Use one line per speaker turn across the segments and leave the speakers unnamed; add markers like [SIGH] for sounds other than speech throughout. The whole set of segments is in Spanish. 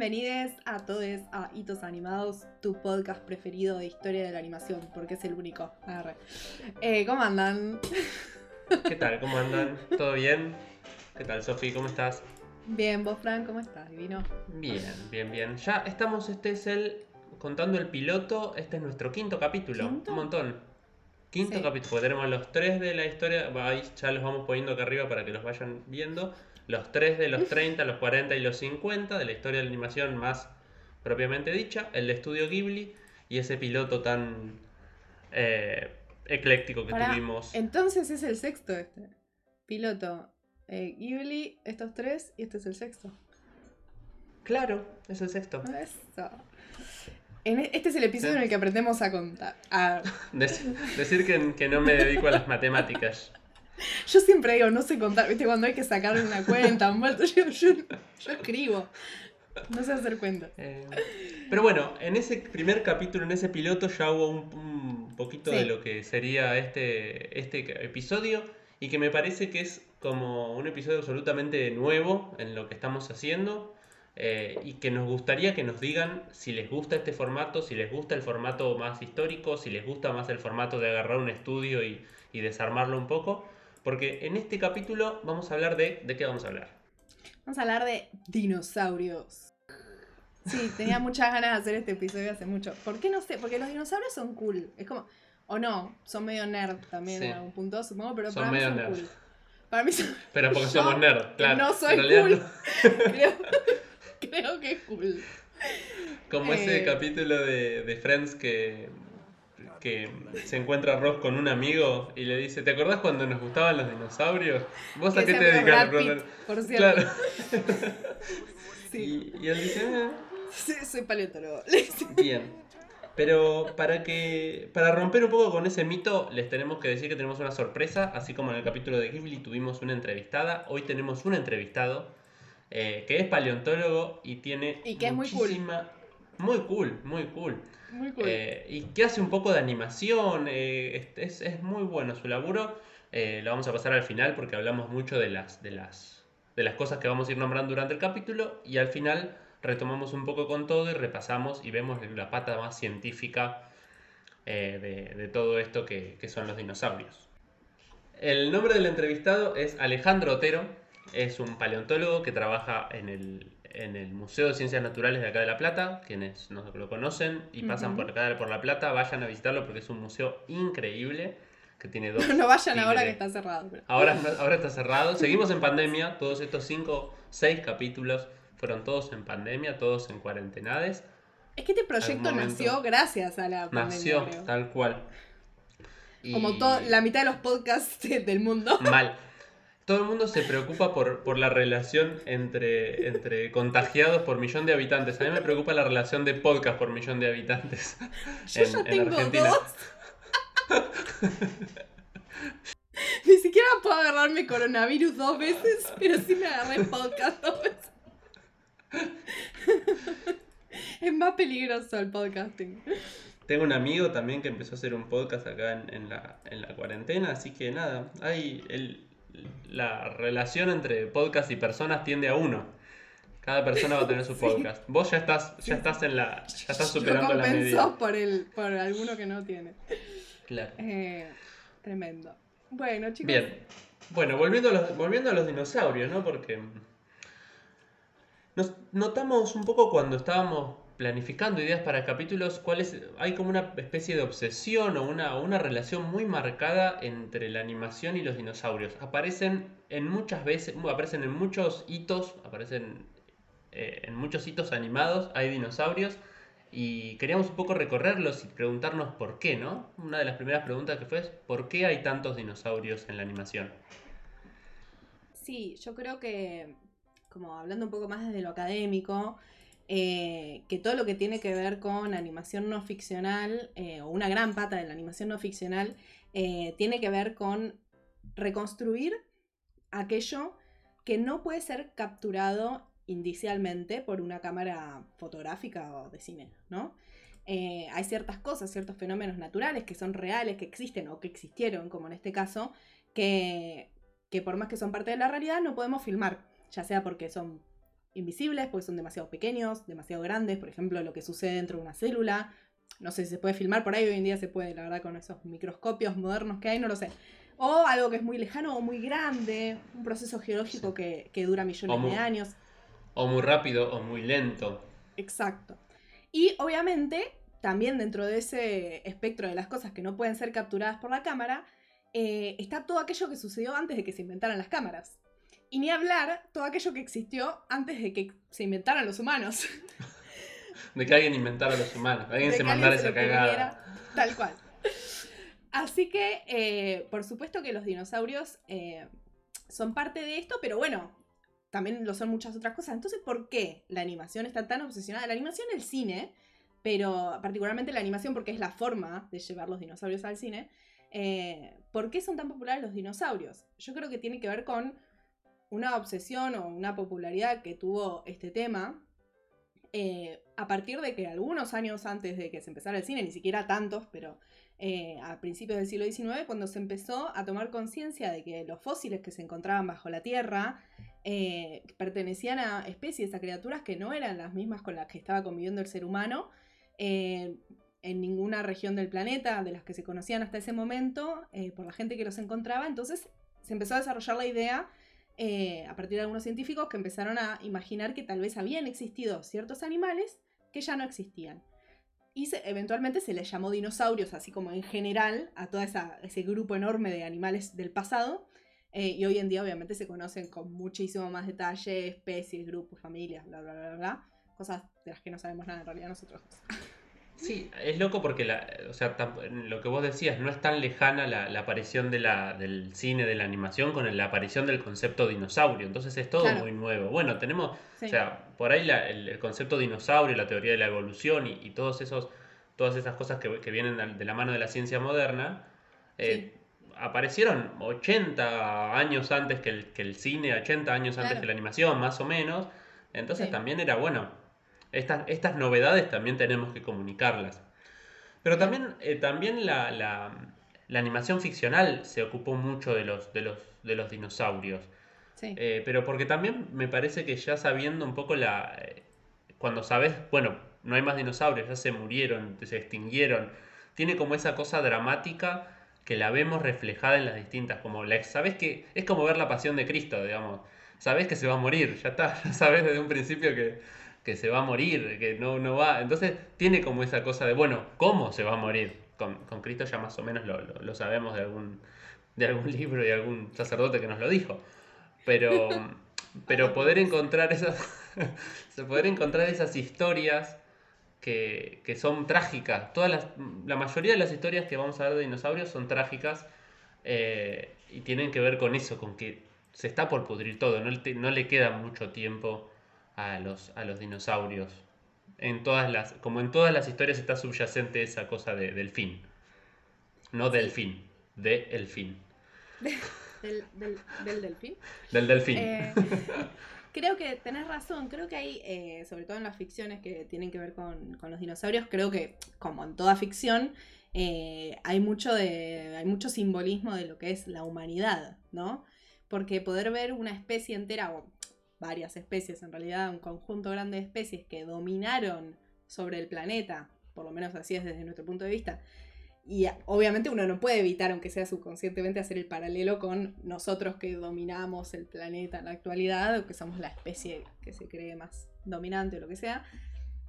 Bienvenidos a todos a Hitos Animados, tu podcast preferido de historia de la animación, porque es el único. Eh, ¿Cómo andan? [LAUGHS]
¿Qué tal? ¿Cómo andan? ¿Todo bien? ¿Qué tal, Sofi? ¿Cómo estás?
Bien, vos, Fran, ¿cómo estás? Divino.
Bien, bien, bien. Ya estamos, este es el. Contando el piloto, este es nuestro quinto capítulo.
¿Quinto?
Un montón. Quinto
Sí.
capítulo, tenemos los tres de la historia. Ahí ya los vamos poniendo acá arriba para que los vayan viendo. Los tres de los 30, los 40 y los 50 de la historia de la animación más propiamente dicha. El de Estudio Ghibli y ese piloto tan eh, ecléctico que
Pará,
tuvimos.
Entonces es el sexto este. Piloto, eh, Ghibli, estos tres, y este es el sexto.
Claro, es el sexto.
Eso. En e- este es el episodio
Sí.
en el que aprendemos a contar. [LAUGHS]
Dec- decir que, que no me dedico a las matemáticas.
Yo siempre digo, no sé contar, ¿viste? Cuando hay que sacar una cuenta, un vuelto, yo, yo, yo escribo. No sé hacer cuentas.
Eh, pero bueno, en ese primer capítulo, en ese piloto, ya hubo un, un poquito de lo que sería este, este episodio y que me parece que es como un episodio absolutamente nuevo en lo que estamos haciendo eh, y que nos gustaría que nos digan si les gusta este formato, si les gusta el formato más histórico, si les gusta más el formato de agarrar un estudio y, y desarmarlo un poco. Porque en este capítulo vamos a hablar de... ¿De qué vamos a hablar?
Vamos a hablar de dinosaurios. Sí, tenía [LAUGHS] muchas ganas de hacer este episodio hace mucho. ¿Por qué no sé? Porque los dinosaurios son cool. Es como. O no, son medio nerd también
Sí.
en algún punto, supongo, pero
Son
para mí son
nerd.
cool. Para mí son.
Pero porque [LAUGHS]
Yo,
somos nerd, claro.
no soy cool.
no. [LAUGHS]
Creo, creo que es cool.
Como ese
Eh.
capítulo de, de Friends que, que se encuentra Ross con un amigo y le dice, ¿te acordás cuando nos gustaban los dinosaurios? ¿Vos a qué te dedicas?
Por cierto.
Claro. [LAUGHS]
Sí,
Y, y él dice, "Ah,
sí, soy paleontólogo. [LAUGHS]
bien. Pero para que para romper un poco con ese mito, les tenemos que decir que tenemos una sorpresa, así como en el capítulo de Ghibli tuvimos una entrevistada, hoy tenemos un entrevistado eh, que es paleontólogo y tiene
Y que es muy cool.
muchísima- Muy cool, muy cool. Eh, y que hace un poco de animación, eh, es, es muy bueno su laburo. Eh, lo vamos a pasar al final porque hablamos mucho de las, de, las, de las cosas que vamos a ir nombrando durante el capítulo y al final retomamos un poco con todo y repasamos y vemos la pata más científica de, de todo esto que, que son los dinosaurios. El nombre del entrevistado es Alejandro Otero, es un paleontólogo que trabaja en el, en el Museo de Ciencias Naturales de acá de La Plata. Quienes no lo conocen y pasan por acá por La Plata, vayan a visitarlo porque es un museo increíble que tiene dos. [LAUGHS]
no vayan ahora que está cerrado. pero-
Ahora, ahora está [LAUGHS] cerrado. Seguimos en pandemia. Todos estos cinco, seis capítulos fueron todos en pandemia, todos en cuarentenades.
Es que este proyecto nació gracias a la pandemia.
Nació
creo.
tal cual. Y-
Como todo, la mitad de los podcasts [LAUGHS] del mundo.
Mal. Todo el mundo se preocupa por, por la relación entre, entre contagiados por millón de habitantes. A mí me preocupa la relación de podcast por millón de habitantes. [LAUGHS]
Yo
en-
ya
en
tengo
Argentina.
dos. [LAUGHS] Ni siquiera puedo agarrarme coronavirus dos veces, pero sí me agarré podcast dos veces. [LAUGHS] es más peligroso el podcasting.
Tengo un amigo también que empezó a hacer un podcast acá en, en la, en la cuarentena, así que nada, hay el- la relación entre podcast y personas tiende a uno. Cada persona va a tener su [LAUGHS]
Sí.
podcast. Vos ya estás, ya estás en la, ya estás superando la media.
por, el, por alguno que no tiene.
Claro.
Eh, tremendo. Bueno, chicos.
Bien. Bueno, volviendo a los, volviendo a los dinosaurios, ¿no? Porque nos notamos un poco cuando estábamos planificando ideas para capítulos, cuál es, hay como una especie de obsesión o una, una relación muy marcada entre la animación y los dinosaurios. Aparecen en muchas veces, aparecen en muchos hitos, aparecen eh, en muchos hitos animados, hay dinosaurios. Y queríamos un poco recorrerlos y preguntarnos por qué, ¿no? Una de las primeras preguntas que fue es ¿por qué hay tantos dinosaurios en la animación?
Sí, yo creo que, como hablando un poco más desde lo académico, eh, que todo lo que tiene que ver con animación no ficcional, eh, o una gran pata de la animación no ficcional, eh, tiene que ver con reconstruir aquello que no puede ser capturado indicialmente por una cámara fotográfica o de cine, ¿no? Hay ciertas cosas, ciertos fenómenos naturales que son reales, que existen o que existieron, como en este caso, que, que por más que son parte de la realidad no podemos filmar, ya sea porque son invisibles porque son demasiado pequeños, demasiado grandes, por ejemplo, lo que sucede dentro de una célula. No sé si se puede filmar por ahí, hoy en día se puede, la verdad, con esos microscopios modernos que hay, no lo sé. O algo que es muy lejano o muy grande, un proceso geológico que, dura millones de años.
O muy rápido o muy lento.
Exacto. Y obviamente, también dentro de ese espectro de las cosas que no pueden ser capturadas por la cámara, eh, está todo aquello que sucedió antes de que se inventaran las cámaras. Y ni hablar todo aquello que existió antes de que se inventaran los humanos. [LAUGHS]
De que alguien inventara los humanos, alguien se mandara esa cagada.
Tal cual. Así que, eh, por supuesto que los dinosaurios eh, son parte de esto, pero bueno, también lo son muchas otras cosas. Entonces, ¿por qué la animación está tan obsesionada? La animación, el cine, pero particularmente la animación porque es la forma de llevar los dinosaurios al cine. Eh, ¿Por qué son tan populares los dinosaurios? Yo creo que tiene que ver con una obsesión o una popularidad que tuvo este tema eh, a partir de que algunos años antes de que se empezara el cine, ni siquiera tantos, pero eh, a principios del siglo XIX, cuando se empezó a tomar conciencia de que los fósiles que se encontraban bajo la Tierra eh, pertenecían a especies, a criaturas que no eran las mismas con las que estaba conviviendo el ser humano, en ninguna región del planeta, de las que se conocían hasta ese momento, por la gente que los encontraba, entonces se empezó a desarrollar la idea eh, a partir de algunos científicos que empezaron a imaginar que tal vez habían existido ciertos animales que ya no existían. Y eventualmente se les llamó dinosaurios, así como en general, a todo ese grupo enorme de animales del pasado. Eh, y hoy en día obviamente se conocen con muchísimo más detalle, especies, grupos, familias, bla, bla, bla, bla. Cosas de las que no sabemos nada en realidad nosotros.
Sí, es loco porque la, o sea, lo que vos decías, no es tan lejana la, aparición de la, del cine, de la animación, con la aparición del concepto dinosaurio. Entonces es todo muy nuevo. Bueno, tenemos, o sea, por ahí el, concepto dinosaurio, la teoría de la evolución y, todos esos, todas esas cosas que, vienen de la mano de la ciencia moderna, eh, aparecieron 80 años antes que el, que el cine, 80 años antes que la animación, más o menos. Entonces también era bueno estas, estas novedades también tenemos que comunicarlas. Pero también, eh, también la, la, animación ficcional se ocupó mucho de los, de los, de los dinosaurios. Eh, pero porque también me parece que ya sabiendo un poco la... Eh, cuando sabes, bueno, no hay más dinosaurios, ya se murieron, se extinguieron, tiene como esa cosa dramática que la vemos reflejada en las distintas, como la, sabes que es como ver la pasión de Cristo, digamos, sabes que se va a morir, ya está, [LAUGHS] ya sabes desde un principio que, que se va a morir, que no, no va. Entonces tiene como esa cosa de, bueno, ¿cómo se va a morir? Con, Cristo ya más o menos lo, sabemos de algún, de algún [LAUGHS] libro y algún sacerdote que nos lo dijo. Pero, [LAUGHS] pero poder encontrar esas, [LAUGHS] poder encontrar esas historias que, son trágicas. Todas las, la mayoría de las historias que vamos a ver de dinosaurios son trágicas eh, y tienen que ver con eso, con que se está por pudrir todo, no, no le queda mucho tiempo a los, a los dinosaurios. En todas las, como en todas las historias está subyacente esa cosa de, del fin. No del fin, de el fin. [LAUGHS]
del, del, delfín.
Del delfín.
Eh, creo que tenés razón, creo que hay, eh, sobre todo en las ficciones que tienen que ver con, los dinosaurios, creo que como en toda ficción, eh, hay, mucho de, hay mucho simbolismo de lo que es la humanidad, ¿no? Porque poder ver una especie entera, varias especies, en realidad un conjunto grande de especies que dominaron sobre el planeta, por lo menos así es desde nuestro punto de vista. Y obviamente uno no puede evitar, aunque sea subconscientemente, hacer el paralelo con nosotros que dominamos el planeta en la actualidad, o que somos la especie que se cree más dominante o lo que sea.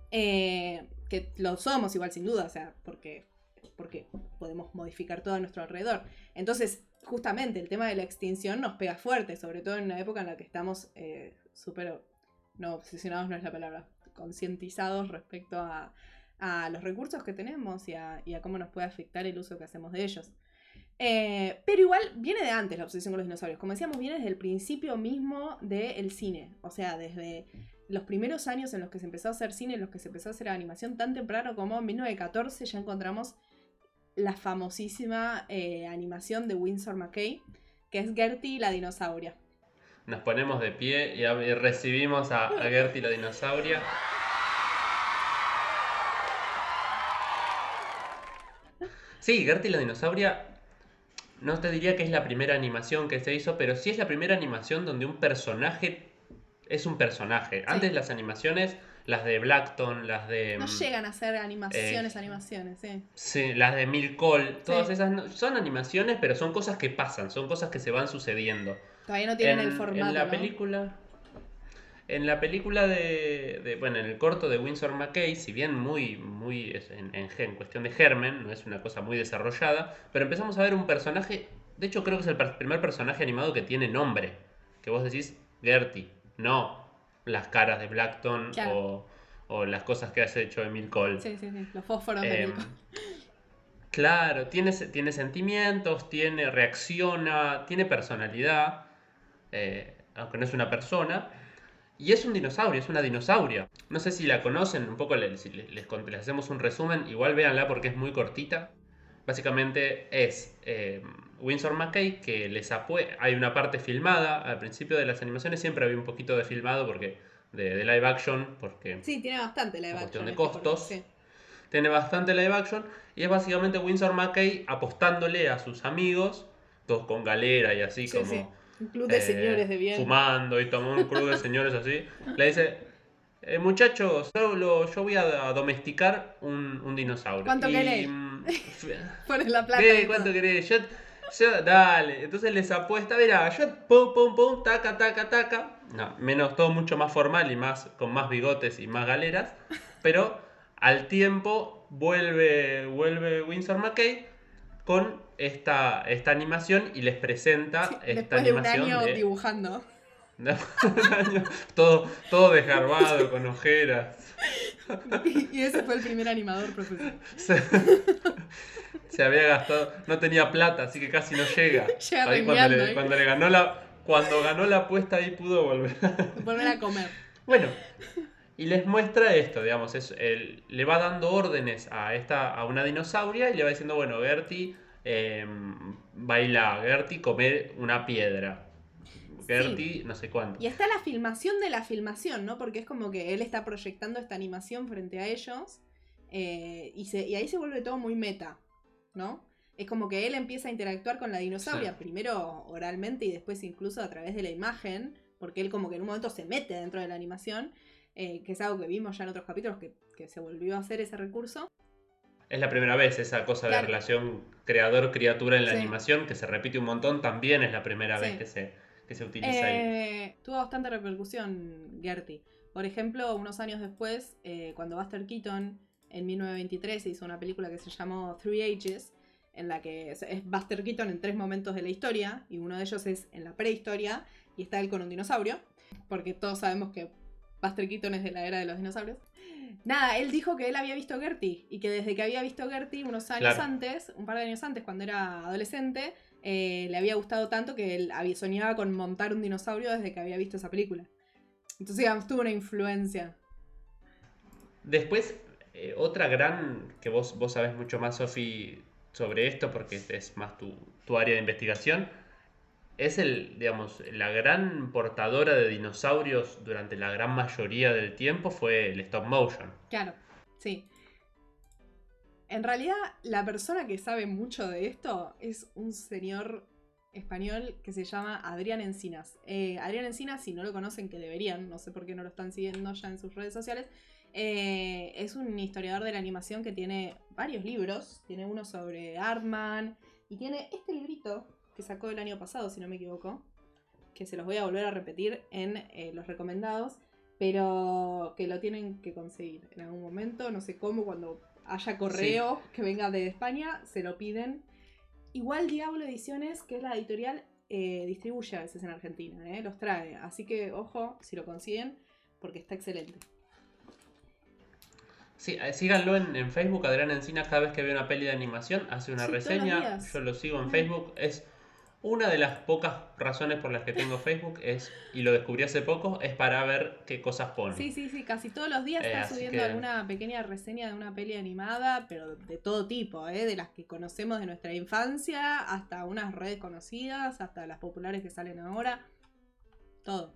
Eh, que lo somos igual sin duda, o sea, porque, porque podemos modificar todo a nuestro alrededor. Entonces, justamente el tema de la extinción nos pega fuerte, sobre todo en una época en la que estamos eh, súper, no, obsesionados no es la palabra, concientizados respecto a, los recursos que tenemos y a, cómo nos puede afectar el uso que hacemos de ellos. Eh, pero igual viene de antes la obsesión con los dinosaurios. Como decíamos, viene desde el principio mismo del cine. O sea, desde los primeros años en los que se empezó a hacer cine, en los que se empezó a hacer animación tan temprano como en 1914 ya encontramos la famosísima eh, animación de Winsor McKay, que es Gertie la dinosauria.
Nos ponemos de pie y, recibimos a, Gertie la dinosauria. Sí, Gertie la dinosauria no te diría que es la primera animación que se hizo, pero sí es la primera animación donde un personaje es un personaje. Antes las animaciones, las de Blackton, las de...
No
mm,
llegan a ser animaciones,
eh,
animaciones, sí.
Sí, las de Milcol, todas
Sí.
esas no- son animaciones, pero son cosas que pasan, son cosas que se van sucediendo.
Todavía no tienen
en,
el formato.
en la
¿no?
película. En la película de, de- Bueno, en el corto de Winsor McKay, si bien muy. muy en, en, cuestión de germen, no es una cosa muy desarrollada, pero empezamos a ver un personaje. De hecho, creo que es el primer personaje animado que tiene nombre. Que vos decís Gertie, no las caras de Blackton
Claro.
o, o las cosas que has hecho Emil Cole.
Sí, sí, sí. Los fósforos de
Em. Claro, tiene, tiene sentimientos, tiene, reacciona, tiene personalidad, eh, aunque no es una persona. Y es un dinosaurio, es una dinosauria. No sé si la conocen, un poco les, les, les cont- les hacemos un resumen, igual véanla porque es muy cortita. Básicamente es eh, Winsor McKay que les apue hay una parte filmada, al principio de las animaciones siempre había un poquito de filmado porque de, de live action, porque
Sí, tiene bastante
Por
action
cuestión de
este
costos.
sí.
tiene bastante live action y es básicamente Winsor McKay apostándole a sus amigos, todos con galera y así
Sí,
como
sí. Un club de
eh,
señores de bien.
fumando y tomando un club de [LAUGHS] señores así, le dice, eh, muchachos, yo, lo- yo voy a, domesticar un, un dinosaurio.
¿Cuánto
Y,
querés?
mm, [LAUGHS]
Pones la plata.
¿Qué? ¿Cuánto querés? Yo, dale. Entonces les apuesta, mira, yo pum, pum, pum, taca, taca, taca. No, menos todo mucho más formal y más con más bigotes y más galeras. Pero al tiempo vuelve, vuelve Winsor McKay con esta, esta animación y les presenta esta
Después de un
animación
año
de-
dibujando. [LAUGHS]
todo, todo desgarbado, con ojeras. [LAUGHS]
y ese fue el primer animador profesional.
Se, [LAUGHS] se había gastado, no tenía plata, así que casi no llega.
Llega
Ahí cuando,
rengueando,
le,
¿eh?
cuando le ganó la, cuando ganó la apuesta ahí pudo volver.
Volver a comer.
bueno, y les muestra esto, digamos, es, el- le va dando órdenes a esta, a una dinosauria y le va diciendo, bueno, Gertie, eh, baila, Gertie, comer una piedra. Gertie, no sé cuánto.
Y está la filmación de la filmación, ¿no? Porque es como que él está proyectando esta animación frente a ellos. eh, y, se- y ahí se vuelve todo muy meta, ¿no? Es como que él empieza a interactuar con la dinosauria,
Sí.
primero oralmente y después incluso a través de la imagen, porque él como que en un momento se mete dentro de la animación, eh, que es algo que vimos ya en otros capítulos, que, que se volvió a hacer ese recurso.
Es la primera vez esa cosa de
Claro.
relación creador-criatura en la
Sí.
animación, que se repite un montón, también es la primera
Sí.
vez que se, que se utiliza ahí.
Eh, tuvo bastante repercusión Gertie. Por ejemplo, unos años después, eh, cuando Buster Keaton en 1923 hizo una película que se llamó Three Ages, en la que es, es Buster Keaton en tres momentos de la historia, y uno de ellos es en la prehistoria, y está él con un dinosaurio, porque todos sabemos que Buster Keaton es de la era de los dinosaurios. Nada, él dijo que él había visto Gertie y que desde que había visto Gertie unos años
Claro.
antes, un par de años antes, cuando era adolescente, eh, le había gustado tanto que él había, soñaba con montar un dinosaurio desde que había visto esa película. Entonces, digamos, tuvo una influencia.
Después, eh, otra gran, que vos, vos sabés mucho más, Sofi, sobre esto, porque es más tu, tu área de investigación, es el, digamos, la gran portadora de dinosaurios durante la gran mayoría del tiempo fue el stop motion.
Claro, sí. En realidad, la persona que sabe mucho de esto es un señor español que se llama Adrián Encinas. Eh, Adrián Encinas, si no lo conocen, que deberían, no sé por qué no lo están siguiendo ya en sus redes sociales, eh, es un historiador de la animación que tiene varios libros. Tiene uno sobre Artman y tiene este librito que sacó el año pasado, si no me equivoco, que se los voy a volver a repetir en eh, los recomendados, pero que lo tienen que conseguir en algún momento, no sé cómo, cuando haya correo que venga de España, se lo piden. Igual Diablo Ediciones, que es la editorial, eh, distribuye a veces en Argentina, eh, los trae, así que ojo si lo consiguen, porque está excelente.
Sí, eh, síganlo en, en Facebook, Adrián Encina, cada vez que ve una peli de animación, hace una
Sí,
reseña, yo lo sigo en. Facebook, es una de las pocas razones por las que tengo Facebook, es, y lo descubrí hace poco, es para ver qué cosas pone.
Sí, sí, sí, casi todos los días
Eh,
está subiendo
que-
alguna pequeña reseña de una peli animada, pero de todo tipo, ¿eh? de las que conocemos de nuestra infancia, hasta unas redes conocidas, hasta las populares que salen ahora, todo.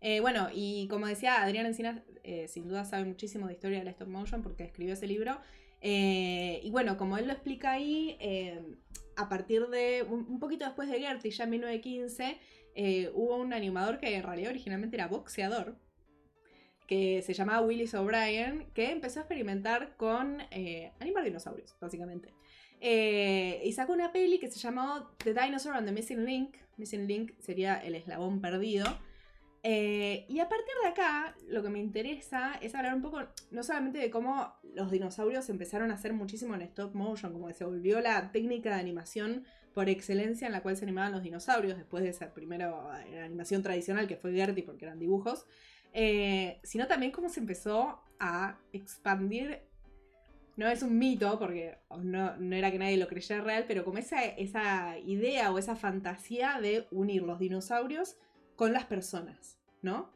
Eh, bueno, y como decía, Adrián Encinas eh, sin duda sabe muchísimo de historia del stop motion porque escribió ese libro. Y bueno, como él lo explica ahí, a partir de un, poquito después de Gertie, ya en 1915, eh, hubo un animador que en realidad originalmente era boxeador, que se llamaba Willis O'Brien, que empezó a experimentar con eh, animar dinosaurios, básicamente. Eh, y sacó una peli que se llamó The Dinosaur and the Missing Link. Missing Link sería el eslabón perdido. Eh, y a partir de acá, lo que me interesa es hablar un poco, no solamente de cómo los dinosaurios empezaron a hacer muchísimo en stop motion, como que se volvió la técnica de animación por excelencia en la cual se animaban los dinosaurios, después de ser primero en la animación tradicional, que fue Gertie, porque eran dibujos, eh, sino también cómo se empezó a expandir no es un mito, porque no, era que nadie lo creyera real, pero como esa, esa idea o esa fantasía de unir los dinosaurios con las personas, ¿no?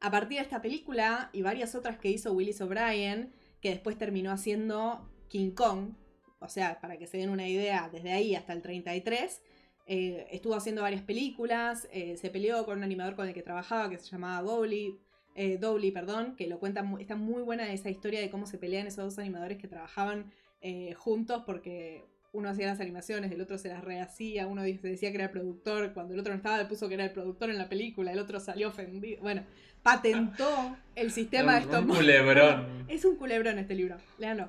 A partir de esta película y varias otras que hizo Willis O'Brien, que después terminó haciendo King Kong, o sea, para que se den una idea, desde ahí hasta el 33, eh, estuvo haciendo varias películas, eh, se peleó con un animador con el que trabajaba que se llamaba Bowley, eh, perdón, que lo cuenta, está muy buena esa historia de cómo se pelean esos dos animadores que trabajaban eh, juntos porque uno hacía las animaciones, el otro se las rehacía, uno decía que era el productor, cuando el otro no estaba le puso que era el productor en la película, el otro salió ofendido. Bueno, patentó el [LAUGHS] sistema de stop
Un culebrón. [LAUGHS]
Es un culebrón este libro, léanlo.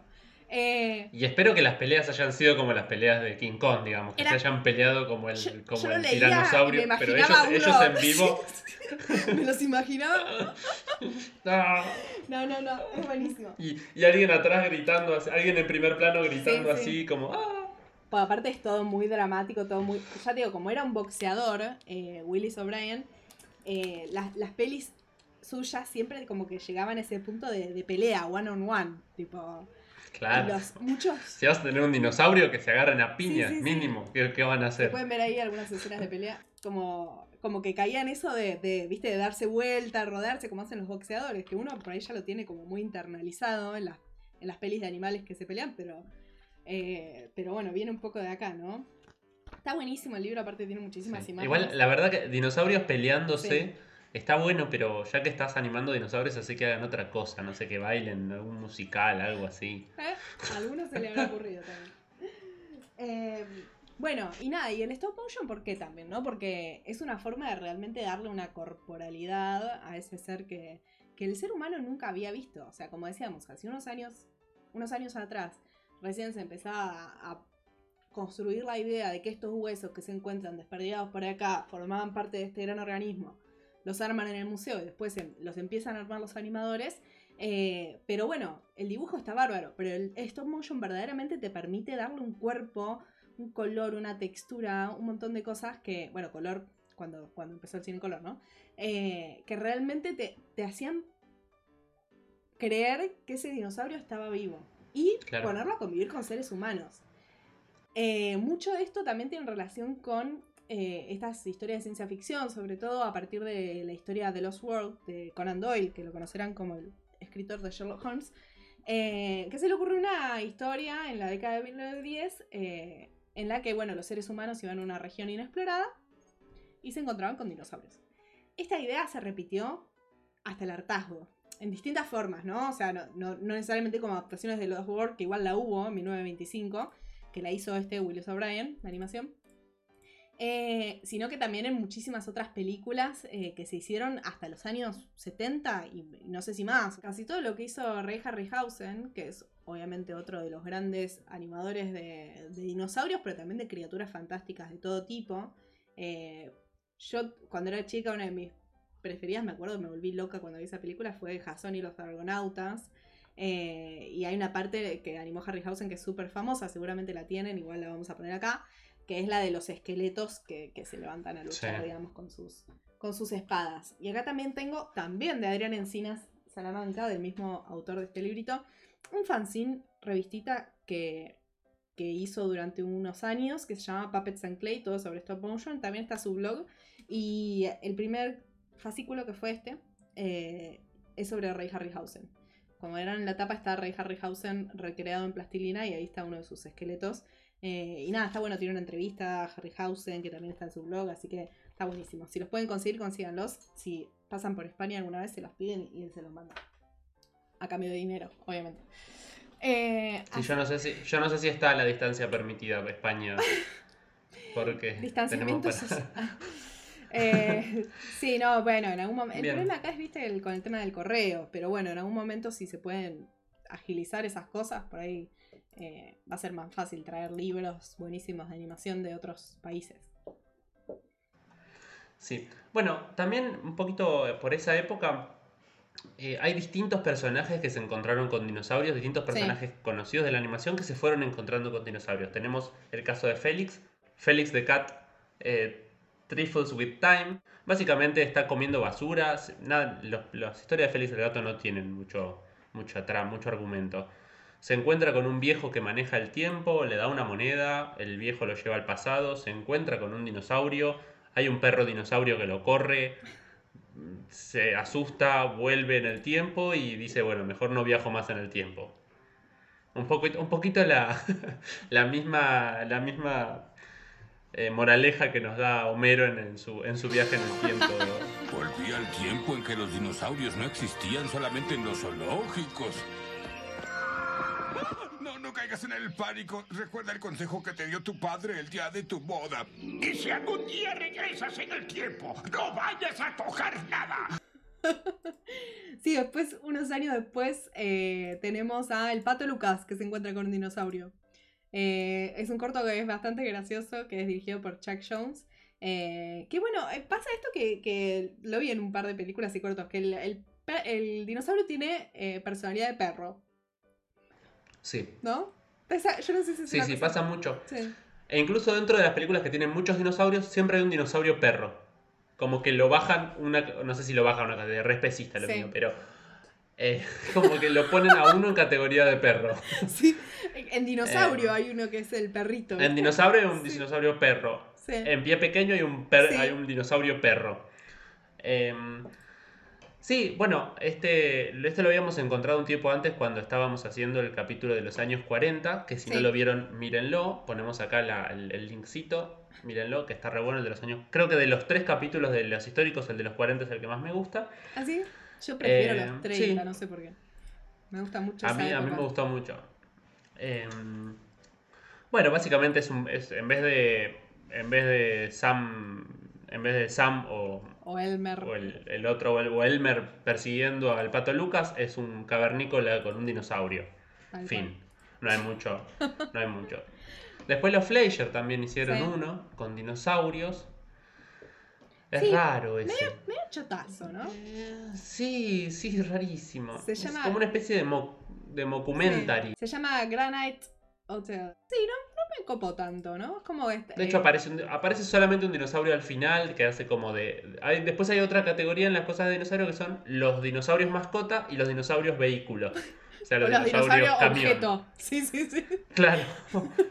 Eh,
y espero que las peleas hayan sido como las peleas de King Kong, digamos, que se hayan peleado como el, como el tiranosaurio, pero ellos, ellos, en vivo. [LAUGHS]
me los imaginaba. no, no, no, es buenísimo.
Y, y, alguien atrás gritando, alguien en primer plano gritando así, como. ¡Ah!
Pues aparte es todo muy dramático, todo muy. Ya te digo, como era un boxeador, eh, Willis O'Brien, eh, las, las pelis suyas siempre como que llegaban a ese punto de, de pelea, one on one, tipo
Claro. muchos... Si vas a tener un dinosaurio que se agarren a piñas, mínimo, ¿qué, van a hacer?
pueden ver ahí algunas escenas de pelea, como, como que caían eso de, ¿viste? de darse vuelta, rodarse, como hacen los boxeadores, que uno por ahí ya lo tiene como muy internalizado en, las en las pelis de animales que se pelean, pero, eh, pero bueno, viene un poco de acá, ¿no? Está buenísimo el libro, aparte tiene muchísimas imágenes.
Igual, la verdad que dinosaurios peleándose Está bueno, pero ya que estás animando dinosaurios, así que hagan otra cosa, no sé, que bailen, algún musical, algo así. [LAUGHS]
¿Eh? A algunos se le habrá ocurrido también. Eh, bueno, y nada, y el stop motion, ¿por qué también? ¿no? Porque es una forma de realmente darle una corporalidad a ese ser que, que el ser humano nunca había visto. O sea, como decíamos, hace unos años, unos años atrás, recién se empezaba a construir la idea de que estos huesos que se encuentran desperdigados por acá formaban parte de este gran organismo los arman en el museo y después em, los empiezan a armar los animadores. Eh, pero bueno, el dibujo está bárbaro, pero el stop motion verdaderamente te permite darle un cuerpo, un color, una textura, un montón de cosas que, bueno, color cuando, cuando empezó el cine color, ¿no? Eh, que realmente te, hacían creer que ese dinosaurio estaba vivo y ponerlo a convivir con seres humanos. Eh, mucho de esto también tiene relación con eh, estas historias de ciencia ficción, sobre todo a partir de la historia de Lost World de Conan Doyle, que lo conocerán como el escritor de Sherlock Holmes, eh, que se le ocurrió una historia en la década de 1910 eh, en la que bueno, los seres humanos iban a una región inexplorada y se encontraban con dinosaurios. Esta idea se repitió hasta el hartazgo, en distintas formas, ¿no? O sea, no, necesariamente como adaptaciones de Lost World, que igual la hubo en 1925, que la hizo este Willis O'Brien, la animación. Eh, sino que también en muchísimas otras películas eh, que se hicieron hasta los años 70 y, no sé si más. Casi todo lo que hizo Ray Harryhausen, que es obviamente otro de los grandes animadores de, dinosaurios, pero también de criaturas fantásticas de todo tipo. Eh, yo cuando era chica, una de mis preferidas, me acuerdo, me volví loca cuando vi esa película, fue Jason y los Argonautas. y hay una parte que animó Harryhausen que es súper famosa, seguramente la tienen, igual la vamos a poner acá, que es la de los esqueletos que, se levantan a luchar, digamos, con sus, con sus espadas. Y acá también tengo, también de Adrián Encinas Salamanca, del mismo autor de este librito, un fanzine, revistita que, que hizo durante unos años, que se llama Puppets and Clay, todo sobre stop motion. También está su blog. Y el primer fascículo que fue este eh, es sobre Ray Harryhausen. Como eran en la tapa está Ray Harryhausen recreado en plastilina y ahí está uno de sus esqueletos. Eh, y nada, está bueno, tiene una entrevista a Harryhausen que también está en su blog, así que está buenísimo. Si los pueden conseguir, consíganlos. Si pasan por España alguna vez, se los piden y él se los manda. A cambio de dinero, obviamente.
Eh, yo, no sé si, yo no sé si está a la distancia permitida España. [LAUGHS] Porque
Distanciamiento [LAUGHS] Eh, [LAUGHS] sí, no, bueno, en algún momento. El problema acá es, viste, con el tema del correo. Pero bueno, en algún momento, si se pueden agilizar esas cosas, por ahí eh, va a ser más fácil traer libros buenísimos de animación de otros países.
Sí, bueno, también un poquito por esa época eh, hay distintos personajes que se encontraron con dinosaurios, distintos personajes conocidos de la animación que se fueron encontrando con dinosaurios. Tenemos el caso de Félix, Félix the Cat eh, Trifles with Time. Básicamente está comiendo basura. Las historias de Félix el gato no tienen mucho, mucho, atrás, mucho argumento. Se encuentra con un viejo que maneja el tiempo, le da una moneda, el viejo lo lleva al pasado, se encuentra con un dinosaurio, hay un perro dinosaurio que lo corre, se asusta, vuelve en el tiempo y dice, bueno, mejor no viajo más en el tiempo. Un, un poquito la, [LAUGHS] la misma, la misma eh, moraleja que nos da Homero en, su, en su viaje en el tiempo. [LAUGHS]
Volví al tiempo en que los dinosaurios no existían solamente en los zoológicos. No, no caigas en el pánico. Recuerda el consejo que te dio tu padre el día de tu boda.
Y si algún día regresas en el tiempo, no vayas a tocar nada. [LAUGHS]
Sí, después, unos años después, eh, tenemos a el pato Lucas que se encuentra con un dinosaurio. Eh, es un corto que es bastante gracioso, que es dirigido por Chuck Jones. Eh, que bueno, eh, pasa esto que, lo vi en un par de películas y cortos, que el, dinosaurio tiene personalidad de perro.
Sí.
¿No? yo no sé si
Sí, sí, pasa mucho. E incluso dentro de las películas que tienen muchos dinosaurios, siempre hay un dinosaurio perro. Como que lo bajan, una, no sé si lo bajan una de respecista lo mío, pero eh, [LAUGHS] como que lo ponen a uno en categoría de perro. [LAUGHS]
Sí, en dinosaurio eh, hay uno que es el perrito.
En dinosaurio hay un dinosaurio perro. En pie pequeño hay un, hay un dinosaurio perro. Em, sí, bueno, este, este lo habíamos encontrado un tiempo antes cuando estábamos haciendo el capítulo de los años 40, que si no lo vieron, mírenlo. Ponemos acá el, el, linkcito, mírenlo, que está re bueno el de los años... Creo que de los tres capítulos de los históricos, el de los 40 es el que más me gusta.
¿Ah, sí? Yo prefiero los 30, eh, no sé por qué. Me gusta mucho.
A, mí, a mí me gustó mucho. Em, bueno, básicamente es, un, es en vez de en vez de Sam en vez de Sam o,
o Elmer
o el, otro o Elmer persiguiendo al pato Lucas es un cavernícola con un dinosaurio. fin. No hay mucho, no hay mucho. Después los Fleischer también hicieron uno con dinosaurios es raro eso.
Medio, medio, chotazo, ¿no?
sí, sí, rarísimo. Se llama... Es como una especie de, mo de mockumentary.
Se llama Granite Hotel. Sí, no, no me copo tanto, ¿no? Es como este.
De hecho, eh, aparece, aparece solamente un dinosaurio al final que hace como de. Hay, después hay otra categoría en las cosas de dinosaurio que son los dinosaurios mascota y los dinosaurios vehículos.
O sea, los, [LAUGHS] dinosaurios, objeto. Sí, sí, sí.
Claro.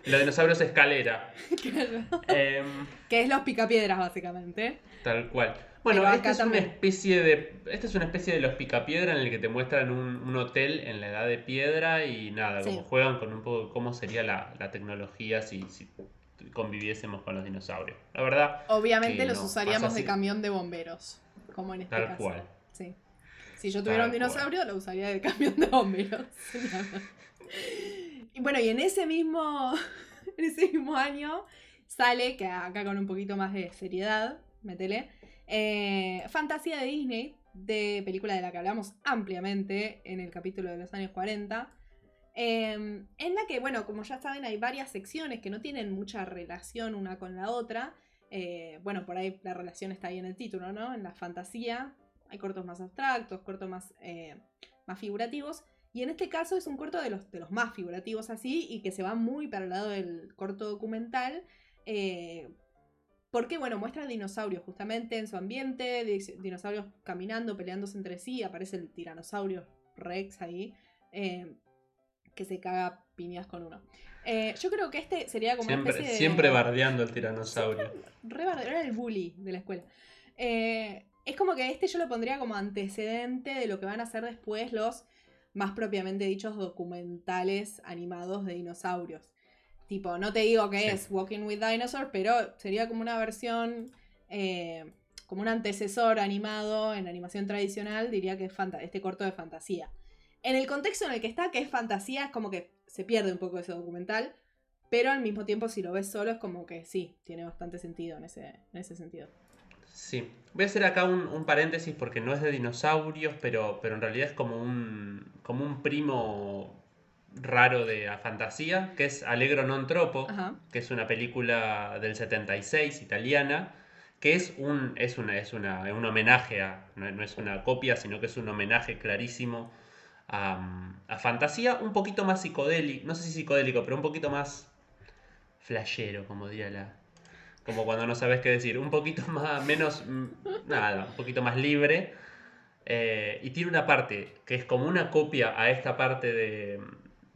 los dinosaurios escalera. [LAUGHS] Claro.
Em, que es los picapiedras, básicamente.
Tal cual. Bueno, esta es una especie de. Esta es una especie de los picapiedra en el que te muestran un, hotel en la edad de piedra y nada, como juegan con un poco cómo sería la, tecnología si, conviviésemos con los dinosaurios. La verdad.
Obviamente los usaríamos de camión de bomberos. Como en este
Tal cual.
Sí. Si yo tuviera un dinosaurio, lo usaría de camión de bomberos. [LAUGHS] y bueno, y en ese mismo. [LAUGHS] En ese mismo año sale, que acá con un poquito más de seriedad, métele. Eh, fantasía de Disney, de película de la que hablamos ampliamente en el capítulo de los años 40. Em, en la que, bueno, como ya saben, hay varias secciones que no tienen mucha relación una con la otra. Eh, bueno, por ahí la relación está ahí en el título, ¿no? En la fantasía hay cortos más abstractos, cortos más, eh, más figurativos. Y en este caso es un corto de los, de los más figurativos así y que se va muy para el lado del corto documental. Porque, bueno, muestra dinosaurios justamente en su ambiente, dinosaurios caminando, peleándose entre sí, aparece el tiranosaurio Rex ahí, eh, que se caga piñas con uno. Eh, yo creo que este sería como
siempre,
una especie
de... Siempre bardeando el tiranosaurio.
re era el bully de la escuela. Eh, es como que este yo lo pondría como antecedente de lo que van a hacer después los más propiamente dichos documentales animados de dinosaurios. Tipo, no te digo que es Walking with Dinosaurs, pero sería como una versión, eh, como un antecesor animado en animación tradicional, diría que es este corto de fantasía. En el contexto en el que está, que es fantasía, es como que se pierde un poco ese documental, pero al mismo tiempo si lo ves solo es como que sí, tiene bastante sentido en ese, en ese sentido.
Sí. Voy a hacer acá un, un paréntesis porque no es de dinosaurios, pero, pero en realidad es como un, como un primo raro de la fantasía, que es Allegro non troppo,
Ajá.
que es una película del 76 italiana, que es un, es una, es una, un homenaje a, no, no es una copia, sino que es un homenaje clarísimo a, a fantasía, un poquito más psicodélico, no sé si psicodélico, pero un poquito más flashero, como diría la, como cuando no sabes qué decir, un poquito [LAUGHS] más, menos, mm, nada, un poquito más libre. Eh, y tiene una parte que es como una copia a esta parte de,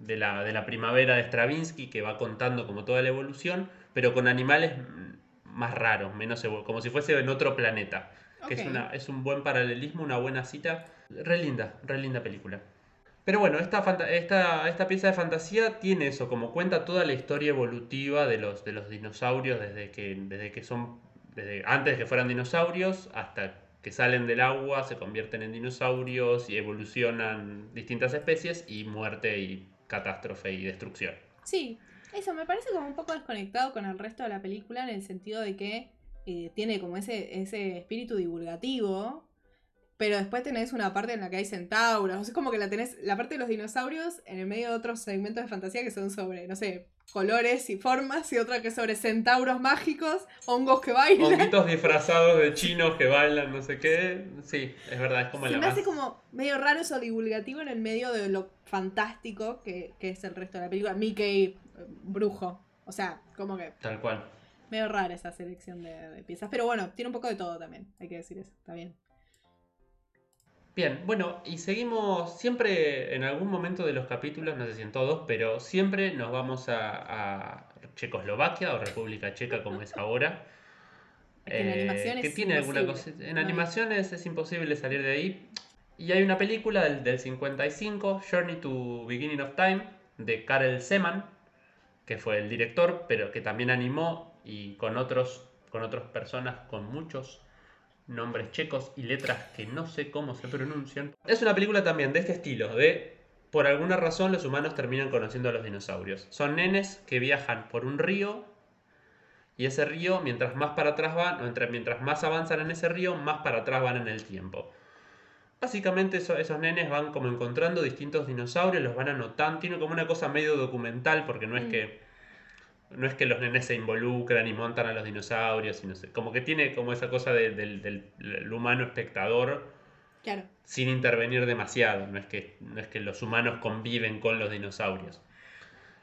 de la, de la primavera de Stravinsky, que va contando como toda la evolución, pero con animales más raros, menos como si fuese en otro planeta. Que es, una, es un buen paralelismo, una buena cita. Re linda, re linda película. Pero bueno, esta, esta, esta pieza de fantasía tiene eso, como cuenta toda la historia evolutiva de los, de los dinosaurios desde que, desde que son, desde antes de que fueran dinosaurios hasta que salen del agua, se convierten en dinosaurios y evolucionan distintas especies y muerte y catástrofe y destrucción.
Sí, eso me parece como un poco desconectado con el resto de la película en el sentido de que eh, tiene como ese, ese espíritu divulgativo, pero después tenés una parte en la que hay centauros, es como que la tenés, la parte de los dinosaurios en el medio de otros segmentos de fantasía que son sobre, no sé, colores y formas, y otra que es sobre centauros mágicos, hongos que bailan.
Honguitos disfrazados de chinos que bailan, no sé qué. Sí, es verdad, es como
Se
la
me
más...
hace como medio raro eso divulgativo en el medio de lo fantástico que, que es el resto de la película. Mickey, eh, brujo. O sea, como que
Tal cual.
medio rara esa selección de, de piezas. Pero bueno, tiene un poco de todo también, hay que decir eso. Está bien.
Bien, bueno, y seguimos siempre en algún momento de los capítulos, no sé si en todos, pero siempre nos vamos a, a Checoslovaquia o República Checa como es ahora.
Es que en animación
que
es
tiene alguna cosa.
imposible.
En
No
animaciones es imposible salir de ahí. Y hay una película del, del 55, Journey to Beginning of Time, de Karel Seman, que fue el director, pero que también animó y con otros, con otras personas con muchos nombres checos y letras que no sé cómo se pronuncian. Es una película también de este estilo, de por alguna razón los humanos terminan conociendo a los dinosaurios. Son nenes que viajan por un río y ese río, mientras más para atrás van, o entre- mientras más avanzan en ese río, más para atrás van en el tiempo. Básicamente eso- esos nenes van como encontrando distintos dinosaurios, los van anotando, tiene como una cosa medio documental porque no es
Mm.
que no es que los nenes se involucran y montan a los dinosaurios, y no sé, como que tiene como esa cosa de- del, del- del humano espectador
Claro.
sin intervenir demasiado, no es que, no es que los humanos conviven con los dinosaurios.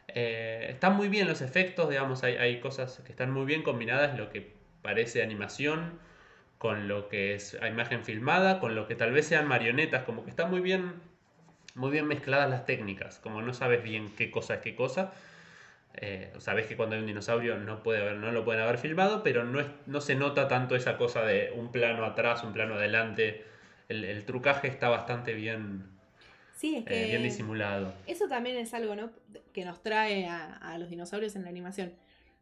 Eh, están muy bien los efectos, digamos, hay, hay cosas que están muy bien combinadas, lo que parece animación con lo que es imagen filmada, con lo que tal vez sean marionetas, como que están muy bien, muy bien mezcladas las técnicas, como no sabes bien qué cosa es qué cosa. Eh, sabes que cuando hay un dinosaurio no, puede haber, no lo pueden haber filmado, pero no, es, no se nota tanto esa cosa de un plano atrás, un plano adelante. El, el trucaje está bastante bien,
Sí, es
eh, bien disimulado.
eso también es algo ¿no? que nos trae a, a los dinosaurios en la animación.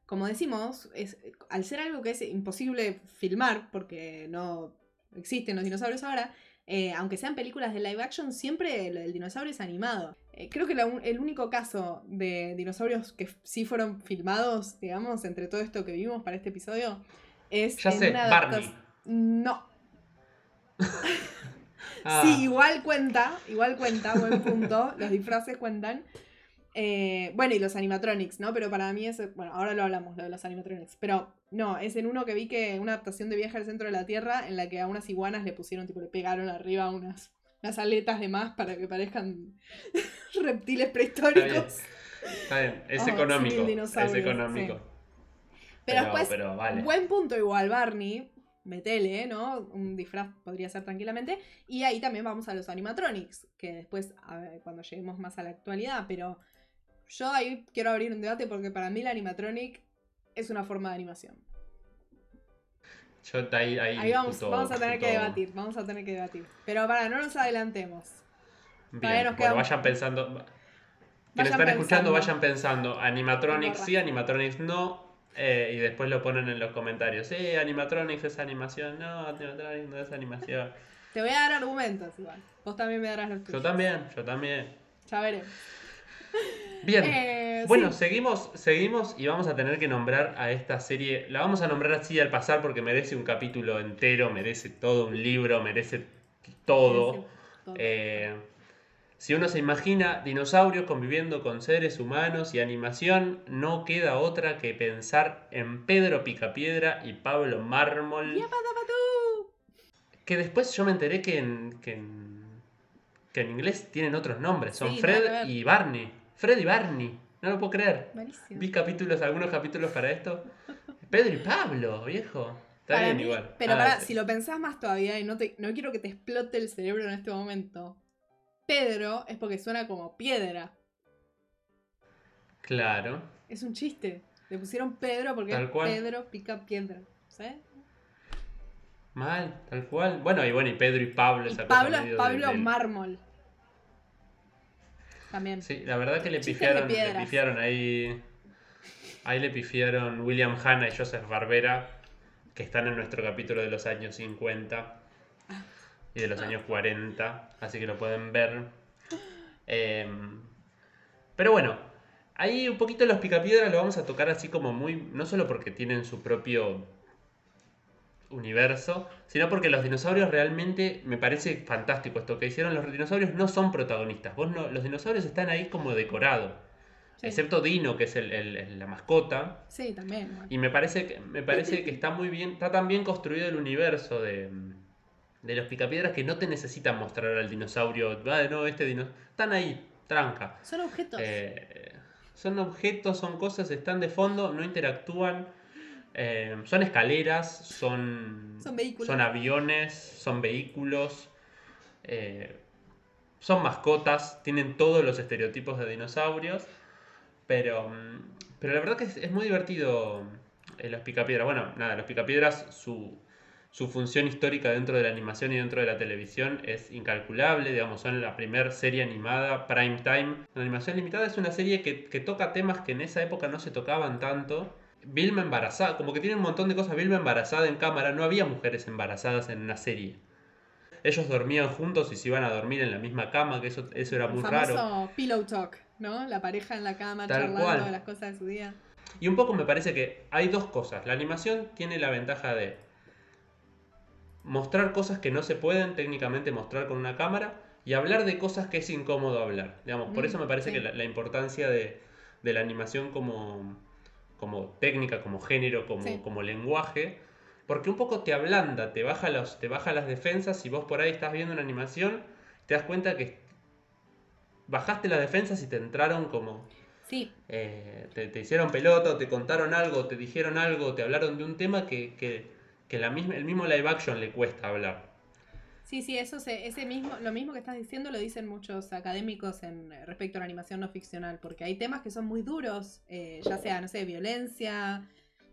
Como decimos, es, al ser algo que es imposible filmar, porque no existen los dinosaurios ahora, eh, aunque sean películas de live action, siempre el, el dinosaurio es animado. Eh, creo que la el único caso de dinosaurios que sí fueron filmados, digamos, entre todo esto que vimos para este episodio, es
Ya
en
sé,
una
Barney.
No, [LAUGHS]
Ah,
Sí, igual cuenta, igual cuenta, buen punto. Los disfraces cuentan. Eh, bueno, y los animatronics, ¿no? Pero para mí es. Bueno, ahora lo hablamos, lo de los animatronics. Pero no, es en uno que vi que una adaptación de Viaje al centro de la Tierra en la que a unas iguanas le pusieron, tipo, le pegaron arriba unas, unas aletas de más para que parezcan [LAUGHS] reptiles prehistóricos.
está bien, es
Oh,
económico. es económico.
sí. Pero después,
pero vale.
Buen punto igual, Barney. Metele, ¿no? Un disfraz podría ser tranquilamente. Y ahí también vamos a los animatronics, que después, a ver, cuando lleguemos más a la actualidad, pero yo ahí quiero abrir un debate porque para mí la animatronic es una forma de animación.
Yo ahí, ahí,
Ahí vamos,
discuto-
vamos a tener que
discuto-
debatir, vamos a tener que debatir. Pero para, no nos adelantemos.
Bien,
nos
bueno, vayan pensando. Quienes están escuchando,
pensando.
vayan pensando. Animatronics sí, animatronics no. eh, y después lo ponen en los comentarios. Sí, animatronics es animación. No, animatronics no es animación. [LAUGHS]
Te voy a dar argumentos igual. Vos también me darás los
Yo
tuyos.
también, yo también.
Ya veremos.
Bien.
Eh,
Bueno,
sí.
seguimos, seguimos y vamos a tener que nombrar a esta serie. La vamos a nombrar así al pasar porque merece un capítulo entero, merece todo un libro, merece todo.
Todo.
Eh, si uno se imagina dinosaurios conviviendo con seres humanos y animación, no queda otra que pensar en Pedro Picapiedra y Pablo Mármol. Que después yo me enteré que en, que en, que en inglés tienen otros nombres. Son
Sí,
Fred y Barney. Fred y Barney. No lo puedo creer.
Malísimo.
Vi capítulos, algunos capítulos para esto. Pedro y Pablo, viejo. Está
Para
bien
mí-
igual.
Pero
Ah, sí.
si lo pensás más todavía y no, te, no quiero que te explote el cerebro en este momento. Pedro es porque suena como piedra.
Claro.
Es un chiste. Le pusieron Pedro porque
Tal cual.
Pedro pica piedra. ¿Sabes?
Mal, tal cual. Bueno, y bueno, y Pedro y Pablo,
Y
esa
Pablo
cosa
es Pablo
del- del-
Mármol. También.
Sí, la verdad que le
Chistes
pifiaron, le pifiaron ahí. Ahí le pifiaron William Hanna y Joseph Barbera, que están en nuestro capítulo de los años 50 y de los años 40, así que lo pueden ver. Em, pero bueno, ahí un poquito los picapiedras lo vamos a tocar así como muy, no solo porque tienen su propio universo, sino porque los dinosaurios realmente me parece fantástico esto que hicieron. Los dinosaurios no son protagonistas, vos no, los dinosaurios están ahí como decorados,
Sí.
excepto Dino, que es el- el- la mascota.
Sí, también. bueno.
Y me parece que, me parece que está muy bien, está tan bien construido el universo de, de los picapiedras que no te necesitan mostrar al dinosaurio. Ah, no, este dinosaurio. Están ahí, tranca.
Son objetos.
Eh, son objetos, son cosas, están de fondo, no interactúan. Eh, son escaleras, son,
Son vehículos.
son aviones, son vehículos, eh, son mascotas, tienen todos los estereotipos de dinosaurios. Pero, mm, pero la verdad que es, es muy divertido eh, los picapiedras. Bueno, nada, los picapiedras, su, su función histórica dentro de la animación y dentro de la televisión es incalculable. Digamos, son la primera serie animada prime time. La animación limitada es una serie que, que toca temas que en esa época no se tocaban tanto. Vilma embarazada, como que tiene un montón de cosas. Vilma embarazada en cámara, no había mujeres embarazadas en una serie. Ellos dormían juntos y se iban a dormir en la misma cama, que eso, eso era
El
muy
famoso
raro.
pillow talk, ¿no? La pareja en la cama
Tal
charlando
cual.
de las cosas de su día.
Y un poco me parece que hay dos cosas. La animación tiene la ventaja de mostrar cosas que no se pueden técnicamente mostrar con una cámara y hablar de cosas que es incómodo hablar. Digamos, por
Mm,
eso me parece
sí.
que la, la importancia de, de la animación como, como técnica, como género, como,
Sí.
como lenguaje, porque un poco te ablanda, te baja, los, te baja las defensas. Si vos por ahí estás viendo una animación, te das cuenta que bajaste las defensas y te entraron como
Sí,
eh, te, te hicieron pelota, te contaron algo, te dijeron algo, te hablaron de un tema que, que, que la misma, el mismo live action le cuesta hablar.
Sí, sí, eso se, ese mismo, lo mismo que estás diciendo lo dicen muchos académicos en respecto a la animación no ficcional, porque hay temas que son muy duros, eh, ya sea, no sé, violencia,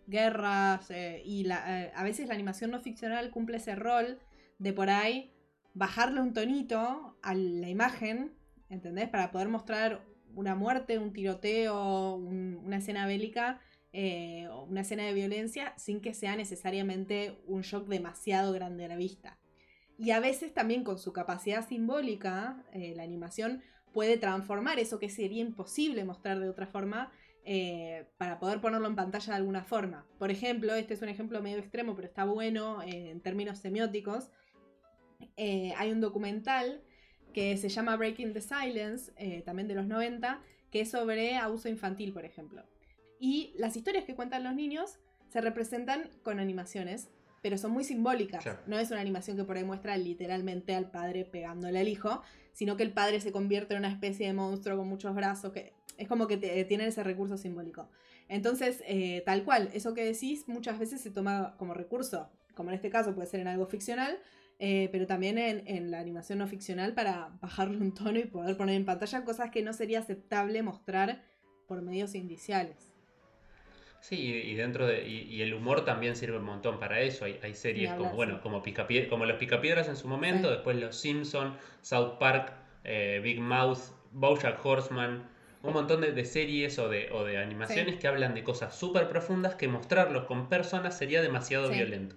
guerras, eh, y la, eh, a veces la animación no ficcional cumple ese rol de por ahí bajarle un tonito a la imagen, ¿entendés? Para poder mostrar una muerte, un tiroteo, un- una escena bélica eh, una escena de violencia sin que sea necesariamente un shock demasiado grande a la vista. Y a veces también con su capacidad simbólica, eh, la animación puede transformar eso que sería imposible mostrar de otra forma eh, para poder ponerlo en pantalla de alguna forma. Por ejemplo, este es un ejemplo medio extremo, pero está bueno eh, en términos semióticos. Hay un documental que se llama Breaking the Silence, también de los 90, que es sobre abuso infantil, por ejemplo. Y las historias que cuentan los niños se representan con animaciones, pero son muy simbólicas. No es una animación que por ahí muestra literalmente al padre pegándole al hijo, sino que el padre se convierte en una especie de monstruo con muchos brazos, que es como que te- tienen ese recurso simbólico. Entonces, eh, tal cual, eso que decís muchas veces se toma como recurso, como en este caso puede ser en algo ficcional, eh, pero también en, en la animación no ficcional para bajarle un tono y poder poner en pantalla cosas que no sería aceptable mostrar por medios indiciales.
Sí, y, dentro de. Y, y el humor también sirve un montón para eso. Hay, hay series como, bueno, como, Picapie- como Los Picapiedras en su momento,
Sí.
después Los Simpson, South Park, eh, Big Mouth, Bojack Horseman, un montón de, de series o de, o de animaciones
Sí.
que hablan de cosas súper profundas que mostrarlos con personas sería demasiado violento.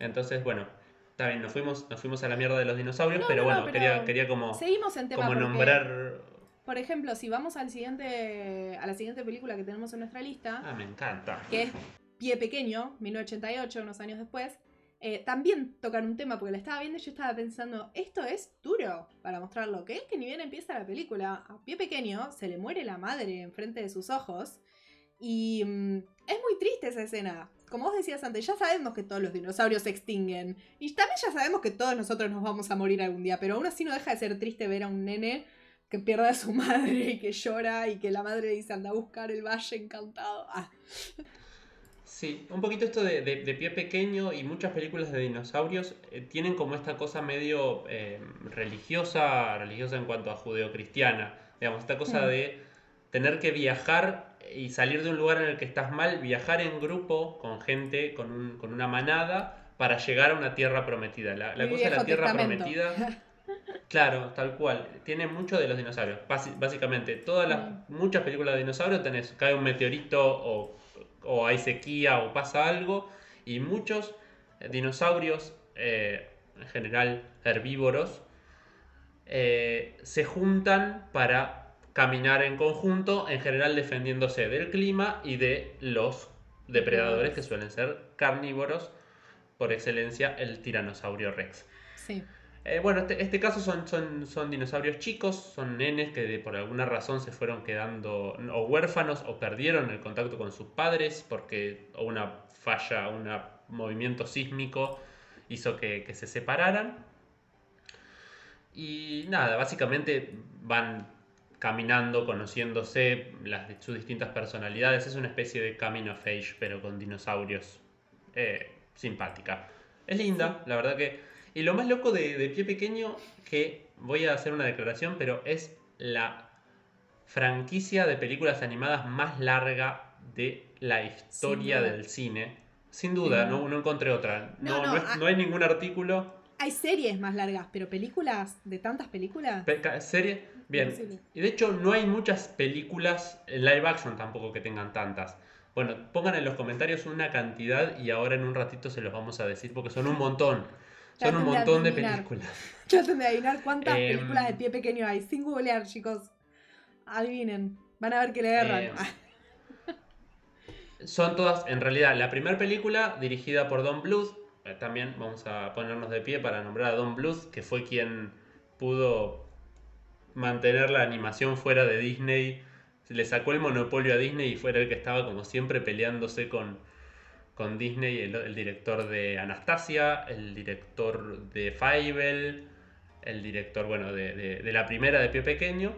Entonces, bueno, está bien, nos fuimos, nos fuimos a la mierda de los dinosaurios,
No,
pero
no, no,
bueno,
pero
quería, quería como,
Seguimos en tema
como
porque
nombrar.
Por ejemplo, si vamos al siguiente, a la siguiente película que tenemos en nuestra lista,
Ah, me encanta.
que es Pie Pequeño, 1988, unos años después, eh, también tocan un tema, porque la estaba viendo y yo estaba pensando, esto es duro para mostrarlo, que es que ni bien empieza la película, a Pie Pequeño se le muere la madre enfrente de sus ojos, y mm, es muy triste esa escena. Como vos decías antes, ya sabemos que todos los dinosaurios se extinguen, y también ya sabemos que todos nosotros nos vamos a morir algún día, pero aún así no deja de ser triste ver a un nene que pierde a su [LAUGHS] madre y que llora y que la madre le dice anda a buscar el valle encantado. Ah,
Sí, un poquito esto de, de- de pie pequeño y muchas películas de dinosaurios eh, tienen como esta cosa medio eh, religiosa, religiosa en cuanto a judeocristiana, digamos, esta cosa
Mm.
de tener que viajar y salir de un lugar en el que estás mal, viajar en grupo con gente, con, un- con una manada, para llegar a una tierra prometida. La, la cosa de la tierra
testamento.
prometida, [LAUGHS] claro, tal cual, tiene mucho de los dinosaurios. Básicamente, todas las,
Mm.
muchas películas de dinosaurios tenés, cae un meteorito o o hay sequía o pasa algo y muchos eh, dinosaurios, eh, en general herbívoros, eh, se juntan para caminar en conjunto, en general defendiéndose del clima y de los depredadores que suelen ser carnívoros, por excelencia el tiranosaurio rex.
sí.
Eh, bueno, este, este caso son, son, son dinosaurios chicos, son nenes que de- por alguna razón se fueron quedando o huérfanos o perdieron el contacto con sus padres porque una falla, un movimiento sísmico hizo que, que se separaran. Y nada, básicamente van caminando, conociéndose las, sus distintas personalidades. Es una especie de coming of age, pero con dinosaurios. Eh, simpática. Es linda, la verdad que... Y lo más loco de, de Pie Pequeño, que voy a hacer una declaración, pero es la franquicia de películas animadas más larga de la historia del cine. Sin duda, no, no encontré otra.
No,
No,
no,
no es-
ah.
no hay ningún artículo.
Hay series más largas, pero películas de tantas películas.
Pe- ca- Serie. Bien.
Imposible.
Y de hecho, no hay muchas películas en live action tampoco que tengan tantas. Bueno, pongan en los comentarios una cantidad y ahora en un ratito se los vamos a decir porque son un montón. Son un
de
montón de
adivinar.
películas. [LAUGHS]
Traten de adivinar cuántas
Em,
películas de pie pequeño hay. Sin googlear, chicos. Adivinen. Van a ver que le erran.
Em, [LAUGHS] Son todas, en realidad, la primera película dirigida por Don Bluth. eh, También vamos a ponernos de pie para nombrar a Don Bluth, que fue quien pudo mantener la animación fuera de Disney. Le sacó el monopolio a Disney y fue el que estaba como siempre peleándose con, con Disney, el, el director de Anastasia, el director de Fievel, el director, bueno, de, de- de la primera de Pie Pequeño.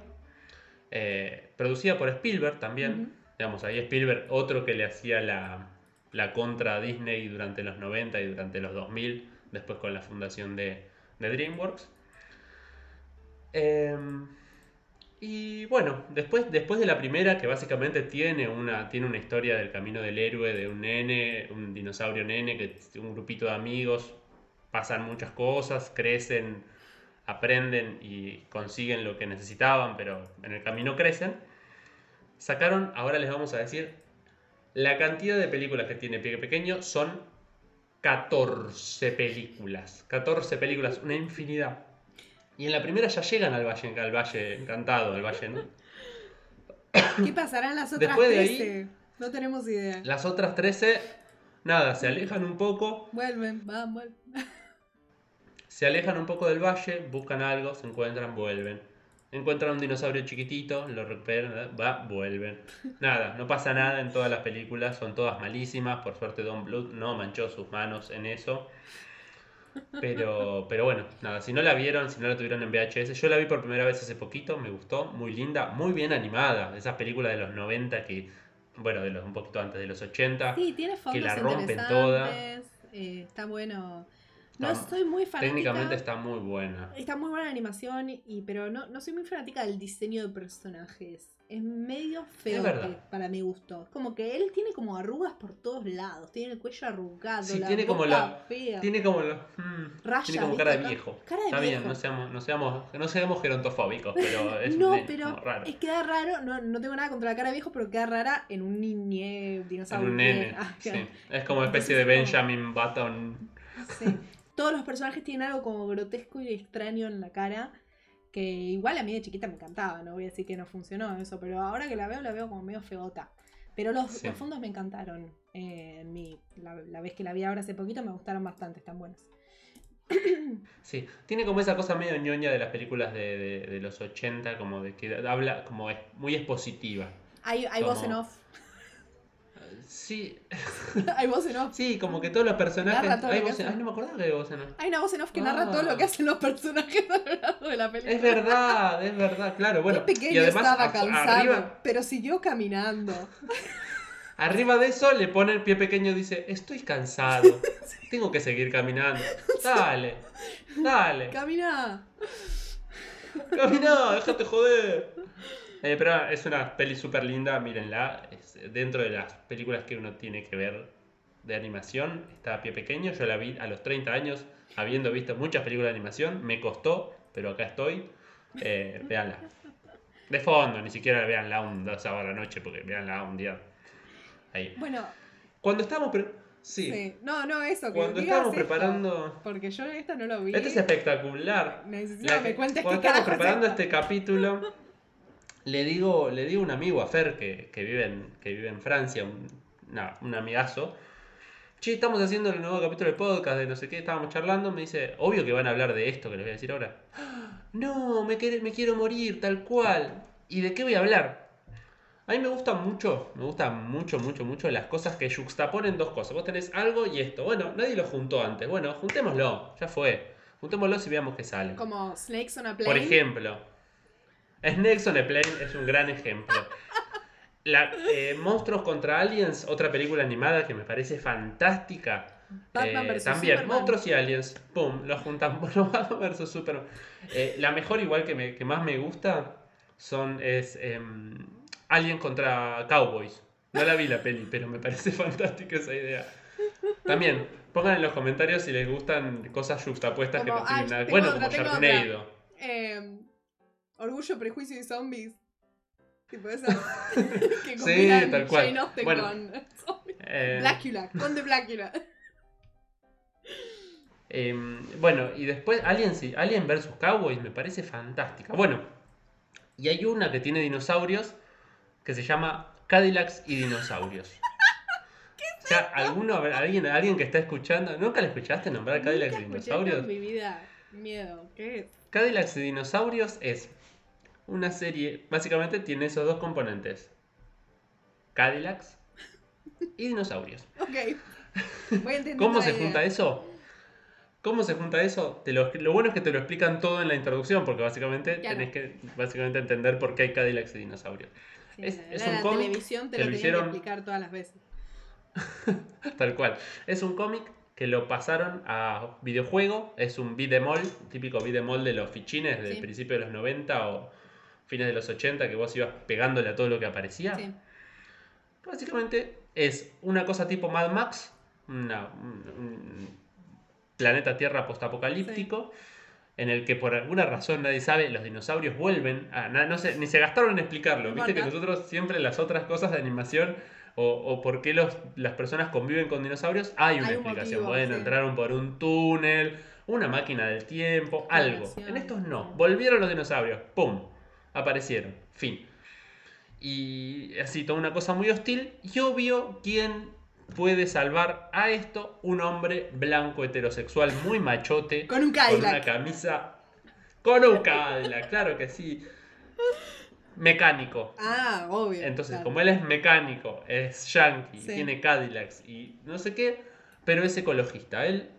Eh, producida por Spielberg también. Digamos, ahí Spielberg, otro que le hacía la, la contra a Disney durante los 90 y durante los 2000, después con la fundación de, de DreamWorks. Em, y bueno, después, después de la primera, que básicamente tiene una, tiene una historia del camino del héroe, de un nene, un dinosaurio nene, que un grupito de amigos, pasan muchas cosas, crecen, aprenden y consiguen lo que necesitaban, pero en el camino crecen. Sacaron, ahora les vamos a decir, la cantidad de películas que tiene Pie Pequeño son 14 películas. 14 películas, una infinidad. Y en la primera ya llegan al Valle, al valle Encantado, al Valle, ¿no?
¿Qué pasarán las otras
Después de ahí-
13? No tenemos idea.
Las otras 13, nada, se alejan un poco,
Vuelven, van, vuelven.
se alejan un poco del valle, buscan algo, se encuentran, vuelven. Encuentran un dinosaurio chiquitito, lo recuperan, va, vuelven. Nada, no pasa nada en todas las películas, son todas malísimas. Por suerte Don Bluth no manchó sus manos en eso. Pero, pero bueno, nada, si no la vieron, si no la tuvieron en VHS, yo la vi por primera vez hace poquito, me gustó, muy linda, muy bien animada. Esas películas de los 90 que, bueno, de los un poquito antes de los 80.
Sí, tiene fondos
la rompen toda.
eh, está bueno. No
Está-
soy muy fanática.
Técnicamente está muy buena.
Está muy buena la animación, y, pero no, no soy muy fanática del diseño de personajes. Es medio feo para mi gusto. Como que él tiene como arrugas por todos lados. Tiene el cuello arrugado.
Sí,
la
tiene como la-
fea.
Tiene como los. mm,
Rayas,
tiene como cara de viejo.
Cara de
Está bien, no seamos, no seamos, no seamos gerontofóbicos, pero [LAUGHS] es,
no, pero
como raro.
es queda raro. No, no tengo nada contra la cara de viejo, pero queda rara en un niñe
En
dinosaurio.
un nene. [LAUGHS]
Ah,
sí. Es como especie
Entonces,
de Benjamin Button.
Sí. Todos los personajes tienen algo como grotesco y extraño en la cara Que igual a mí de chiquita me encantaba, no voy a decir que no funcionó eso, pero ahora que la veo, la veo como medio feota. Pero los,
Sí.
los fondos me encantaron. eh, mi, la, la vez que la vi ahora hace poquito me gustaron bastante, están buenos. [CLEARS THROAT]
Sí, tiene como esa cosa medio ñoña de las películas de, de- de los 80, como de que habla como es muy expositiva.
Hay, hay voz en off.
Sí, [LAUGHS]
hay voz en off.
sí, como que todos los personajes.
Narra todo
hay
lo que
voz en-
hacen.
Ay, no me acordaba que había voz en off.
Hay una voz en off que narra
Ah.
todo lo que hacen los personajes [LAUGHS] a lo largo de la película.
Es verdad, es verdad, claro. Bueno,
Qué pequeño
y además
estaba cansado,
arriba,
pero siguió caminando.
arriba de eso le pone el pie pequeño y dice, estoy cansado, [LAUGHS] tengo que seguir caminando. Dale, dale.
Camina.
Camina, déjate joder. Eh, pero es una peli súper linda, mírenla. Es dentro de las películas que uno tiene que ver de animación. Está a pie pequeño. Yo la vi a los 30 años, habiendo visto muchas películas de animación. Me costó, pero acá estoy. Eh, véanla. De fondo, ni siquiera véanla un sábado a la noche, porque véanla un día. Ahí.
Bueno,
Cuando estábamos. pre- Sí.
sí. No, no, eso. Que
Cuando estábamos preparando.
Porque yo esto no lo vi.
Este es espectacular.
Necesito que me cuentes
cuando estamos preparando
es
este capítulo, [LAUGHS] le digo, le digo a un amigo, a Fer, que, que vive, en, que vive en Francia, un, un amigazo. Che, estamos haciendo el nuevo capítulo del podcast, de no sé qué, estábamos charlando. Me dice, obvio que van a hablar de esto que les voy a decir ahora. No, me, quer- me quiero morir, tal cual. ¿Y de qué voy a hablar? A mí me gusta mucho, me gustan mucho, mucho, mucho las cosas que juxtaponen dos cosas. Vos tenés algo y esto. Bueno, nadie lo juntó antes. Bueno, juntémoslo, ya fue. Juntémoslo si veamos qué sale.
Como Snakes on a Plane.
Por ejemplo, Snakes on a Plane es un gran ejemplo. La, eh, Monstruos contra Aliens, otra película animada que me parece fantástica.
Batman
Eh, también,
Superman.
Monstruos y Aliens, pum, los juntan. [LAUGHS] Bueno, Batman versus Superman. Eh, la mejor, igual que, me- que más me gusta, son es em, Alien contra Cowboys. No la vi la peli, pero me parece [LAUGHS] fantástica esa idea. También, pongan en los comentarios si les gustan cosas juxtapuestas que
Como,
no tienen nada. Bueno,
otra,
como. Sharknado.
Orgullo, Prejuicio y Zombies. Tipo esa. [LAUGHS] que
Sí, tal cual.
Jane Austen
Bueno.
con [LAUGHS] zombies.
Eh,
Blácula, con de Blácula.
em, bueno, y después Alien, sí, Alien vs. Cowboys me parece fantástica. Bueno, y hay una que tiene dinosaurios que se llama Cadillacs y dinosaurios. [LAUGHS] O sea, alguno, alguien, alguien que está escuchando, ¿nunca le escuchaste nombrar Cadillacs y dinosaurios?
en mi vida. Miedo. ¿Qué es?
Cadillacs y dinosaurios es una serie, básicamente tiene esos dos componentes. Cadillacs y dinosaurios.
Ok. Voy a
¿Cómo se
idea.
junta eso? ¿Cómo se junta eso? Te lo, lo bueno es que te lo explican todo en la introducción, porque básicamente
Claro.
tenés que básicamente entender por qué hay Cadillacs y dinosaurios.
Sí,
Es-
la-
es
la-
un
la
cómic
televisión te
que
lo
hicieron-
que explicar todas las veces. [LAUGHS]
Tal cual. Es un cómic que lo pasaron a videojuego. Es un beat'em all, típico beat'em all de los fichines del
Sí.
principio de los 90 o fines de los 80, que vos ibas pegándole a todo lo que aparecía.
Sí.
Básicamente es una cosa tipo Mad Max, una- un, planeta Tierra postapocalíptico, en el que por alguna razón nadie sabe, los dinosaurios vuelven. a- na- no sé, ni se gastaron en explicarlo. Viste que nosotros siempre las otras cosas de animación o, o por qué los, las personas conviven con dinosaurios, hay una
Hay un
explicación.
motivo,
Bueno,
sí.
entraron por un túnel, una máquina del tiempo, algo. En estos no.
sí.
Volvieron los dinosaurios. ¡Pum! Aparecieron. Fin. Y así, toda una cosa muy hostil. Y obvio, ¿quién puede salvar a esto? Un hombre blanco heterosexual muy machote.
Con un
Con una
Cadillac.
camisa. Con un Cadillac, claro que sí. Mecánico.
Ah, obvio.
Entonces,
claro.
como él es mecánico, es yankee,
Sí.
tiene Cadillacs y no sé qué, pero es ecologista. Él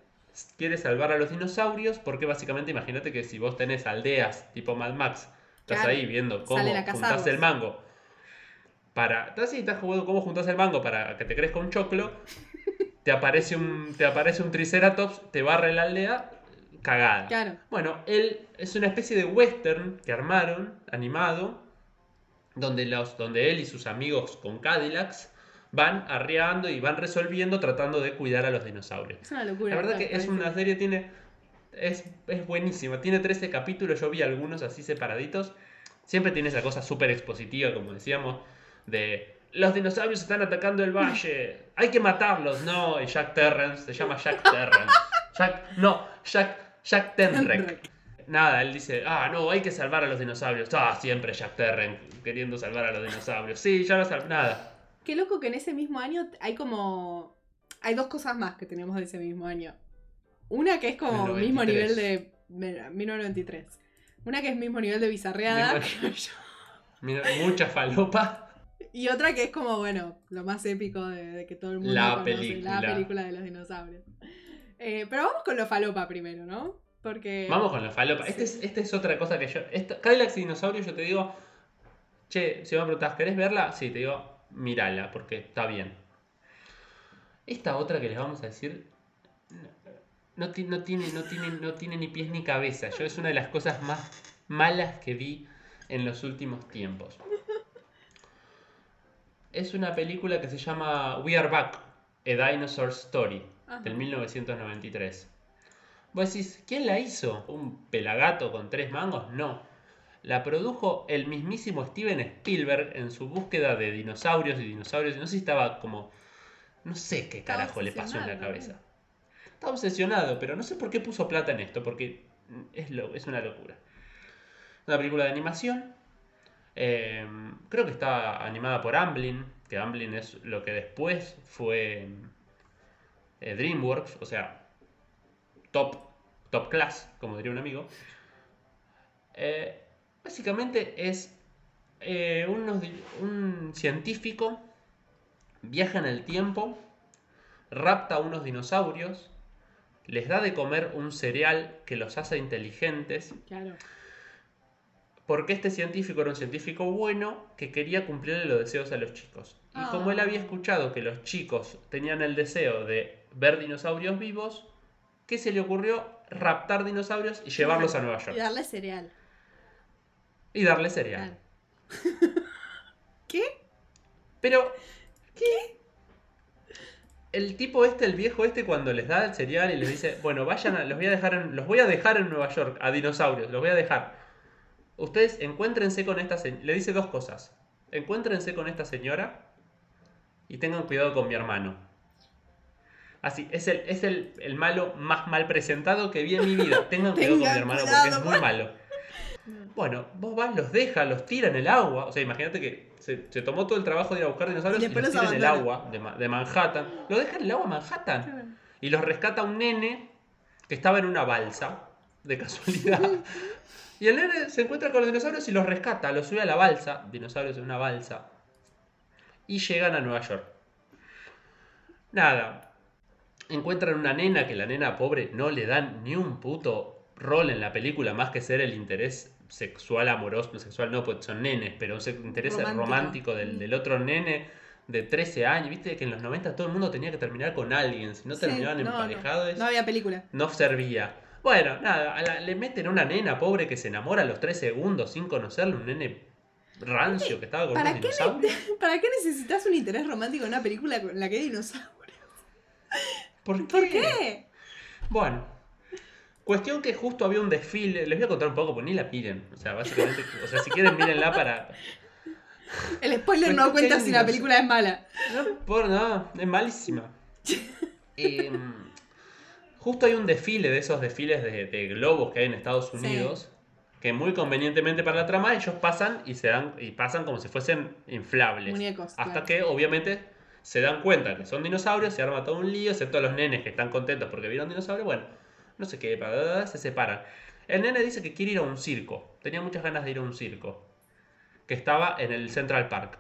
quiere salvar a los dinosaurios porque básicamente imagínate que si vos tenés aldeas tipo Mad Max, estás
Claro.
ahí viendo cómo
cazarlos.
el mango. Para, estás ahí, estás jugando cómo juntás el mango para que te crezca un choclo. [LAUGHS] Te aparece un, te aparece un triceratops, te barre la aldea, cagada.
Claro.
Bueno, él es una especie de western que armaron, animado, donde, los, donde él y sus amigos con Cadillacs van arreando y van resolviendo tratando de cuidar a los dinosaurios.
Es una locura.
La verdad que es una serie, tiene es, es buenísima, tiene 13 capítulos, yo vi algunos así separaditos. Siempre tiene esa cosa súper expositiva, como decíamos, de los dinosaurios están atacando el valle, [LAUGHS] hay que matarlos. No, y Jack Terrence, se llama Jack Terrence. Jack, no, Jack, Jack Tenrek. nada, él dice, ah, no, hay que salvar a los dinosaurios. Ah, siempre Jack Terren queriendo salvar a los dinosaurios. Sí, ya lo salvé. Nada.
Qué loco que en ese mismo año hay como. Hay dos cosas más que tenemos de ese mismo año. Una que es como mismo
93.
nivel de. mira, 1993. Una que es mismo nivel de bizarreada.
Mira, mucha falopa.
Y otra que es como, bueno, lo más épico de, de que todo el mundo
La
conoce,
película.
la película de los dinosaurios. Eh, pero vamos con lo falopa primero, ¿no? Porque.
Vamos con la falopa. Esta es, esta es otra cosa que yo. Esta, Cadillacs y dinosaurios, yo te digo, che, si me preguntás, ¿querés verla? Sí, te digo, mírala, porque está bien. Esta otra que les vamos a decir. No, ti- no tiene, no, tiene, no tiene ni pies ni cabeza. Yo es una de las cosas más malas que vi en los últimos tiempos. Es una película que se llama We Are Back, A Dinosaur Story,
Ajá.
del 1993. Vos decís, ¿quién la hizo? ¿Un pelagato con tres mangos? No. La produjo el mismísimo Steven Spielberg en su búsqueda de dinosaurios y dinosaurios. No sé si estaba como. No sé qué carajo le pasó en la cabeza. Obsesionado, pero no sé por qué puso plata en esto, porque es, lo, es una locura. Una película de animación. eh, creo que está animada por Amblin, que Amblin es lo que después fue eh, DreamWorks, o sea, top, top class, como diría un amigo. Eh, básicamente es un científico viaja en el tiempo, rapta a unos dinosaurios, les da de comer un cereal que los hace inteligentes,
Claro.
porque este científico era un científico bueno que quería cumplirle los deseos a los chicos. Y como él
Ah.
había escuchado que los chicos tenían el deseo de ver dinosaurios vivos, ¿qué se le ocurrió? Raptar dinosaurios y llevarlos a Nueva
Y
York.
darle cereal.
Y darle cereal.
Claro. [LAUGHS] ¿Qué?
Pero, ¿qué? El tipo este, el viejo este, cuando les da el cereal y les dice, bueno, vayan, a- los voy a dejar en, los voy a dejar en Nueva York, a dinosaurios, los voy a dejar. Ustedes encuéntrense con esta señora. Le dice dos cosas. Encuéntrense con esta señora y tengan cuidado con mi hermano. Así, es el, es el, el malo más mal presentado que vi en mi vida. [LAUGHS] Tengan cuidado con mi hermano porque es muy malo. Bueno, vos vas, los dejas, los tira en el agua. O sea, imagínate que se, se tomó todo el trabajo de ir a buscar dinosaurios
Y
y, los tira en el agua de, Ma- de Manhattan. Lo deja en el agua de Manhattan.
Claro.
Y los rescata un nene que estaba en una balsa, de casualidad. [LAUGHS] y el nene se encuentra con los dinosaurios y los rescata, los sube a la balsa, dinosaurios en una balsa. Y llegan a Nueva York. Nada. Encuentran una nena que la nena pobre no le dan ni un puto rol en la película más que ser el interés sexual amoroso, sexual no, pues son nenes, pero un interés
Romántico.
romántico, del, del otro nene de 13 años. Viste que en los 90 todo el mundo tenía que terminar con alguien, si no
Sí,
terminaban
no,
emparejados
No había película.
no servía. Bueno, nada, a la- le meten una nena pobre que se enamora a los 3 segundos sin conocerle, un nene rancio que estaba con
¿Para
unos
qué,
dinosaurios.
ne- [LAUGHS] ¿Para qué necesitas un interés romántico en una película en la que hay dinosaurios?
¿Por qué?
¿Por qué?
Bueno, cuestión que justo había un desfile, les voy a contar un poco, porque ni la miren. O sea, básicamente, o sea, si quieren mírenla para...
El spoiler
Pues
no cuenta si la película es mala.
No, por no, es malísima. [LAUGHS] Em, justo hay un desfile de esos desfiles de, de globos que hay en Estados
Sí.
Unidos. Que muy convenientemente para la trama, ellos pasan y se dan. y pasan como si fuesen inflables.
Muñecos,
Hasta
claro.
que obviamente se dan cuenta que son dinosaurios, se arma todo un lío, excepto los nenes que están contentos porque vieron dinosaurios, bueno, no sé qué, se separan. El nene dice que quiere ir a un circo. Tenía muchas ganas de ir a un circo. Que estaba en el Central Park.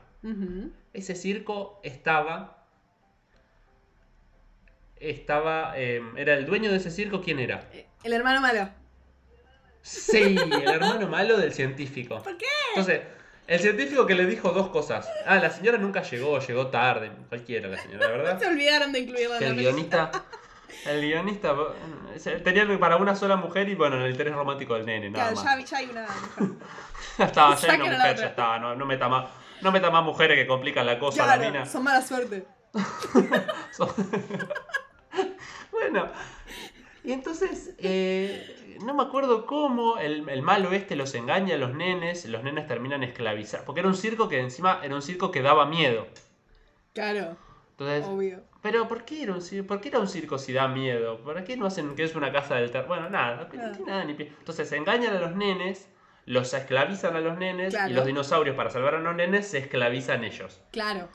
Ese circo estaba. Estaba. eh, era el dueño de ese circo, ¿quién era?
El hermano malo.
Sí, el hermano malo del científico.
¿Por qué?
Entonces, el científico que le dijo dos cosas. Ah, la señora nunca llegó, llegó tarde. Cualquiera la señora, verdad. [LAUGHS]
Se olvidaron de incluirla
Que el guionista. El guionista. Tenía para una sola mujer y bueno, el interés romántico del nene, nada
Claro,
más.
ya, ya hay una. [LAUGHS] [LAUGHS]
Ya estaba, ya hay una mujer, ya estaba. No, no meta más. No meta más mujeres que complican la cosa a la mina.
Claro, son mala suerte. [LAUGHS]
Son- bueno, y entonces, eh, no me acuerdo cómo el, el malo este los engaña a los nenes, los nenes terminan esclavizados, porque era un circo que encima era un circo que daba miedo.
Claro.
Entonces,
Obvio.
Pero ¿por qué, era un, ¿por qué era un circo si da miedo? ¿Por qué no hacen que es una casa del terror? Bueno, nada, no tiene nada ni pie. Entonces engañan a los nenes, los esclavizan a los nenes
Claro.
y los dinosaurios para salvar a los nenes se esclavizan ellos.
Claro.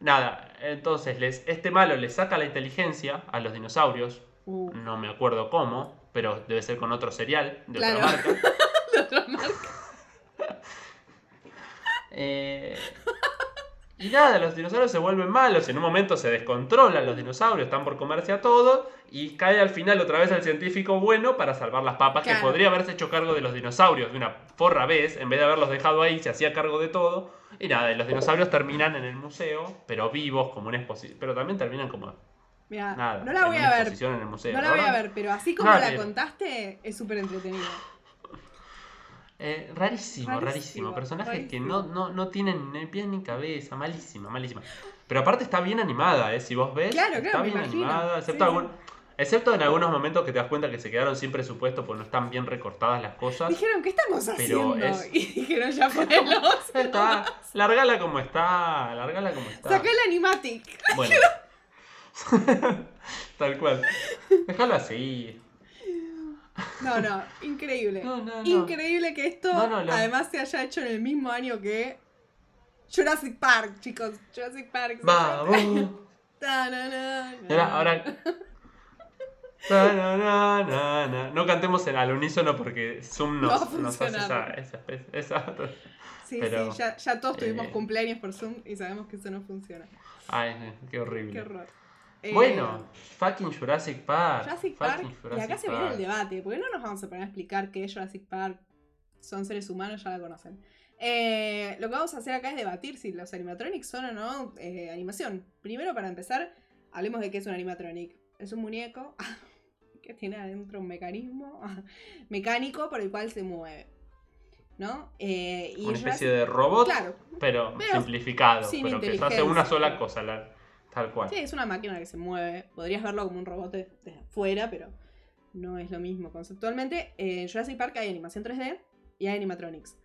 Nada, entonces les, este malo le saca la inteligencia a los dinosaurios,
Uh.
no me acuerdo cómo, pero debe ser con otro cereal de
Claro.
otra marca. [LAUGHS]
De otra marca. [LAUGHS]
Eh, y nada, los dinosaurios se vuelven malos. En un momento se descontrolan los dinosaurios, están por comerse a todo. Y cae al final otra vez el científico bueno para salvar las papas, que podría haberse hecho cargo de los dinosaurios de una forra vez. En vez de haberlos dejado ahí, se hacía cargo de todo. Y nada, los dinosaurios terminan en el museo, pero vivos, como una exposición. Pero también terminan como
Mira,
nada.
no la voy a ver.
en el museo.
No la voy a ver, pero así como
Nadie.
la contaste, es súper entretenido.
Eh, rarísimo, rarísimo,
Rarísimo,
Personajes que no, no, no tienen ni pie ni cabeza. Malísima, malísima. Pero aparte está bien animada, ¿eh? Si vos ves,
Claro, claro,
está bien animada. Excepto,
Sí,
algún- excepto en algunos momentos que te das cuenta que se quedaron sin presupuesto porque no están bien recortadas las cosas.
Dijeron, ¿qué estamos haciendo?
es- [LAUGHS]
Y dijeron, ya ponemos.
Está, largala como está, largala como está.
Sacá el animatic.
Bueno. [LAUGHS] [LAUGHS] Tal cual. Déjalo así.
No, no, increíble.
No, no, no.
Increíble que esto
lo-
además se haya hecho en el mismo año que Jurassic Park, chicos. Jurassic Park.
Vamos. [LAUGHS] Ahora, ahora-. No cantemos en al unísono porque Zoom nos, nos hace esa, esa, esa-
Sí,
pero,
sí, ya, ya todos tuvimos
eh,
cumpleaños por Zoom y sabemos que eso no funciona.
Ay, qué horrible.
Qué horror. Eh,
Bueno, fucking Jurassic Park.
Jurassic Park.
fucking
Y acá se viene el debate, porque no nos vamos a poner a explicar qué es Jurassic Park. Son seres humanos, ya la conocen. Eh, lo que vamos a hacer acá es debatir si los animatronics son o no eh, animación. Primero, para empezar, hablemos de qué es un animatronic. Es un muñeco [LAUGHS] que tiene adentro un mecanismo [LAUGHS] mecánico por el cual se mueve. ¿No? Eh, y
Una
Jurassic-
especie de robot,
Claro,
pero,
Pero
simplificado. pero que hace una sola cosa, la- tal cual.
Sí, es una máquina que se mueve. Podrías verlo como un robot de- desde afuera, pero no es lo mismo conceptualmente. En Jurassic Park hay animación 3D y hay animatronics.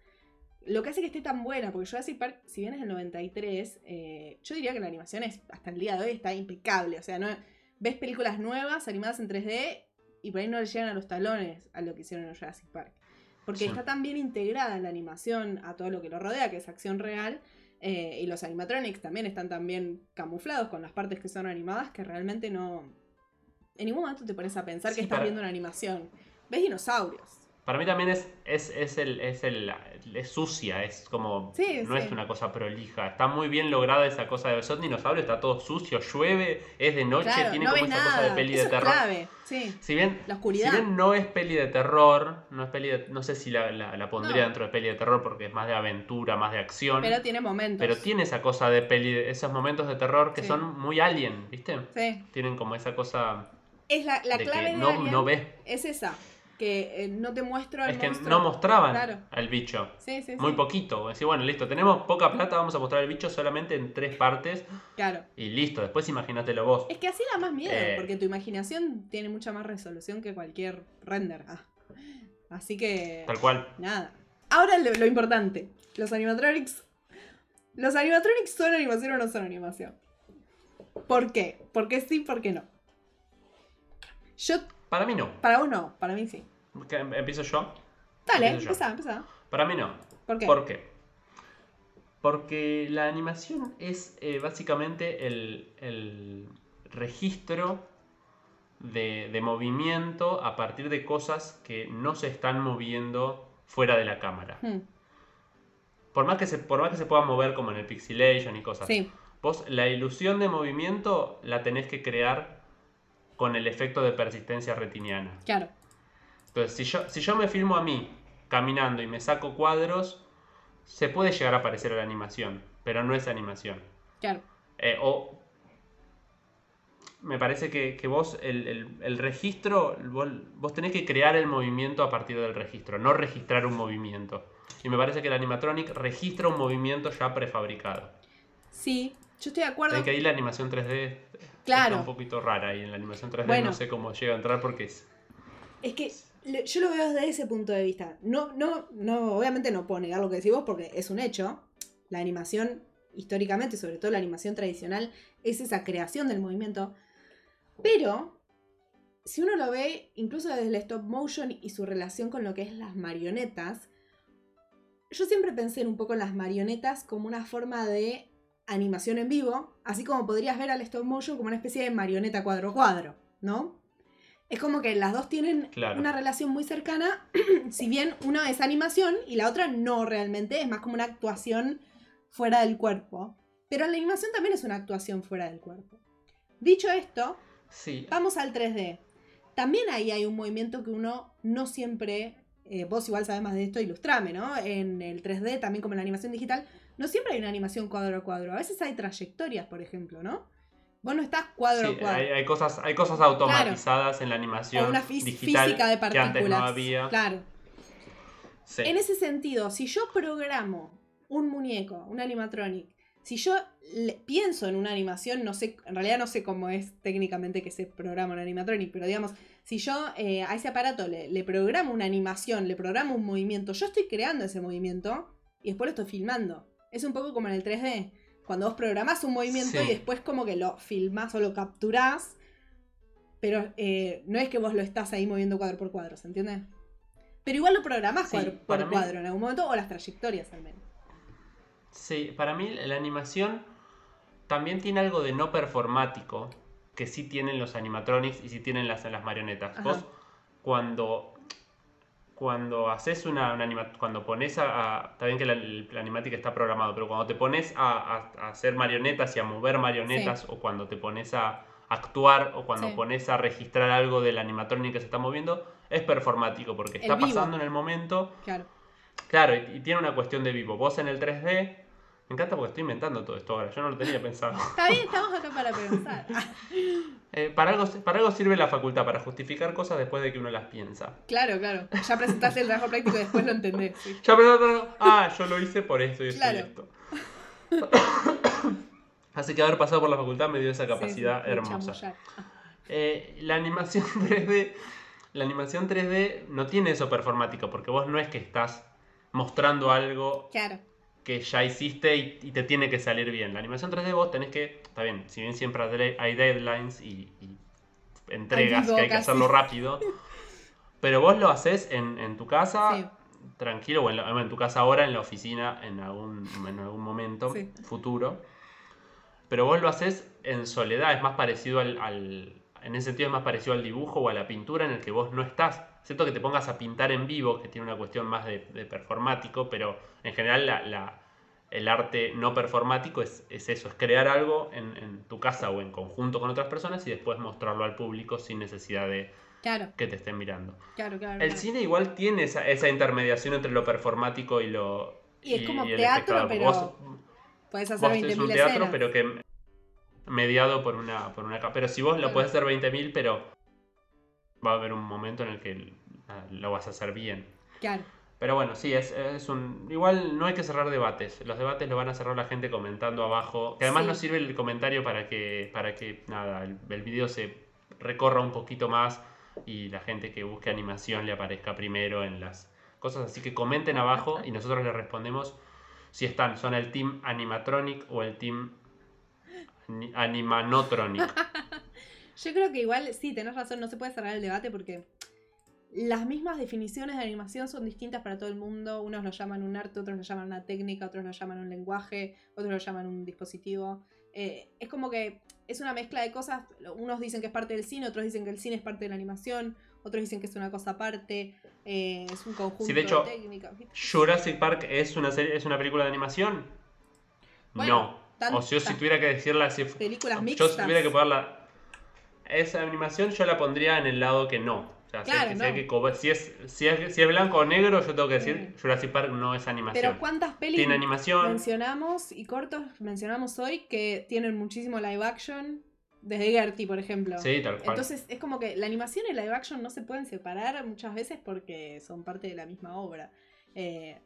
Lo que hace que esté tan buena, porque Jurassic Park, si bien es del 93, eh, yo diría que la animación es, hasta el día de hoy está impecable. O sea, no ves películas nuevas animadas en 3D y por ahí no le llegan a los talones a lo que hicieron en Jurassic Park. Porque
Sí.
está tan bien integrada la animación a todo lo que lo rodea, que es acción real, eh, y los animatronics también están tan bien camuflados con las partes que son animadas que realmente no. En ningún momento te pones a pensar
Sí,
que estás
para-
viendo una animación. Ves dinosaurios.
Para mí también es, es, es el, es el es sucia, es como
Sí,
no
sí.
es una cosa prolija. Está muy bien lograda esa cosa de son dinosaurios, está todo sucio, llueve, es de noche,
Claro,
tiene
no
como esa cosa de peli
Eso
de
es
terror.
clave. Sí.
Si bien,
La oscuridad.
si bien no es peli de terror, no es peli de- no sé si la, la- la pondría
No.
dentro de peli de terror porque es más de aventura, más de acción.
Pero tiene momentos.
pero tiene esa cosa de peli, de- esos momentos de terror que
Sí.
son muy alien, ¿viste?
Sí.
Tienen como esa cosa
Es la, la
de
clave
que
de
no,
Alien
no ves.
Es esa. Que eh, no te muestro el
Es que
monstruo.
no mostraban
Claro.
al bicho.
Sí, sí, sí.
Muy poquito. Decir, bueno, listo, tenemos poca plata, vamos a mostrar el bicho solamente en tres partes
Claro.
y listo. Después imagínatelo vos.
Es que así da más miedo,
Eh.
porque tu imaginación tiene mucha más resolución que cualquier render. Ah. Así que.
Tal cual.
Nada. Ahora lo, lo importante. Los animatronics. ¿Los animatronics son animación o no son animación? ¿Por qué? ¿Por qué sí, por qué no? Yo,
Para mí no.
para vos no, para mí sí.
Que- Empiezo yo.
Dale,
Empiezo yo.
empezá.
Para mí no.
¿Por qué?
¿Por qué? Porque la animación es eh, básicamente el, el registro de, de movimiento a partir de cosas que no se están moviendo fuera de la cámara.
Hmm,
Por más que se, por más que se pueda mover como en el pixelation y cosas.
Sí,
Vos la ilusión de movimiento la tenés que crear con el efecto de persistencia retiniana.
claro.
Entonces, si yo, si yo me filmo a mí caminando y me saco cuadros, se puede llegar a parecer a la animación, pero no es animación.
Claro.
Eh, o me parece que, que vos, el, el- el registro, vos, vos tenés que crear el movimiento a partir del registro, no registrar un movimiento. Y me parece que el animatronic registra un movimiento ya prefabricado.
Sí, yo estoy de acuerdo.
Sé que ahí la animación 3D
Claro.
está un poquito rara y en la animación 3D
Bueno.
no sé cómo llega a entrar porque es...
Es que yo lo veo desde ese punto de vista. No, no, no, obviamente no puedo negar lo que decís vos porque es un hecho. La animación históricamente, sobre todo la animación tradicional, es esa creación del movimiento. Pero, si uno lo ve, incluso desde el stop motion y su relación con lo que es las marionetas, yo siempre pensé un poco en las marionetas como una forma de animación en vivo, así como podrías ver al stop motion como una especie de marioneta cuadro a cuadro, ¿no? Es como que las dos tienen
Claro.
una relación muy cercana, [CLEARS THROAT] si bien una es animación y la otra no realmente, es más como una actuación fuera del cuerpo. Pero la animación también es una actuación fuera del cuerpo. Dicho esto,
Sí.
vamos al 3D. También ahí hay un movimiento que uno no siempre, eh, vos igual sabés más de esto, ilustrame, ¿no? En el 3D, también como en la animación digital, no siempre hay una animación cuadro a cuadro. A veces hay trayectorias, por ejemplo, ¿no? Vos no estás cuadro
Sí,
a cuadro.
hay, hay cosas, hay cosas automatizadas en la animación
o una
digital
física de
que antes
partículas.
no había.
Claro.
Sí.
En ese sentido, si yo programo un muñeco, un animatronic, si yo le- pienso en una animación, no sé, en realidad no sé cómo es técnicamente que se programa un animatronic, pero digamos, si yo eh, a ese aparato le, le programo una animación, le programo un movimiento, yo estoy creando ese movimiento y después lo estoy filmando. Es un poco como en el 3D, cuando vos programás un movimiento
Sí.
y después como que lo filmás o lo capturás, pero eh, no es que vos lo estás ahí moviendo cuadro por cuadro, ¿se entiende? Pero igual lo programás
Sí,
cuadro por
mí-
cuadro en algún momento, o las trayectorias al menos.
Sí, para mí la animación también tiene algo de no performático que sí tienen los animatronics y sí tienen las, las marionetas.
Ajá.
Vos cuando cuando haces una, una anima- cuando pones a, a- está bien que la, la animática está programado, pero cuando te pones a, a- hacer marionetas y a mover marionetas o cuando te pones a actuar o cuando
Sí.
pones a registrar algo del animatronic que se está moviendo, es performático porque
El
está
vivo.
pasando en el momento
Claro.
Claro, y, y tiene una cuestión de vivo. Vos en el 3D, me encanta porque estoy inventando todo esto ahora, yo no lo tenía pensado.
Está bien, estamos acá para pensar. [LAUGHS]
Eh, para, algo, para algo sirve la facultad, para justificar cosas después de que uno las piensa.
claro, claro. Ya presentaste el trabajo práctico y después lo entendés. sí.
Ya pensaba, ah, yo lo hice por esto y esto
Claro.
y esto. [COUGHS] Así que haber pasado por la facultad me dio esa capacidad
Sí, sí,
hermosa. Eh, la animación [LAUGHS] 3D, la animación 3D no tiene eso performático, porque vos no es que estás mostrando algo
Claro.
Que ya hiciste y, y te tiene que salir bien. La animación 3D vos tenés que, está bien, si bien siempre hay de- hay deadlines y, y entregas que hay que hacerlo [LAUGHS] rápido, pero vos lo haces en, en tu casa,
Sí.
tranquilo, o en, la- en tu casa ahora, en la oficina, en algún, en algún momento
Sí.
futuro, pero vos lo haces en soledad, es más parecido al, al- en ese sentido es más parecido al dibujo o a la pintura en el que vos no estás. Excepto que te pongas a pintar en vivo, que tiene una cuestión más de, de performático, pero en general la- la- el arte no performático es, es eso, es crear algo en, en tu casa o en conjunto con otras personas y después mostrarlo al público sin necesidad de
Claro,
que te estén mirando.
claro, claro.
El cine igual tiene esa, esa intermediación entre lo performático y lo...
Y es como teatro,
espectador.
pero
Vos-
Puedes hacer
vos tenés
20.000
un teatro,
escenas.
pero que mediado por una, por una Pero si vos lo
Claro.
podés hacer 20.000, pero va a haber un momento en el que ah, lo vas a hacer bien.
Claro.
Pero bueno, sí, es, es un... Igual no hay que cerrar debates. Los debates lo van a cerrar la gente comentando abajo. Que además
Sí.
nos sirve el comentario para que, para que nada, el, el video se recorra un poquito más y la gente que busque animación le aparezca primero en las cosas. Así que comenten abajo y nosotros les respondemos si están, son el team animatronic o el team ani- animanotronic. [LAUGHS]
Yo creo que igual, sí, tenés razón, no se puede cerrar el debate porque las mismas definiciones de animación son distintas para todo el mundo. Unos lo llaman un arte, otros lo llaman una técnica, otros lo llaman un lenguaje, otros lo llaman un dispositivo. Eh, es como que es una mezcla de cosas. Unos dicen que es parte del cine, otros dicen que el cine es parte de la animación, otros dicen que es una cosa aparte, eh, es un conjunto
Sí, de hecho,
técnicas. ¿viste?
Jurassic Park es una serie, es una película de animación.
Bueno,
no. O si yo si tuviera que decirla, si
películas
yo
mixtas.
si tuviera que ponerla esa animación yo la pondría en el lado que no. O sea, si
Claro,
si, hay
no.
que co- si es, si, es, si es blanco o negro, yo tengo que decir
Mm.
Jurassic Park no es animación.
Pero ¿cuántas pelis
Tiene animación.
mencionamos y cortos mencionamos hoy que tienen muchísimo live action? Desde Gertie, por ejemplo.
Sí, tal cual.
Entonces es como que la animación y el live action no se pueden separar muchas veces porque son parte de la misma obra. Eh,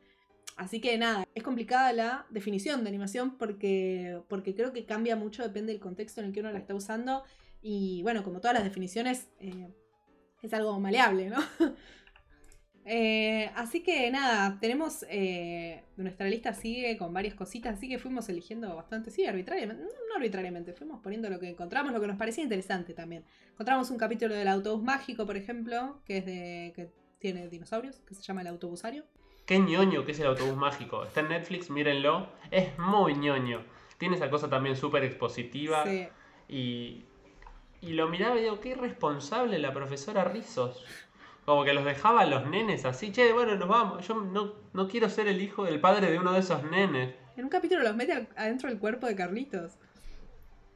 así que nada, es complicada la definición de animación porque, porque creo que cambia mucho, depende del contexto en el que uno la está usando. Y bueno, como todas las definiciones, eh, es algo maleable, ¿no? [LAUGHS] Eh, así que nada, tenemos. eh, nuestra lista sigue con varias cositas, así que fuimos eligiendo bastante, sí, arbitrariamente. No, no arbitrariamente, fuimos poniendo lo que encontramos, lo que nos parecía interesante también. Encontramos un capítulo del autobús mágico, por ejemplo, que es de. que tiene dinosaurios, que se llama El Autobusario.
Qué ñoño que es el autobús mágico. Está en Netflix, mírenlo. Es muy ñoño. Tiene esa cosa también súper expositiva.
Sí.
Y, y lo miraba y digo, qué irresponsable la profesora Rizos. Como que los dejaba a los nenes así, che, bueno, nos vamos. Yo no, no quiero ser el hijo del padre de uno de esos nenes.
En un capítulo los mete adentro del cuerpo de Carlitos.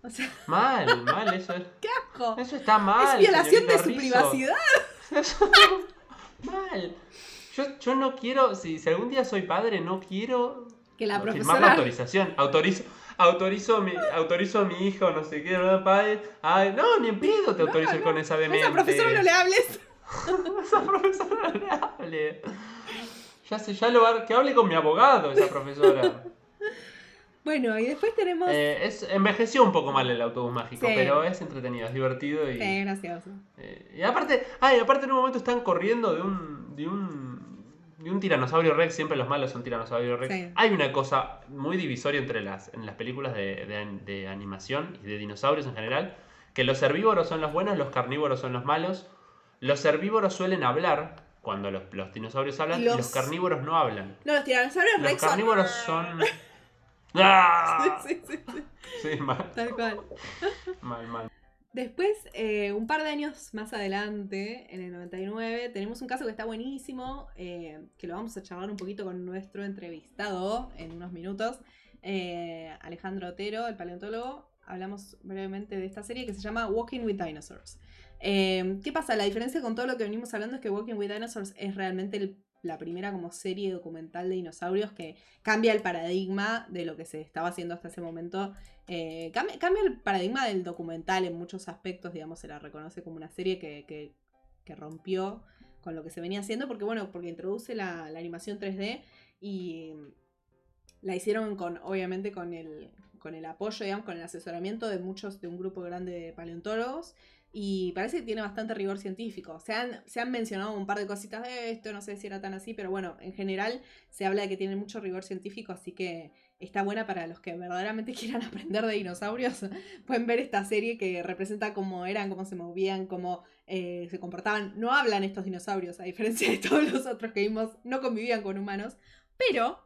O sea,
Mal, [LAUGHS] mal, eso es.
¡qué asco!
Eso está mal.
es violación de su
Rizos.
privacidad. [LAUGHS]
Mal. Yo, yo no quiero, si, si algún día soy padre, no quiero
Que la
firmar la
profesora.
autorización. Autorizo, autorizo, a mi, autorizo a mi hijo, no sé qué, ¿verdad, padre? Ay, no, ni en pedo te
No,
autorizo
no,
con esa
A
demente.
esa profesora no le hables. [LAUGHS]
esa profesora no le hable. Ya sé, ya lo va, que hable con mi abogado esa profesora.
Bueno, y después tenemos.
Eh, es, envejeció un poco mal el autobús mágico,
Sí.
pero es entretenido, es divertido y,
Sí, gracioso.
eh, y aparte, ay, aparte en un momento están corriendo de un, de un, de un tiranosaurio rex, siempre los malos son tiranosaurio rex.
Sí.
Hay una cosa muy divisoria entre las, en las películas de, de- de animación y de dinosaurios en general, que los herbívoros son los buenos, los carnívoros son los malos. Los herbívoros suelen hablar cuando los, los dinosaurios hablan y
Los-
los carnívoros no hablan.
No, los tiranosaurios
Los
Rex son-
carnívoros [LAUGHS] son... ¡Ah!
Sí, sí, sí,
Sí, mal,
tal cual.
mal, mal.
Después, eh, un par de años más adelante, en el 99, tenemos un caso que está buenísimo, eh, que lo vamos a charlar un poquito con nuestro entrevistado en unos minutos, eh, Alejandro Otero, el paleontólogo. Hablamos brevemente de esta serie que se llama Walking with Dinosaurs. ¿Qué pasa? La diferencia con todo lo que venimos hablando es que Walking with Dinosaurs es realmente el- la primera como serie documental de dinosaurios que cambia el paradigma de lo que se estaba haciendo hasta ese momento eh, cambia, cambia el paradigma del documental en muchos aspectos, digamos, se la reconoce como una serie que, que- rompió con lo que se venía haciendo, porque bueno, porque introduce la, animación 3D y la hicieron con, obviamente, con el, con el apoyo, digamos, con el asesoramiento de muchos, de un grupo grande de paleontólogos. Y parece que tiene bastante rigor científico. Se han, se han mencionado un par de cositas de esto, no sé si era tan así, pero bueno, en general se habla de que tiene mucho rigor científico, así que está buena para los que verdaderamente [LAUGHS] quieran aprender de dinosaurios. Pueden ver esta serie que representa cómo eran, cómo se movían, cómo eh, se comportaban. No hablan estos dinosaurios, a diferencia de todos los otros que vimos, no convivían con humanos. Pero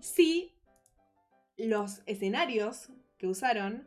sí, los escenarios que usaron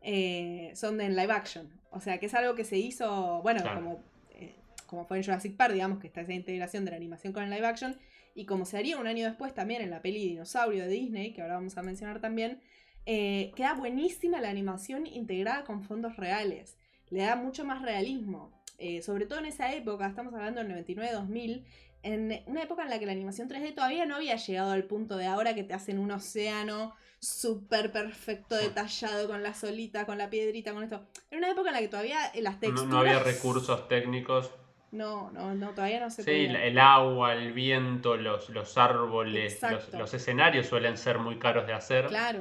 eh, son de en live action. O sea, que es algo que se hizo, bueno,
Claro.
como, eh, como fue en Jurassic Park, digamos, que está esa integración de la animación con el live action. Y como se haría un año después también en la peli Dinosaurio de Disney, que ahora vamos a mencionar también, eh, queda buenísima la animación integrada con fondos reales. Le da mucho más realismo. Eh, sobre todo en esa época, estamos hablando del 99-2000, en una época en la que la animación 3D todavía no había llegado al punto de ahora que te hacen un océano súper perfecto, detallado, con la solita, con la piedrita, con esto. Era una época en la que todavía las texturas...
no había recursos técnicos.
No, no, no, todavía no se
Sí,
podía.
el agua, el viento, los, los árboles, los, escenarios suelen ser muy caros de hacer.
Claro,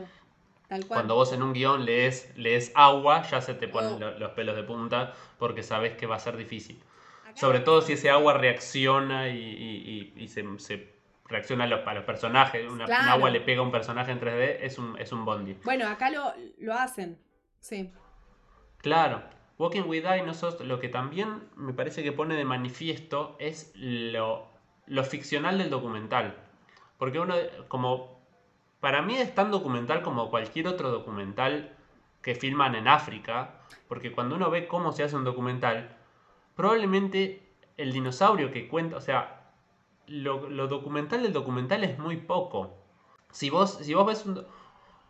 tal cual.
Cuando vos en un guion lees, lees agua, ya se te ponen
Oh.
lo- los pelos de punta porque sabes que va a ser difícil.
Acá-
Sobre todo si ese agua reacciona y, y- y- y se, se reacciona a los, a los personajes. Una, un agua le pega a un personaje en 3D, es un, es un bondi.
Bueno, acá lo, lo hacen. Sí.
Claro, Walking with Dinosaurs lo que también me parece que pone de manifiesto es lo, lo ficcional del documental. Porque uno, como, para mí es tan documental como cualquier otro documental que filman en África, porque cuando uno ve cómo se hace un documental, probablemente el dinosaurio que cuenta, o sea, lo, lo documental del documental es muy poco. Si vos, si vos ves un,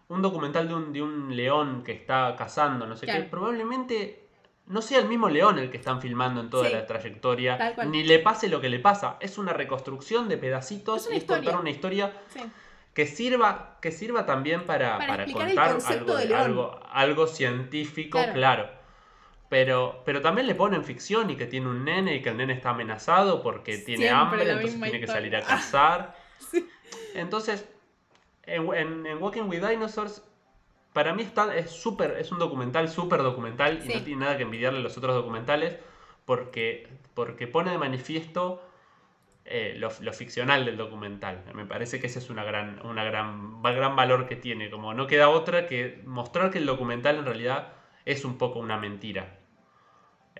un documental de un, de un león que está cazando, no sé
Claro.
qué, probablemente no sea el mismo león el que están filmando en toda
Sí.
la trayectoria, ni le pase lo que le pasa. Es una reconstrucción de pedacitos
Es
y es contar una historia
Sí.
que sirva, que sirva también para, contar algo, algo, algo científico,
Claro.
claro. Pero, pero también le ponen ficción y que tiene un nene y que el nene está amenazado porque tiene hambre, entonces tiene que salir a [LAUGHS] cazar.
Sí.
Entonces, en, en- en Walking with Dinosaurs, para mí está, es súper, es un documental súper documental y no tiene nada que envidiarle a los otros documentales porque, porque pone de manifiesto eh, lo, lo ficcional del documental. Me parece que ese es una gran, una gran, gran valor que tiene. Como no queda otra que mostrar que el documental en realidad es un poco una mentira.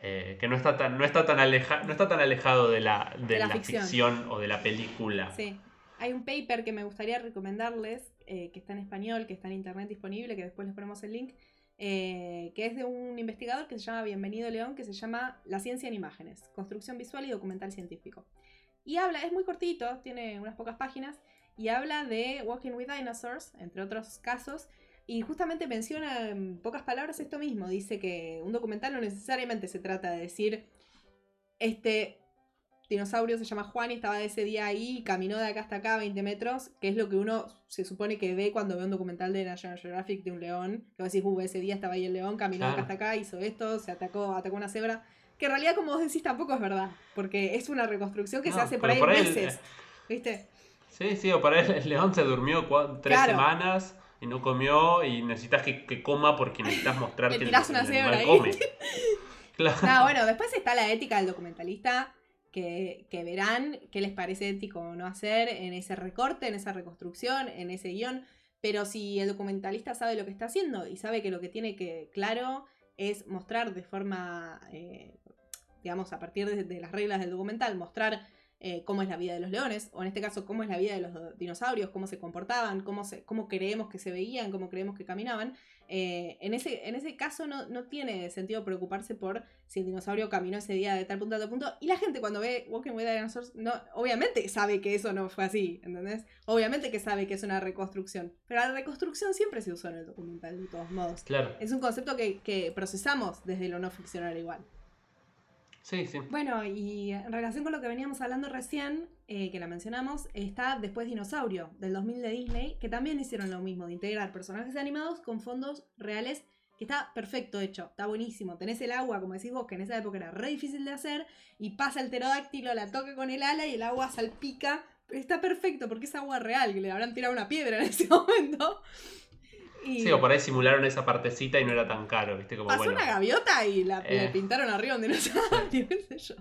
Eh, que no está tan, no está tan, aleja, no está tan alejado de la, de
De la
la
ficción.
ficción o de la película.
Sí. Hay un paper que me gustaría recomendarles, eh, que está en español, que está en internet disponible, que después les ponemos el link, eh, que es de un investigador que se llama Bienvenido León, que se llama La ciencia en imágenes, construcción visual y documental científico. Y habla, es muy cortito, tiene unas pocas páginas, y habla de Walking with Dinosaurs, entre otros casos, y justamente menciona en pocas palabras esto mismo. Dice que un documental no necesariamente se trata de decir, este dinosaurio se llama Juan y estaba ese día ahí y caminó de acá hasta acá 20 metros, que es lo que uno se supone que ve cuando ve un documental de National Geographic de un león. Que vos decís, uh, ese día estaba ahí el león, caminó de acá hasta acá, hizo esto, se atacó, atacó una cebra. Que en realidad, como vos decís, tampoco es verdad. Porque es una reconstrucción que se hace por ahí
por
meses. ¿Viste?
Sí, sí, o para él el león se durmió tres
Claro.
semanas y no comió y necesitas que, que coma porque necesitas mostrar [LAUGHS] que el,
una
el animal
ahí.
come. [LAUGHS] Claro.
No, bueno, después está la ética del documentalista, que, que verán qué les parece ético o no hacer en ese recorte, en esa reconstrucción, en ese guion. Pero si el documentalista sabe lo que está haciendo y sabe que lo que tiene que, claro, es mostrar de forma, eh, digamos, a partir de, de las reglas del documental, mostrar eh, cómo es la vida de los leones, o en este caso, cómo es la vida de los dinosaurios, cómo se comportaban, cómo, se, cómo creemos que se veían, cómo creemos que caminaban. eh, en, ese, en ese caso no, no tiene sentido preocuparse por si el dinosaurio caminó ese día de tal punto a tal punto. Y la gente cuando ve Walking with Dinosaurs, no, obviamente sabe que eso no fue así, ¿entendés? Obviamente que sabe que es una reconstrucción. Pero la reconstrucción siempre se usó en el documental, de todos modos.
Claro.
Es un concepto que, que procesamos desde lo no ficcional igual.
Sí, sí.
Bueno, y en relación con lo que veníamos hablando recién, eh, que la mencionamos, está Después Dinosaurio, del 2000 de Disney, que también hicieron lo mismo, de integrar personajes animados con fondos reales, que está perfecto hecho, está buenísimo. Tenés el agua, como decís vos, que en esa época era re difícil de hacer, y pasa el pterodáctilo, la toca con el ala y el agua salpica. Está perfecto, porque es agua real, que le habrán tirado una piedra en ese [LAUGHS] momento. Y
Sí, o por ahí simularon esa partecita y no era tan caro, ¿viste? Como
pasó
bueno.
una gaviota y la, le
Eh.
pintaron arriba un dinosaurio, [LAUGHS] qué sé yo.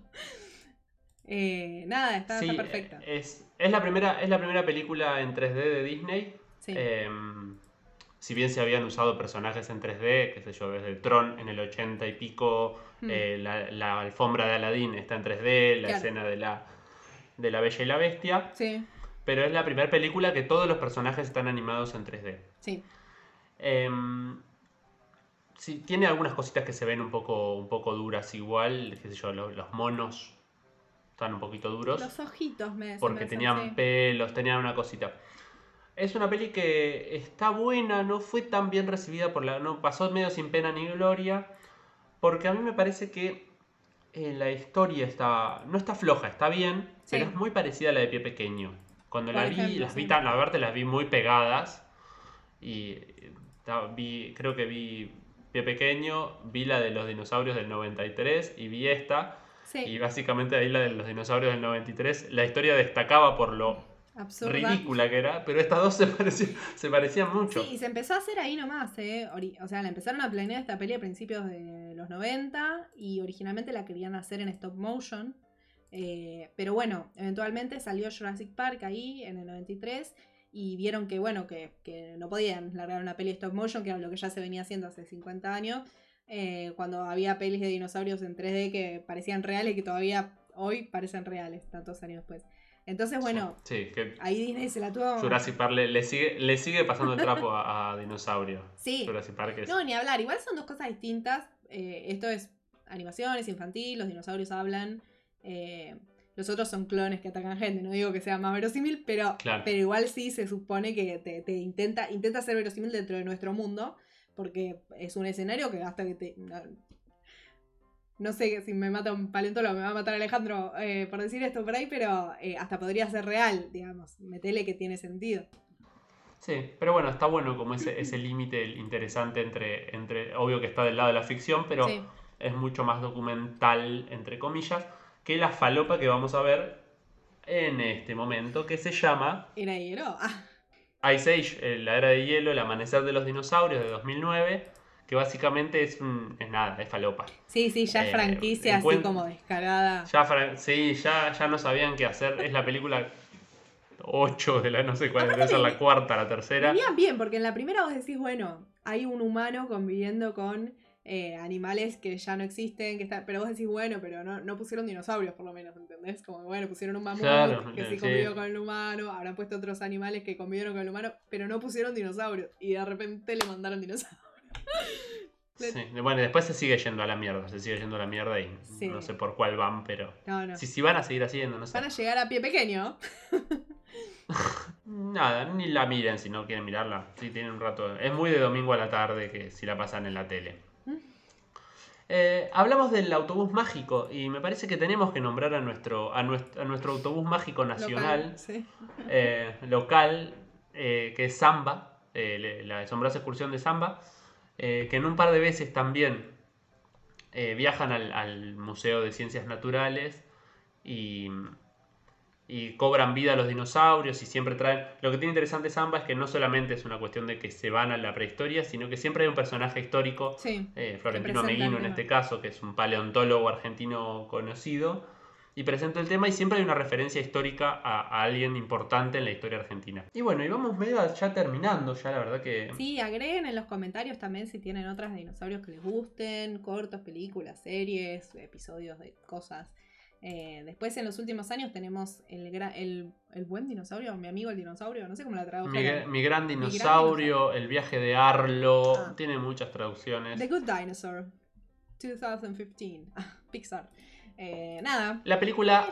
Eh, nada, está,
Sí,
está perfecta.
Es, es, la primera, es la primera película en 3D de Disney.
Sí.
Em, si bien se habían usado personajes en 3D, qué sé yo, desde Tron en el 80 y pico,
Hmm.
eh, la, la alfombra de Aladdin está en 3D, la
Claro.
escena de la, de la Bella y la Bestia,
Sí,
pero es la primera película que todos los personajes están animados en 3D.
sí.
Sí, tiene algunas cositas que se ven un poco, un poco duras igual, qué sé yo, lo- los, monos están un poquito duros
Los ojitos me
porque tenían
sí.
pelos, tenían una cosita. Es una peli que está buena, no fue tan bien recibida por la. no pasó medio sin pena ni gloria. Porque a mí me parece que eh, la historia está. no está floja, está bien,
Sí.
pero es muy parecida a la de Pie Pequeño. Cuando
Por
la vi, las vi tan, la verdad las vi muy pegadas. Y eh, vi, creo que vi Pie Pequeño, vi la de los dinosaurios del 93 y vi esta.
Sí,
Y básicamente ahí la de los dinosaurios del 93, la historia destacaba por lo
absurda.
ridícula que era, pero estas dos se parecían, se parecían mucho.
Sí, y se empezó a hacer ahí nomás, ¿eh? O sea, la empezaron a planear esta peli a principios de los 90 y originalmente la querían hacer en stop motion. eh, pero bueno, eventualmente salió Jurassic Park ahí en el 93 y vieron que, bueno, que, que no podían largar una peli stop motion, que era lo que ya se venía haciendo hace 50 años, eh, cuando había pelis de dinosaurios en 3D que parecían reales y que todavía hoy parecen reales, tantos años después. Entonces, bueno,
Sí, que
ahí Disney se la tuvo...
Jurassic Park le, le sigue, le sigue pasando el trapo a, a Dinosaurio.
Sí,
Jurassic Park es...
No, ni hablar. Igual son dos cosas distintas. Eh, esto es animación, es infantil, los dinosaurios hablan. eh, los otros son clones que atacan gente. No digo que sea más verosímil, pero,
Claro.
pero igual sí se supone que te, te intenta, intenta ser verosímil dentro de nuestro mundo. Porque es un escenario que hasta que te. No, no sé si me mata un paleontólogo, me va a matar Alejandro eh, por decir esto por ahí, pero eh, hasta podría ser real, digamos. Metele que tiene sentido.
Sí, pero bueno, está bueno como ese, ese límite interesante entre, entre... Obvio que está del lado de la ficción, pero
Sí.
es mucho más documental, entre comillas, que la falopa que vamos a ver en este momento, que se llama
Era hielo. Ah,
Ice Age, eh, la era de hielo, el amanecer de los dinosaurios de 2009, que básicamente es un, es nada, es falopa.
Sí, sí, ya es
Eh,
franquicia así como descarada.
Ya, sí, ya, ya no sabían qué hacer. Es la película 8 de la, no sé cuál, debe ser la cuarta, la tercera.
Venían bien, porque en la primera vos decís, bueno, hay un humano conviviendo con eh, animales que ya no existen, que está, pero vos decís, bueno, pero no, no pusieron dinosaurios por lo menos, ¿entendés? Como, bueno, pusieron un mamut
Claro,
que
eh,
sí
sí.
convivió con el humano, habrán puesto otros animales que convivieron con el humano, pero no pusieron dinosaurios. Y de repente le mandaron dinosaurios. [LAUGHS]
Sí, Bueno, después se sigue yendo a la mierda, se sigue yendo a la mierda y
Sí.
no sé por cuál van, pero...
No, no.
Si, si van a seguir haciendo, no sé.
Van a llegar a pie pequeño. [LAUGHS]
Nada, ni la miren si no quieren mirarla. Si tienen un rato. Es muy de domingo a la tarde que si la pasan en la tele. Eh, hablamos del autobús mágico y me parece que tenemos que nombrar a nuestro, a nuestro, a nuestro autobús mágico nacional,
Local, sí.
eh, local, eh, que es Samba, la asombrosa excursión de Samba, que en un par de veces también viajan al, al Museo de Ciencias Naturales y, y cobran vida a los dinosaurios y siempre traen... Lo que tiene interesante Samba es que no solamente es una cuestión de que se van a la prehistoria, sino que siempre hay un personaje histórico
Sí.
eh, Florentino Meguino en este caso, que es un paleontólogo argentino conocido, y presenta el tema y siempre hay una referencia histórica a, a alguien importante en la historia argentina. Y bueno, y vamos medio ya terminando, ya la verdad que...
Sí, agreguen en los comentarios también si tienen otras de dinosaurios que les gusten, cortos, películas, series, episodios de cosas. Eh, después en los últimos años tenemos el, el, el buen dinosaurio, mi amigo el dinosaurio, no sé cómo la
Mi,
tradujeron.
mi gran dinosaurio, el viaje de Arlo,
Ah.
tiene muchas traducciones.
The Good Dinosaur, 2015, [LAUGHS] Pixar. Eh, nada,
La película,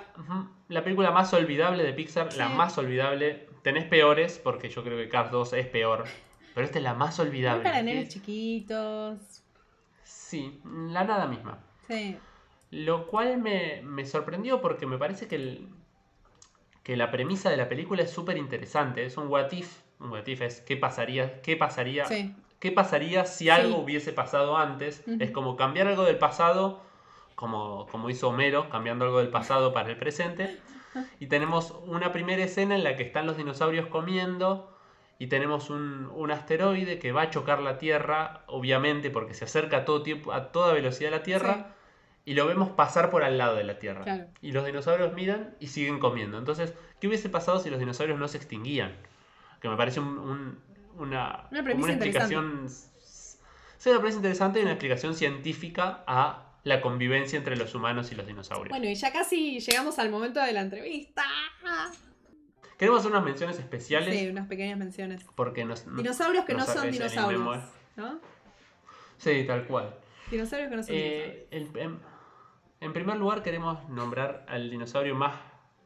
la película más olvidable de Pixar, la más olvidable. Tenés peores, porque yo creo que Cars 2 es peor. Pero esta es la más
muy
olvidable.
para
que
nenes
es-
chiquitos.
Sí, la nada misma.
Sí,
Lo cual me, me sorprendió porque me parece que, el- que la premisa de la película es súper interesante. Es un what if. Un what if es qué pasaría, qué pasaría,
sí.
qué pasaría si algo
Sí.
hubiese pasado antes. Es como cambiar algo del pasado, como, como hizo Homero, cambiando algo del pasado para el presente. [LAUGHS] Y tenemos una primera escena en la que están los dinosaurios comiendo. Y tenemos un, un asteroide que va a chocar la Tierra, obviamente, porque se acerca a, todo tiempo, a toda velocidad a la Tierra y lo vemos pasar por al lado de la Tierra.
Claro.
Y los dinosaurios miran y siguen comiendo. Entonces, ¿qué hubiese pasado si los dinosaurios no se extinguían? Que me parece un- un- una,
Una
como una explicación. Sí, una premisa interesante y una explicación científica a la convivencia entre los humanos y los dinosaurios.
Bueno, y ya casi llegamos al momento de la entrevista.
Queremos hacer unas menciones especiales
Sí, unas pequeñas menciones.
porque nos.
Dinosaurios que no son dinosaurios. ¿No?
Sí, tal cual.
Dinosaurios que no son dinosaurios.
Eh, el- en, primer lugar queremos nombrar al dinosaurio más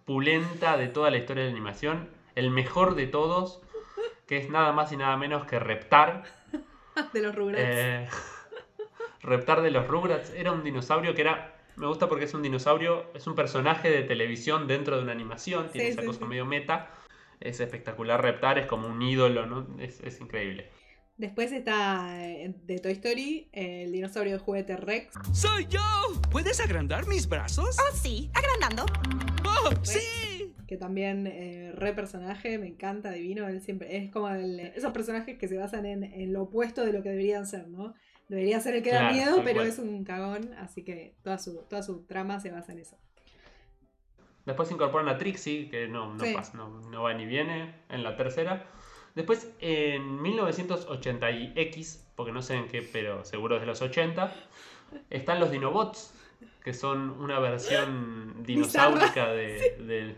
pulenta de toda la historia de la animación, el mejor de todos, que es nada más y nada menos que Reptar. [LAUGHS]
De los Rugrats.
Eh, [LAUGHS] Reptar de los Rugrats era un dinosaurio que era... Me gusta porque es un dinosaurio, es un personaje de televisión dentro de una animación, tiene
Sí,
esa
sí,
cosa
sí.
medio meta. Es espectacular, Reptar es como un ídolo, ¿no? Es, es increíble.
Después está eh, de Toy Story, el dinosaurio de juguete Rex.
¡Soy yo! ¿Puedes agrandar mis brazos?
Oh, sí, agrandando.
¡Oh, sí!
Que también eh, re personaje, me encanta, divino. Él siempre es como el- esos personajes que se basan en, en lo opuesto de lo que deberían ser, ¿no? Debería ser el que da miedo, pero
cual.
es un cagón, así que toda su, toda su trama se basa en eso.
Después incorporan a Trixie, que no, no,
Sí.
pasa, no, no va ni viene en la tercera. Después, en 1980 y X, porque no sé en qué, pero seguro es de los 80, están los Dinobots, que son una versión dinosaurica de, de-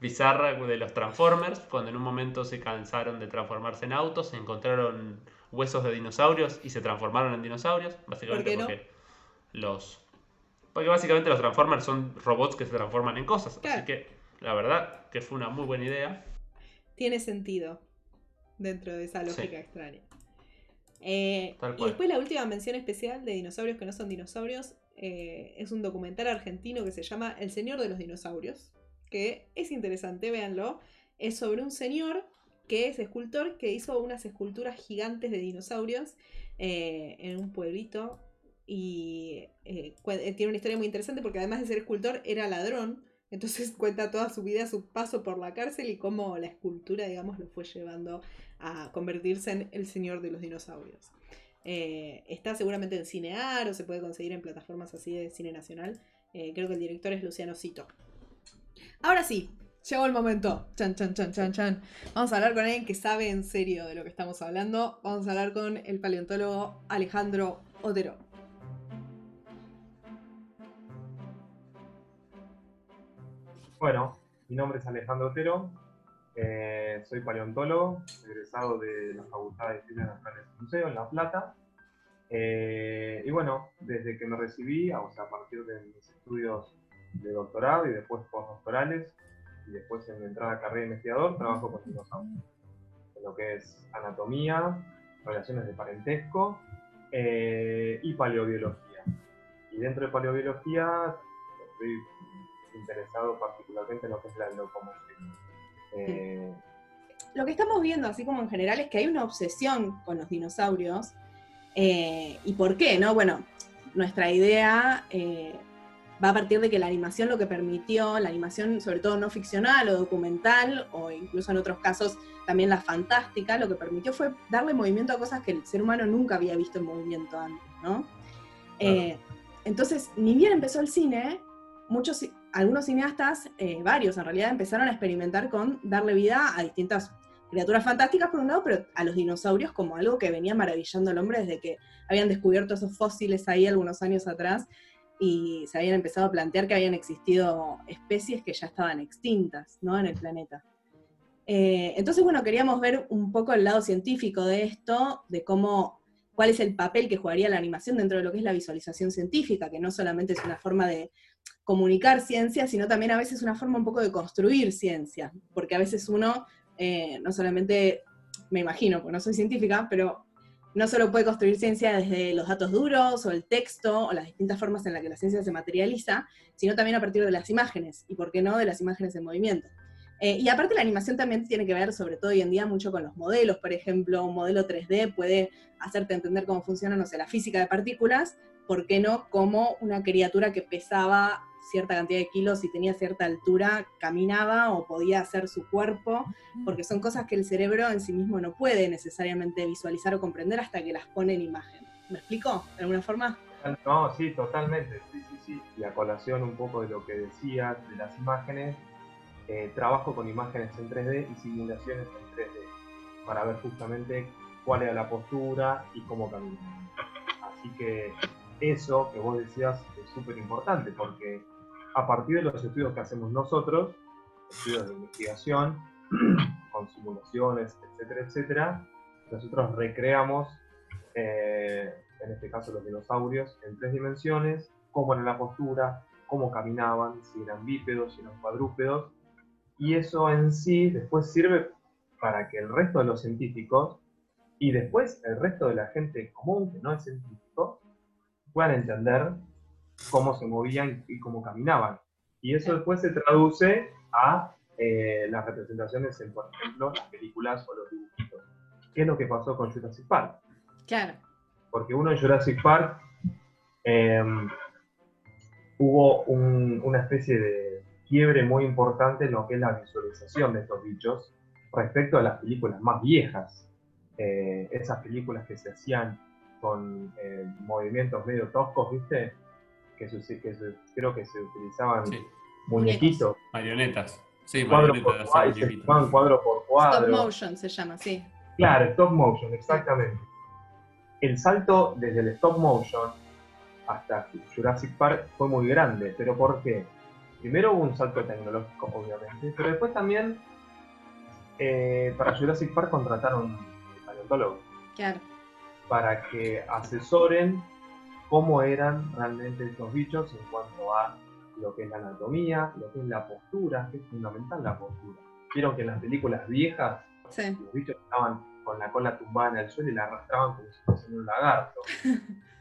bizarra de los Transformers, cuando en un momento se cansaron de transformarse en autos, se encontraron huesos de dinosaurios y se transformaron en dinosaurios, básicamente
¿Por qué no?
porque los porque básicamente los Transformers son robots que se transforman en cosas.
Claro.
Así que la verdad que fue una muy buena idea.
Tiene sentido dentro de esa lógica
Sí.
extraña. Eh, y después la última mención especial de dinosaurios que no son dinosaurios eh, es un documental argentino que se llama El Señor de los Dinosaurios, que es interesante, véanlo. Es sobre un señor que es escultor que hizo unas esculturas gigantes de dinosaurios eh, en un pueblito y tiene una historia muy interesante porque además de ser escultor era ladrón. Entonces [LAUGHS] cuenta toda su vida, su paso por la cárcel y cómo la escultura, digamos, lo fue llevando a convertirse en el señor de los dinosaurios. Eh, está seguramente en Cinear o se puede conseguir en plataformas así de cine nacional. Eh, creo que el director es Luciano Cito. Ahora sí, llegó el momento. Chan, chan, chan, chan, chan. Vamos a hablar con alguien que sabe en serio de lo que estamos hablando. Vamos a hablar con el paleontólogo Alejandro Otero.
Bueno, mi nombre es Alejandro Otero, eh, soy paleontólogo, egresado de la Facultad de Ciencias Naturales y Museo en La Plata. Eh, y bueno, desde que me recibí, o sea, a partir de mis estudios de doctorado y después postdoctorales, y después en mi entrada a carrera de investigador, trabajo con dinosaurios. En lo que es anatomía, relaciones de parentesco eh, y paleobiología. Y dentro de paleobiología estoy interesado particularmente en lo que es la locomoción. Eh,
Lo que estamos viendo, así como en general, es que hay una obsesión con los dinosaurios. Eh, ¿Y por qué? no? Bueno, nuestra idea eh, va a partir de que la animación lo que permitió, la animación sobre todo no ficcional o documental, o incluso en otros casos también la fantástica, lo que permitió fue darle movimiento a cosas que el ser humano nunca había visto en movimiento antes, ¿no? Eh, entonces, ni bien empezó el cine, muchos, algunos cineastas, eh, varios en realidad, empezaron a experimentar con darle vida a distintas criaturas fantásticas por un lado, pero a los dinosaurios como algo que venía maravillando al hombre desde que habían descubierto esos fósiles ahí algunos años atrás y se habían empezado a plantear que habían existido especies que ya estaban extintas ¿no? en el planeta. Eh, entonces, bueno, queríamos ver un poco el lado científico de esto, de cómo, cuál es el papel que jugaría la animación dentro de lo que es la visualización científica, que no solamente es una forma de comunicar ciencia, sino también a veces una forma un poco de construir ciencia, porque a veces uno eh, no solamente, me imagino, porque no soy científica, pero no solo puede construir ciencia desde los datos duros o el texto o las distintas formas en las que la ciencia se materializa, sino también a partir de las imágenes, y por qué no de las imágenes en movimiento. Eh, y aparte la animación también tiene que ver, sobre todo hoy en día, mucho con los modelos. Por ejemplo, un modelo 3D puede hacerte entender cómo funciona, no sé, la física de partículas, ¿por qué no como una criatura que pesaba cierta cantidad de kilos y tenía cierta altura caminaba o podía hacer su cuerpo, porque son cosas que el cerebro en sí mismo no puede necesariamente visualizar o comprender hasta que las pone en imagen. ¿Me explico? ¿De alguna forma?
No, sí, totalmente, sí, sí, sí. Y a colación un poco de lo que decías de las imágenes, eh, trabajo con imágenes en 3D y simulaciones en 3D para ver justamente cuál era la postura y cómo caminaba. Así que eso que vos decías es súper importante porque a partir de los estudios que hacemos nosotros, estudios de investigación, [CLEARS THROAT] con simulaciones, etcétera, etcétera, nosotros recreamos eh, en este caso los dinosaurios, en tres dimensiones, cómo era la postura, cómo caminaban, si eran bípedos, si eran cuadrúpedos, y eso en sí después sirve para que el resto de los científicos y después el resto de la gente común que no es científico puedan entender cómo se movían y cómo caminaban. Y eso después se traduce a eh, las representaciones en, por ejemplo, las películas o los dibujitos. ¿Qué es lo que pasó con Jurassic Park?
Claro.
porque uno en Jurassic Park eh, hubo un- una especie de quiebre muy importante en lo que es la visualización de estos bichos respecto a las películas más viejas. Eh, esas películas que se hacían con eh, movimientos medio toscos, ¿viste? Que, creo que se utilizaban
Sí,
muñequitos,
marionetas. Sí,
cuadro por
marionetas.
se llamaban cuadro por
Stop
cuadro.
motion se llama, sí.
Claro, stop motion, exactamente. El salto desde el stop motion hasta Jurassic Park fue muy grande, pero ¿por qué? Primero hubo un salto tecnológico, obviamente, pero después también eh, para Jurassic Park contrataron paleontólogos
Claro.
Para que asesoren cómo eran realmente estos bichos en cuanto a lo que es la anatomía, lo que es la postura, que es fundamental la postura. Vieron que en las películas viejas
Sí.
los bichos estaban con la cola tumbada en el suelo y la arrastraban como si fuesen un lagarto. [LAUGHS]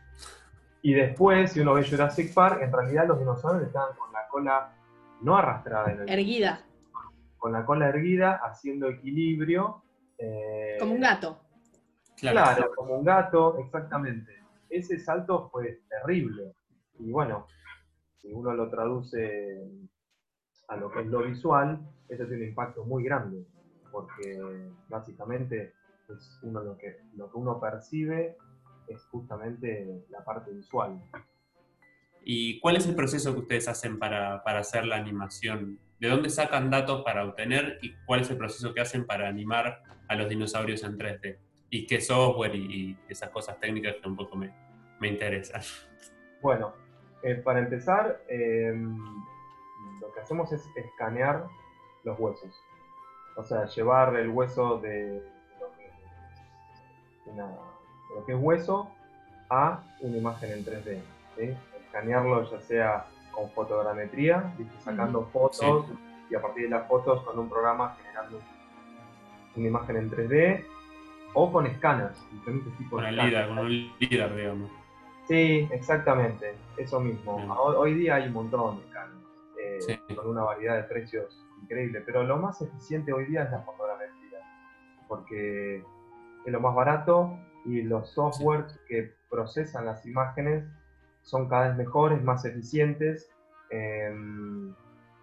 Y después, si uno ve Jurassic Park, en realidad los dinosaurios estaban con la cola no arrastrada en el
Erguida,
con la cola erguida, haciendo equilibrio. eh,
como un gato.
Claro. como un gato, exactamente. Ese salto fue terrible. Y bueno, si uno lo traduce a lo que es lo visual, eso tiene un impacto muy grande, porque básicamente es uno lo que, lo que uno percibe es justamente la parte visual.
¿Y cuál es el proceso que ustedes hacen para, para, hacer la animación? ¿De dónde sacan datos para obtener y cuál es el proceso que hacen para animar a los dinosaurios en 3D? ¿Y qué software y, y esas cosas técnicas que un poco me, me interesan?
Bueno, eh, para empezar, eh, lo que hacemos es escanear los huesos. O sea, llevar el hueso de lo que, una, de lo que es hueso a una imagen en 3D. ¿sí? Escanearlo ya sea con fotogrametría, sacando fotos
Sí.
y a partir de las fotos con un programa generando una imagen en 3D o con escáneres, diferentes tipos
Con
de
el
escáneres.
líder, con un líder, digamos.
Sí, exactamente, eso mismo.
Bien.
Hoy, día hay un montón de escáneres, eh,
Sí.
con una variedad de precios increíble, pero lo más eficiente hoy día es la fotogrametría, porque es lo más barato y los softwares que procesan las imágenes son cada vez mejores, más eficientes eh,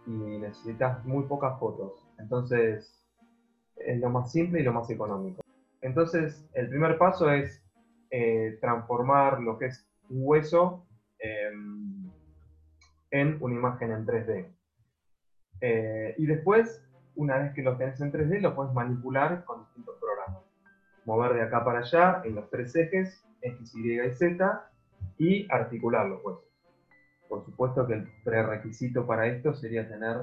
y necesitas muy pocas fotos. Entonces, es lo más simple y lo más económico. Entonces, el primer paso es eh, transformar lo que es un hueso eh, en una imagen en 3D. Eh, y después, una vez que lo tenés en 3D, lo puedes manipular con distintos programas. Mover de acá para allá en los tres ejes, X, Y y Z, y articular los huesos. Por supuesto que el prerequisito para esto sería tener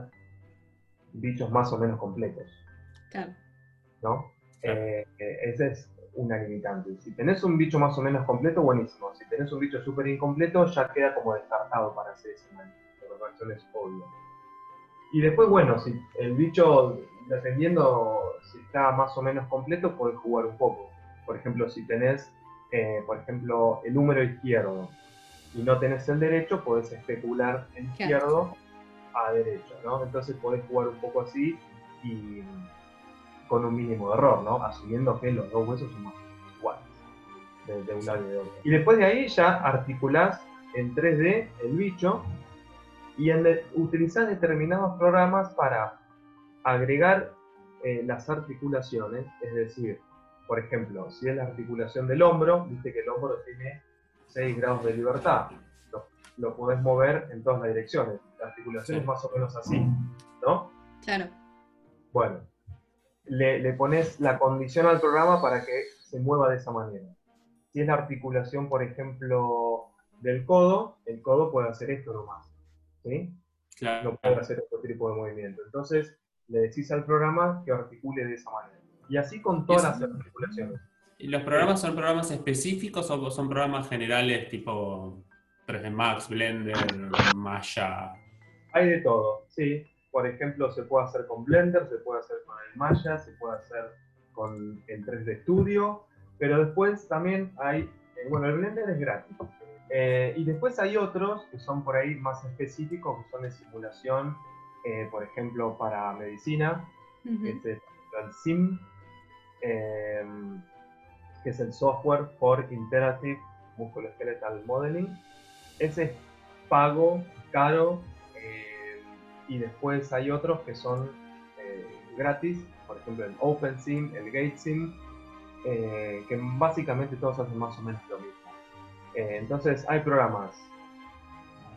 bichos más o menos completos.
Claro.
¿no?
Claro.
Eh, eh, ese es una limitante. Si tenés un bicho más o menos completo, buenísimo. Si tenés un bicho súper incompleto, ya queda como descartado para hacer ese. Por razones obvias. Y después, bueno, si el bicho, dependiendo si está más o menos completo, podés jugar un poco. Por ejemplo, si tenés, eh, por ejemplo, el número izquierdo y no tenés el derecho, podés especular en izquierdo a derecho, ¿no? Entonces podés jugar un poco así y con un mínimo de error, ¿no? Asumiendo que los dos huesos son más iguales, de, de un lado y de otro. Y después de ahí ya articulás en 3D el bicho y en de- utilizás determinados programas para agregar eh, las articulaciones, es decir, por ejemplo, si es la articulación del hombro, viste que el hombro tiene 6 grados de libertad, lo, lo podés mover en todas las direcciones. La articulación
Sí.
es más o menos así, ¿no?
Claro.
Bueno, le, le pones la condición al programa para que se mueva de esa manera. Si es la articulación, por ejemplo, del codo, el codo puede hacer esto nomás. ¿sí?
Claro.
No puede hacer otro tipo de movimiento. Entonces, le decís al programa que articule de esa manera. Y así con todas las articulaciones.
¿Y los programas son programas específicos o son programas generales tipo 3D Max, Blender, Maya?
Hay de todo, sí. Por ejemplo, se puede hacer con Blender, se puede hacer con el Maya, se puede hacer con el 3D Studio, pero después también hay, eh, bueno, el Blender es gratis. Eh, y después hay otros que son por ahí más específicos, que son de simulación, eh, por ejemplo, para medicina, que
Ujú.
es el, el SIM, eh, que es el Software for Interactive Musculoskeletal Modeling. Ese es pago, caro, y después hay otros que son eh, gratis, por ejemplo el OpenSim, el GateSim, eh, que básicamente todos hacen más o menos lo mismo. Eh, entonces hay programas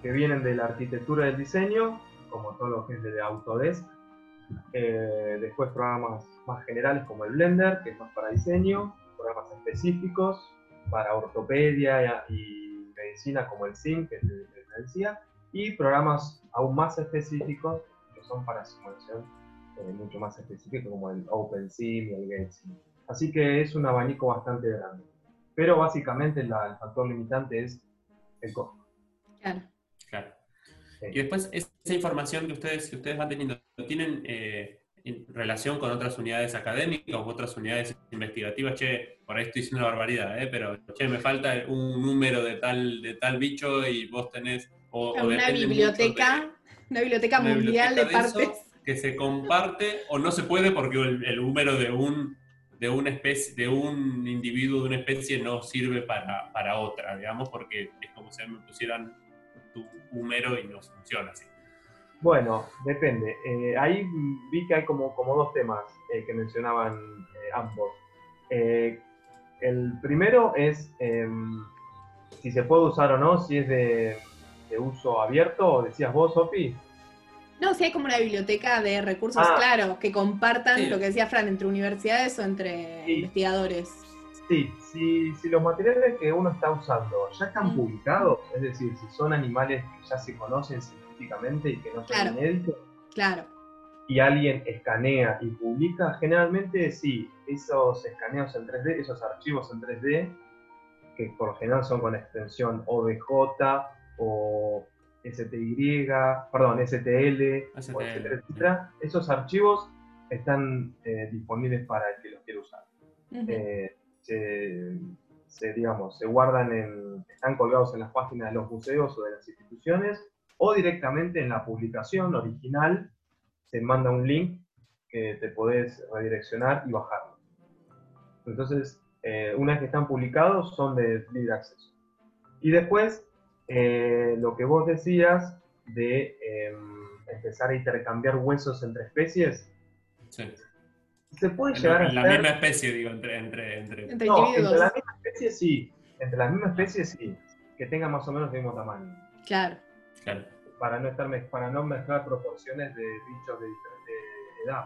que vienen de la arquitectura del diseño, como todo lo que es de Autodesk, después programas más generales como el Blender, que es más para diseño, programas específicos para ortopedia y, medicina como el SIM, que que les decía, y programas aún más específicos que son para simulación eh, mucho más específicos como el OpenSim y el GateSim. Así que es un abanico bastante grande. Pero básicamente la- el factor limitante es el costo.
Claro.
Claro.
Sí.
Y después, esa información que ustedes, que ustedes van teniendo, ¿tienen eh, en relación con otras unidades académicas u otras unidades investigativas? Che, por ahí estoy diciendo una barbaridad, ¿eh? pero che, me falta un número de tal, de tal bicho y vos tenés... O, o
una biblioteca,
de- [LAUGHS]
una biblioteca
una
mundial de
eso
partes.
que se comparte o no se puede porque el, el número de un de una especie de un individuo de una especie no sirve para, para otra digamos porque es como si me pusieran tu número y no funciona así
Bueno, depende. Eh, ahí vi que hay como, como dos temas eh, que mencionaban eh, ambos. Eh, El primero es em, si se puede usar o no, si es de, de uso abierto, decías vos, Sofi.
No, si hay como una biblioteca de recursos,
Ah.
claro, que compartan
Sí.
lo que decía Fran entre universidades o entre
Sí.
investigadores.
Sí, si, si los materiales que uno está usando ya están
Mm.
publicados, es decir, si son animales que ya se conocen científicamente y que no son
Claro.
inéditos,
Claro.
y alguien escanea y publica, generalmente sí, esos escaneos en 3D, esos archivos en 3D, que por lo general son con extensión OBJ o STY, perdón, STL, o
STL,
etcétera, etcétera, esos archivos están eh, disponibles para el que los quiera usar. Eh, se, se, digamos, se guardan en, están colgados en las páginas de los museos o de las instituciones, o directamente en la publicación original te manda un link que te podés redireccionar y bajarlo. Entonces, eh, una vez que están publicados, son de libre acceso. Y después, eh, lo que vos decías de em, empezar a intercambiar huesos entre especies,
Sí.
se puede
En,
llegar a
en la
hacer-
misma especie, digo, entre. entre, entre...
Entre
no,
individuos.
entre la misma especie sí. Entre las mismas especies sí. Que tengan más o menos el mismo tamaño.
Claro.
Claro.
Para no, estar, mez- para no mezclar proporciones de bichos de diferente edad.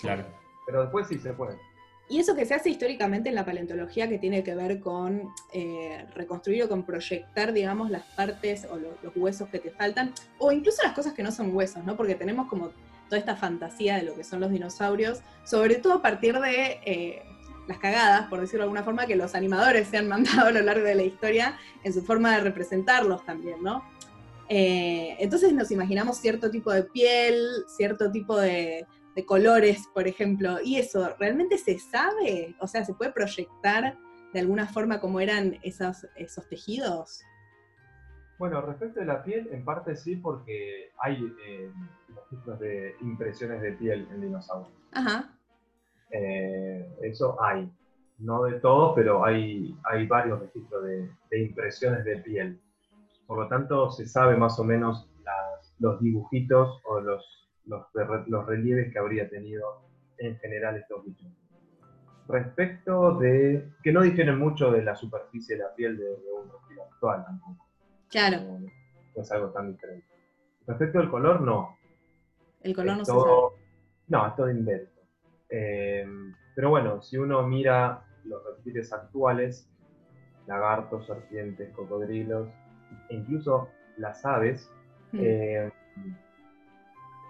Claro.
Pero después sí se puede.
Y eso que se hace históricamente en la paleontología que tiene que ver con eh, reconstruir o con proyectar, digamos, las partes o lo- los huesos que te faltan, o incluso las cosas que no son huesos, ¿no? Porque tenemos como toda esta fantasía de lo que son los dinosaurios, sobre todo a partir de eh, las cagadas, por decirlo de alguna forma, que los animadores se han mandado a lo largo de la historia en su forma de representarlos también, ¿no? Eh, entonces nos imaginamos cierto tipo de piel, cierto tipo de, de colores, por ejemplo, y eso, ¿realmente se sabe? O sea, ¿se puede proyectar de alguna forma cómo eran esos, esos tejidos?
Bueno, respecto de la piel, en parte sí, porque hay eh, registros de impresiones de piel en dinosaurios.
Ajá,
Eh, eso hay. No de todo, pero hay, hay varios registros de, de impresiones de piel. Por lo tanto, se sabe más o menos las- los dibujitos o los, los, los relieves que habría tenido en general estos bichos. Respecto de. que no difieren mucho de la superficie de la piel de, de un reptil actual tampoco.
claro,
No, no es algo tan diferente. Respecto al color, no.
el color no se sabe.
No, es todo invento. Eh, pero bueno, si uno mira los reptiles actuales, lagartos, serpientes, cocodrilos, e incluso las aves,
Mm.
eh,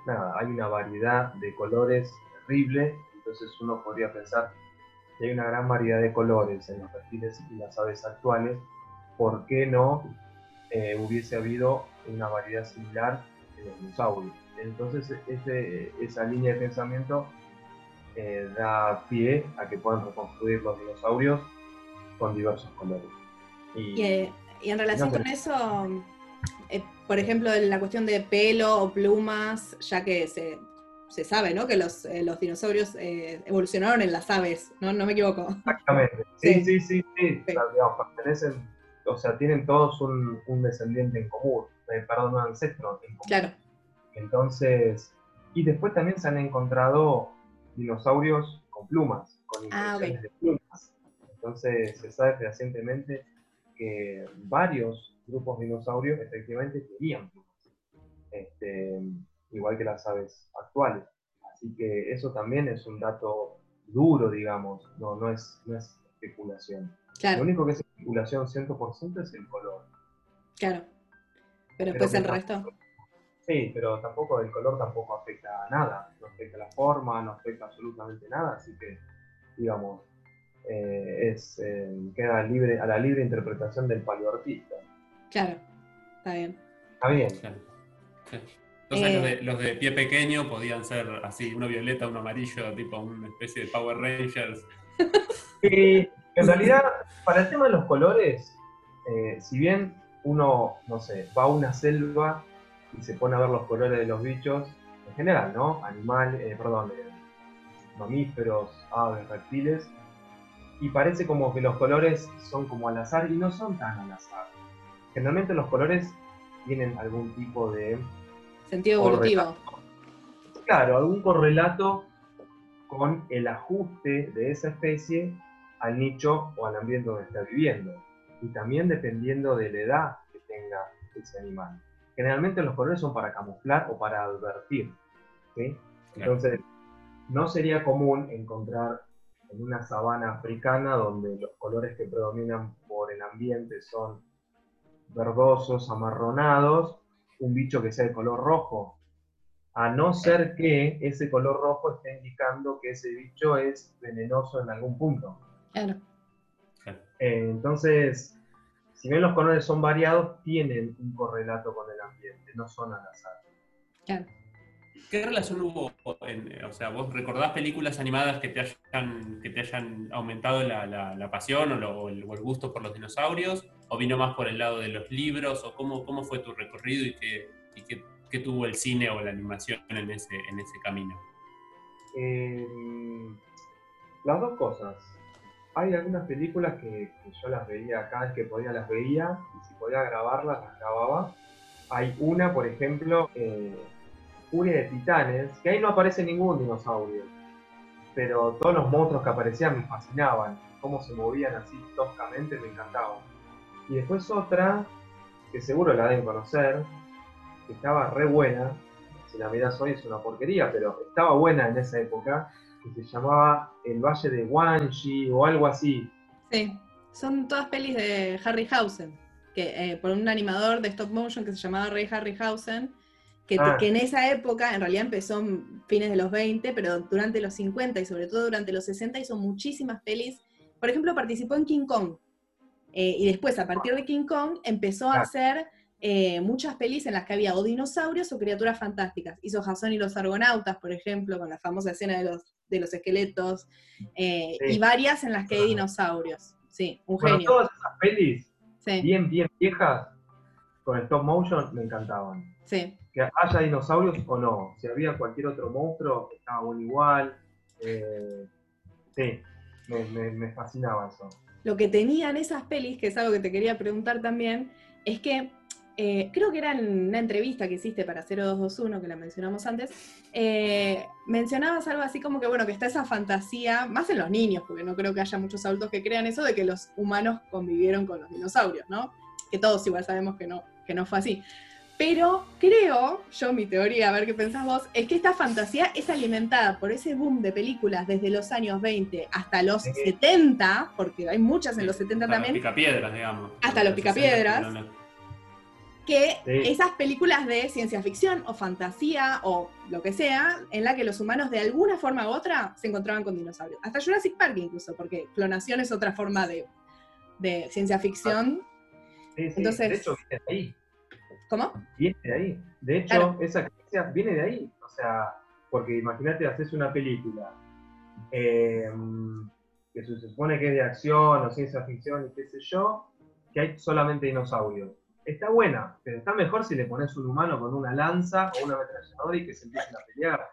nada, hay una variedad de colores terrible, entonces uno podría pensar que hay una gran variedad de colores en los reptiles y las aves actuales, ¿por qué no eh, hubiese habido una variedad similar en los dinosaurios? Entonces ese- esa línea de pensamiento eh, da pie a que puedan reconstruir los dinosaurios con diversos colores. Y,
Y, eh, y en relación
No
con eso, por ejemplo, en la cuestión de pelo o plumas, ya que se, se sabe, ¿no? Que los, eh, los dinosaurios eh, evolucionaron en las aves, ¿no? No me equivoco.
Exactamente. Sí, [LAUGHS]
Sí.
sí, sí, sí.
Sí.
O sea, pertenecen, o sea, tienen todos un, un descendiente en común, eh, perdón, un ancestro en común.
Claro,
Entonces, y después también se han encontrado dinosaurios con plumas, con
Ah,
de plumas. Entonces, se sabe fehacientemente que varios grupos de dinosaurios efectivamente tenían plumas. Este, igual que las aves actuales. Así que eso también es un dato duro, digamos, no, no, es, no es especulación. Lo
claro,
único que es especulación 100% es el color.
claro. Pero
Pero
después el resto.
Sí, pero tampoco el color tampoco afecta a nada, no afecta a la forma, no afecta absolutamente nada, así que, digamos, eh, es, eh, queda libre, a la libre interpretación del paleoartista.
Claro, está bien.
Está bien,
Claro. Sí. Entonces
Eh.
los, de, los de pie pequeño podían ser así, uno violeta, uno amarillo, tipo una especie de Power Rangers. [LAUGHS]
Y en realidad, para el tema de los colores, eh, si bien uno, no sé, va a una selva y se pone a ver los colores de los bichos, en general, ¿no? Animales, eh, perdón, eh, mamíferos, aves, reptiles, y parece como que los colores son como al azar y no son tan al azar. Generalmente los colores tienen algún tipo de
Sentido evolutivo.
claro, algún correlato con el ajuste de esa especie al nicho o al ambiente donde está viviendo. Y también dependiendo de la edad que tenga ese animal. Generalmente los colores son para camuflar o para advertir. ¿sí? Entonces, no sería común encontrar en una sabana africana donde los colores que predominan por el ambiente son verdosos, amarronados, un bicho que sea de color rojo. A no ser que ese color rojo esté indicando que ese bicho es venenoso en algún punto.
Claro.
Eh, entonces, si bien los colores son variados, tienen un correlato con el ambiente, no son al azar.
Claro.
¿Qué relación hubo? En, o sea, ¿vos recordás películas animadas que te hayan, que te hayan aumentado la, la- pasión o, el, gusto por los dinosaurios? ¿O vino más por el lado de los libros? ¿O cómo, cómo fue tu recorrido y qué, y qué, qué tuvo el cine o la animación en ese, en ese camino?
Eh, las dos cosas. Hay algunas películas que, que yo las veía cada vez que podía, las veía, y si podía grabarlas, las grababa. Hay una, por ejemplo, eh, Furia de Titanes, que ahí no aparece ningún dinosaurio, pero todos los monstruos que aparecían me fascinaban, cómo se movían así toscamente me encantaban. Y después otra, que seguro la deben conocer, que estaba re buena, si la miras hoy es una porquería, pero estaba buena en esa época, que se llamaba El Valle de Wanji o algo así.
Sí, son todas pelis de Harryhausen, que, eh, por un animador de stop motion que se llamaba Ray Harryhausen, que,
Ah.
que en esa época, en realidad empezó fines de los 20, pero durante los 50 y sobre todo durante los 60 hizo muchísimas pelis. Por ejemplo, participó en King Kong. Eh, y después, a partir de King Kong, empezó a
Ah.
hacer eh, muchas pelis en las que había o dinosaurios o criaturas fantásticas. Hizo Jason y los Argonautas, por ejemplo, con la famosa escena de los, de los esqueletos, eh,
Sí.
y varias en las que hay
Ah.
dinosaurios. Sí, un
Bueno,
genio.
todas esas pelis,
Sí,
bien, bien viejas, con stop motion, me encantaban.
sí.
Que haya dinosaurios o no, si había cualquier otro monstruo, estaba igual. eh, sí, me, me- me fascinaba eso.
Lo que tenían esas pelis, que es algo que te quería preguntar también, es que eh, creo que era en una entrevista que hiciste para 0221, que la mencionamos antes, eh, mencionabas algo así como que, bueno, que está esa fantasía, más en los niños, porque no creo que haya muchos adultos que crean eso, de que los humanos convivieron con los dinosaurios, ¿no? Que todos igual sabemos que no, que no fue así. Pero creo, yo mi teoría, a ver qué pensás vos, es que esta fantasía es alimentada por ese boom de películas desde los años 20 hasta los
Sí.
70, porque hay muchas en los 70
Hasta
también,
Los picapiedras, digamos.
Hasta los picapiedras. Que
Sí.
esas películas de ciencia ficción o fantasía o lo que sea, en la que los humanos de alguna forma u otra se encontraban con dinosaurios. Hasta Jurassic Park incluso, porque clonación es otra forma de, de ciencia ficción.
Sí, sí,
Entonces-
de hecho, ahí.
¿Cómo?
Viene de ahí. De hecho,
Claro.
esa creencia viene de ahí. O sea, porque imagínate, haces una película eh, que se supone que es de acción o ciencia ficción y qué sé yo, que hay solamente dinosaurios. Está buena, pero está mejor si le pones un humano con una lanza o una ametralladora y que se empiecen a pelear.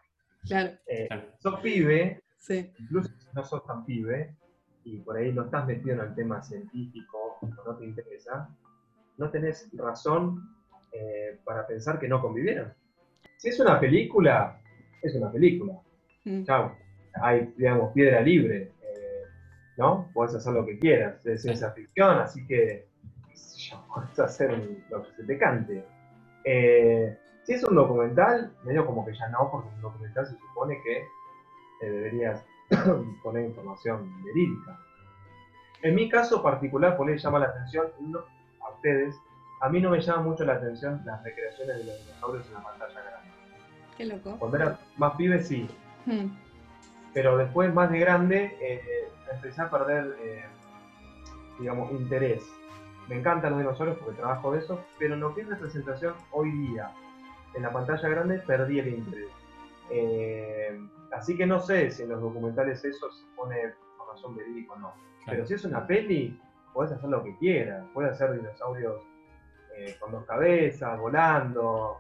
Claro,
Eh, sos pibe,
sí.
incluso si no sos tan pibe, y por ahí no estás metido en el tema científico o no te interesa, no tenés razón eh, para pensar que no convivieron. Si es una película, es una película.
Mm.
Chau. Hay, digamos, piedra libre, eh, ¿no? Podés hacer lo que quieras, es ciencia ficción, así que, [LAUGHS] podés hacer lo que se te cante. Eh, si es un documental, medio como que ya no, porque un documental se supone que eh, deberías [CLEARS THROAT] poner información verídica. En mi caso particular, por ahí llama la atención, no, a ustedes, a mí no me llama mucho la atención las recreaciones de los dinosaurios en la pantalla grande.
Qué loco.
Cuando era más pibe, sí,
Mm.
pero después más de grande eh, empecé a perder, eh, digamos, interés. Me encantan los dinosaurios porque trabajo de eso, pero en lo que es representación hoy día, en la pantalla grande, perdí el interés. Eh, así que no sé si en los documentales eso se pone información verídica o no. Pero si es una peli, podés hacer lo que quieras. Puedes hacer dinosaurios eh, con dos cabezas, volando.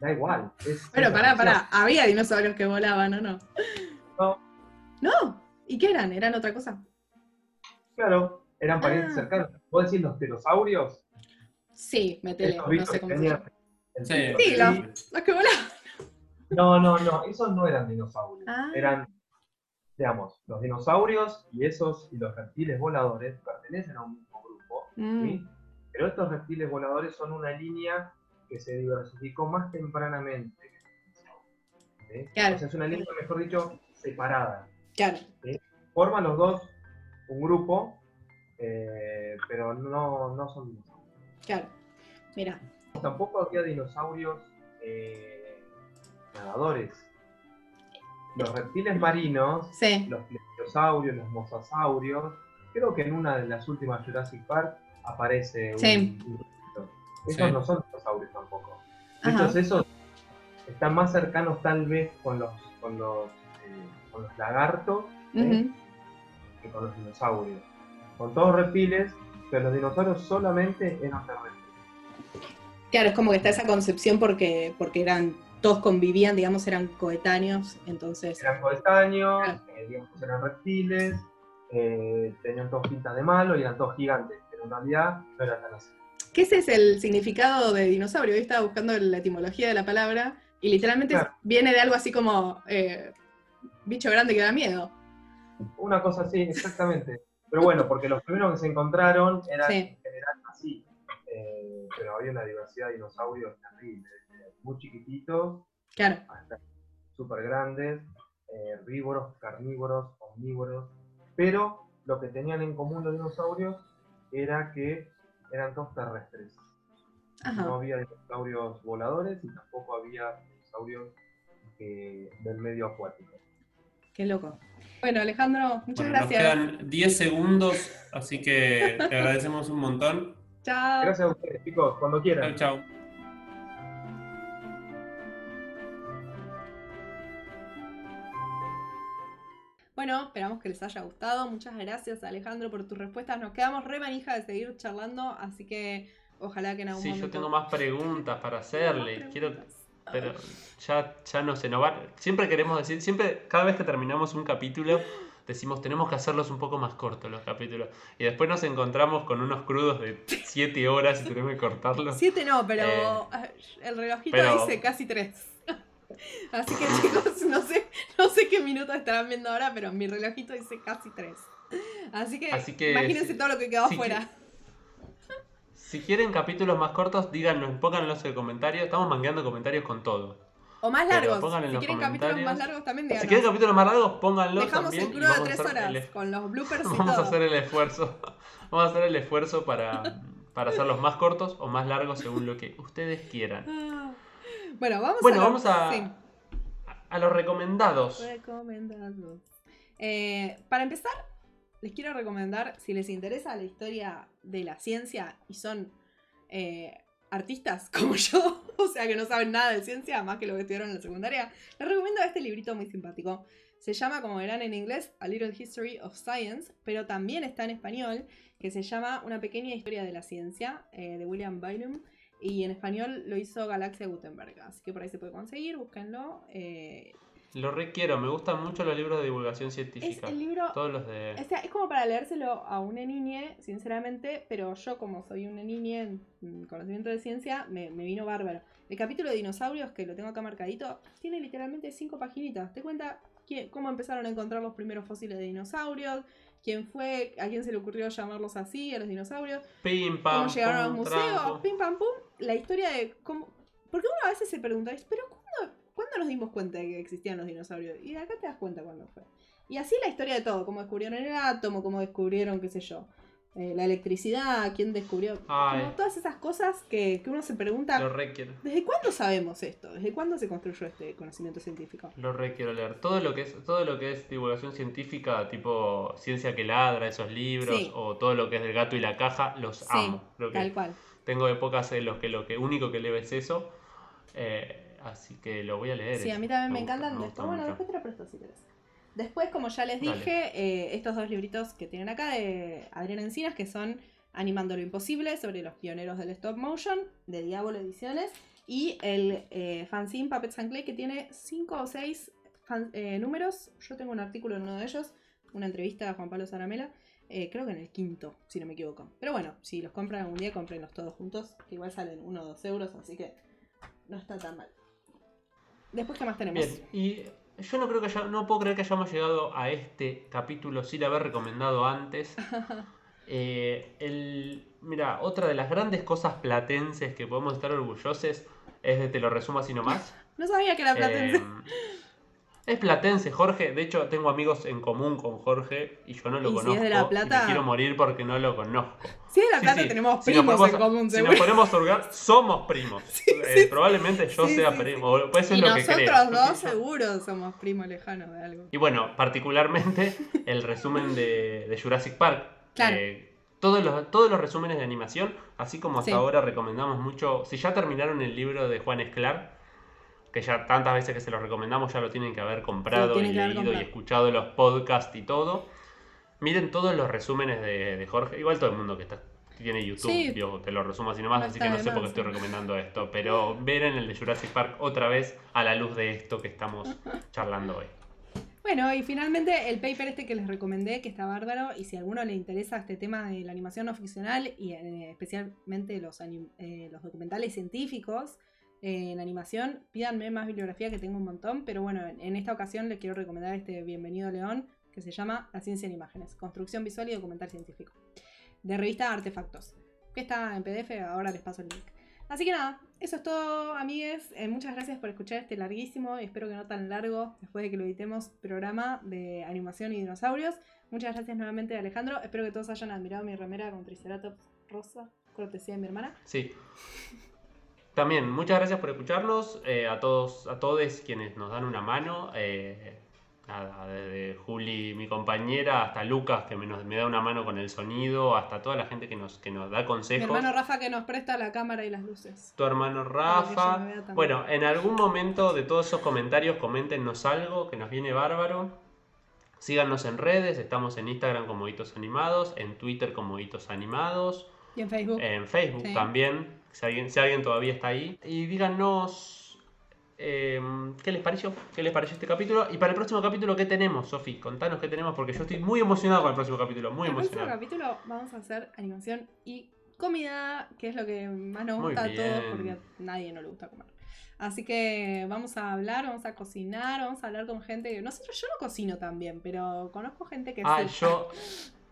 Da igual. es
Pero pará, pará, había dinosaurios que volaban, ¿o no?
No.
No, ¿y qué eran? ¿Eran otra cosa?
Claro, eran parientes
Ah.
cercanos. ¿Vos decís los pterosaurios?
Sí, metele,
Estos
no sé cómo se llama.
Sí,
pico.
Sí,
sí,
los-
sí.
Los que volaban.
No, no, no, esos no eran dinosaurios.
Ah.
Eran digamos, los dinosaurios y esos y los reptiles voladores pertenecen a un mismo grupo,
Mm,
¿sí? Pero estos reptiles voladores son una línea que se diversificó más tempranamente. ¿sí?
Claro.
O sea, es una línea, mejor dicho, separada.
Claro,
Forman los dos un grupo, eh, pero no, no son dinosaurios.
claro. Mira,
Tampoco había dinosaurios eh, nadadores. Los reptiles marinos,
sí.
los plesiosaurios, los mosasaurios, creo que en una de las últimas Jurassic Park aparece un,
Sí.
un. Esos
Sí.
no son dinosaurios tampoco. De hecho, esos están más cercanos tal vez con los, con los, eh, con los lagartos ¿eh? Que con los dinosaurios. Con todos reptiles, pero los dinosaurios solamente eran terrestres.
Claro, es como que está esa concepción porque, porque eran, todos convivían, digamos, eran coetáneos, entonces.
Eran coetáneos,
Claro.
eh, digamos, eran reptiles, eh, tenían todos pintas de malo y eran todos gigantes, en realidad no era tan así.
Ese es el significado de dinosaurio. Yo estaba buscando la etimología de la palabra y literalmente
Claro.
viene de algo así como eh, bicho grande que da miedo.
Una cosa así, exactamente. Pero bueno, porque los primeros que se encontraron eran
Sí.
en general así. Eh, pero había una diversidad de dinosaurios terrible, desde muy chiquititos
Claro,
hasta súper grandes, eh, herbívoros, carnívoros, omnívoros. Pero lo que tenían en común los dinosaurios era que eran todos terrestres.
ajá.
No había dinosaurios voladores y tampoco había dinosaurios eh, del medio acuático.
Qué loco. Bueno, Alejandro, muchas
Bueno, nos
gracias.
quedan 10 segundos, así que te agradecemos un montón.
Chao.
Gracias a ustedes, chicos, cuando quieran.
Chau, chau.
Bueno, esperamos que les haya gustado. Muchas gracias, Alejandro, por tus respuestas. Nos quedamos re manija de seguir charlando, así que ojalá que en algún
Sí,
momento.
yo tengo más preguntas para hacerle. Quiero, pero ya, ya no sé, no va. Siempre queremos decir, siempre, cada vez que terminamos un capítulo, decimos tenemos que hacerlos un poco más cortos los capítulos. Y después nos encontramos con unos crudos de 7 horas y tenemos que cortarlos.
Siete no, pero
Eh,
el relojito
pero-
dice casi tres. Así que chicos, no sé, no sé qué minuto estarán viendo ahora, pero mi relojito dice casi tres. Así que,
Así que,
imagínense
si-
todo lo que quedó
si
afuera. [LAUGHS]
Si quieren capítulos más cortos, díganlo, pónganlos en comentarios. Estamos mangueando comentarios con todo.
O más
pero
largos.
en
Si
los
quieren capítulos más largos también
Si quieren capítulos más largos, pónganlos
Dejamos
también.
el crudo de
vamos a
tres
hacer
horas
el-
con los bloopers [LAUGHS] y
Vamos a
todo.
hacer el esfuerzo. [LAUGHS] Vamos a hacer el esfuerzo para, para hacerlos más cortos o más largos según lo que ustedes quieran.
Bueno, vamos
Bueno,
a. lo-
vamos a,
sí.
a los recomendados.
Recomendados. Eh, para empezar, les quiero recomendar, si les interesa la historia de la ciencia y son eh, artistas [LAUGHS] como yo, o sea que no saben nada de ciencia, más que lo que estudiaron en la secundaria, les recomiendo este librito muy simpático. Se llama, como verán en inglés, A Little History of Science, pero también está en español, que se llama Una pequeña historia de la ciencia, eh, de William Bynum. Y en español lo hizo Galaxia Gutenberg, así que por ahí se puede conseguir, búsquenlo. eh,
Lo requiero, me gustan mucho los libros de divulgación
es
científica.
el libro
Todos los de...
o sea, es como para leérselo a una niñe, sinceramente, pero yo como soy una niñe en conocimiento de ciencia, me, me vino bárbaro. El capítulo de dinosaurios, que lo tengo acá marcadito, tiene literalmente cinco paginitas. Te cuenta quién- cómo empezaron a encontrar los primeros fósiles de dinosaurios, quién fue, a quién se le ocurrió llamarlos así, a los dinosaurios,
Pim, pam,
cómo llegaron a los museos, pim pam pum, la historia de cómo... Porque uno a veces se pregunta, pero ¿cuándo, ¿cuándo nos dimos cuenta de que existían los dinosaurios? Y de acá te das cuenta cuándo fue. Y así la historia de todo, cómo descubrieron el átomo, cómo descubrieron, qué sé yo, eh, la electricidad, quién descubrió, como todas esas cosas que, que uno se pregunta,
Lo requiero.
¿desde cuándo sabemos esto? ¿Desde cuándo se construyó este conocimiento científico?
Lo requiero leer. Todo lo que es, todo lo que es divulgación científica, tipo Ciencia que ladra, esos libros,
Sí.
o todo lo que es del gato y la caja, los
Sí,
amo. Que
Tal cual.
tengo épocas en las que lo que único que leo es eso. eh, así que lo voy a leer.
Sí, a mí también me,
gusta,
encantan.
me gusta
bueno, después te lo presto si querés. Después, como ya les dije, eh, estos dos libritos que tienen acá de Adriana Encinas, que son Animando lo Imposible sobre los pioneros del stop motion, de Diablo Ediciones, y el eh, fanzine Puppets and Clay, que tiene cinco o seis fan- eh, números. Yo tengo un artículo en uno de ellos, una entrevista a Juan Pablo Zaramela, creo que en el quinto, si no me equivoco. Pero bueno, si los compran algún día, cómprenlos todos juntos, que igual salen uno o dos euros, así que no está tan mal. Después, ¿qué más tenemos?
Bien, y Yo no creo que haya- no puedo creer que hayamos llegado a este capítulo sin haber recomendado antes. [LAUGHS] Eh, el, mira, otra de las grandes cosas platenses que podemos estar orgullosos es de Te lo resumo así nomás. [LAUGHS]
No sabía que era platense.
Eh, es platense, Jorge. De hecho, tengo amigos en común con Jorge y yo no lo
Y si
conozco.
es de La
y
Plata-
me quiero morir porque no lo conozco.
si es de La
Sí,
Plata
sí.
tenemos
Si nos
primos
ponemos-
en común,
Si
seguro.
nos ponemos a hurgar, somos primos. [LAUGHS] Eh, probablemente yo
Sí,
sea
sí,
primo. Pues eso
y
es lo que
nosotros
creo.
dos seguro somos primos lejanos de algo.
Y bueno, particularmente [LAUGHS] el resumen de, de Jurassic Park.
Claro.
Eh, todos, los, todos los resúmenes de animación, así como hasta
Sí.
ahora recomendamos mucho. Si ya terminaron el libro de Juan Esclar, que ya tantas veces que se los recomendamos ya lo tienen que haber comprado
Sí,
y leído y escuchado los podcasts y todo. Miren todos los resúmenes de, de Jorge. Igual todo el mundo que está, tiene YouTube,
Sí.
digo, te lo resumo así nomás,
No
así que no sé por qué estoy recomendando esto. Pero ver en el de Jurassic Park otra vez a la luz de esto que estamos [LAUGHS] charlando hoy.
Bueno, y finalmente el paper este que les recomendé, que está bárbaro, y si a alguno le interesa este tema de la animación no ficcional y especialmente los, eh, los documentales científicos en animación, pídanme más bibliografía que tengo un montón, pero bueno, en, esta ocasión les quiero recomendar este Bienvenido León, que se llama La ciencia en imágenes, construcción visual y documental científico, de revista Artefactos, que está en PDF, ahora les paso el link. Así que nada, eso es todo, amigues. Eh, muchas gracias por escuchar este larguísimo, y espero que no tan largo, después de que lo editemos, programa de animación y dinosaurios. Muchas gracias nuevamente, Alejandro. Espero que todos hayan admirado mi remera con Triceratops rosa, cortesía de mi hermana.
Sí. [LAUGHS] También, muchas gracias por escucharnos. eh, a todos, a todos quienes nos dan una mano. eh, nada, desde Juli, mi compañera, hasta Lucas, que me, nos- me da una mano con el sonido, hasta toda la gente que nos, que nos da
Mi
consejos.
hermano Rafa que nos presta la cámara y las luces.
tu hermano Rafa. Bueno, en algún momento de todos esos comentarios, coméntenos algo que nos viene bárbaro. Síganos en redes, estamos en Instagram como Hitos Animados, en Twitter como Hitos Animados.
Y en Facebook.
En Facebook
Sí.
también, si alguien, si alguien todavía está ahí. Y díganos eh, qué les pareció, qué les pareció este capítulo. Y para el próximo capítulo, ¿qué tenemos, Sofi? Contanos qué tenemos, porque yo estoy muy emocionado con el próximo capítulo, muy
en el próximo
emocionado.
capítulo vamos a hacer animación y comida, que es lo que más nos gusta a todos, porque a nadie no le gusta comer. Así que vamos a hablar, vamos a cocinar, vamos a hablar con gente. Nosotros, yo no cocino tan bien, pero conozco gente que
Ah,
sí.
yo, [LAUGHS]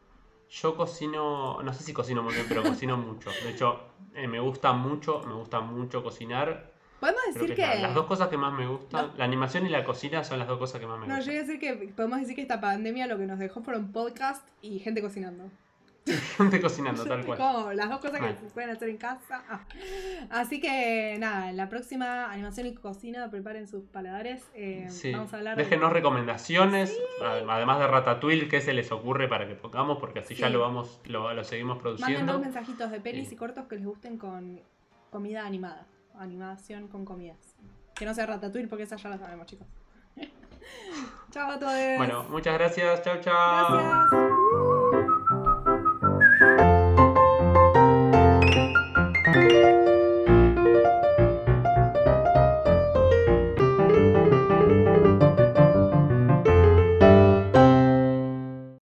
yo cocino, no sé si cocino muy bien, pero cocino mucho. De hecho, eh, me gusta mucho, me gusta mucho cocinar.
Podemos
Creo
decir
que, las dos cosas que más me gustan,
No.
la animación y la cocina son las dos cosas que más me
No, yo
gustan.
iba a decir que podemos decir que esta pandemia lo que nos dejó fueron podcast y gente cocinando. [LAUGHS]
Gente cocinando, tal cual.
Como las dos cosas que se pueden hacer en casa. Ah. Así que nada, en la próxima animación y cocina, preparen sus paladares. eh,
Sí.
Vamos a hablar de-
Déjenos recomendaciones, además de Ratatouille, qué se les ocurre para que pongamos, porque así ya lo vamos, lo, lo seguimos produciendo.
Mándenos mensajitos de pelis y cortos que les gusten con comida animada. Animación con comidas. Que no sea ratatouille porque esa ya la sabemos, chicos. [LAUGHS] Chao a todos.
Bueno, muchas gracias, chao, chao.
Gracias.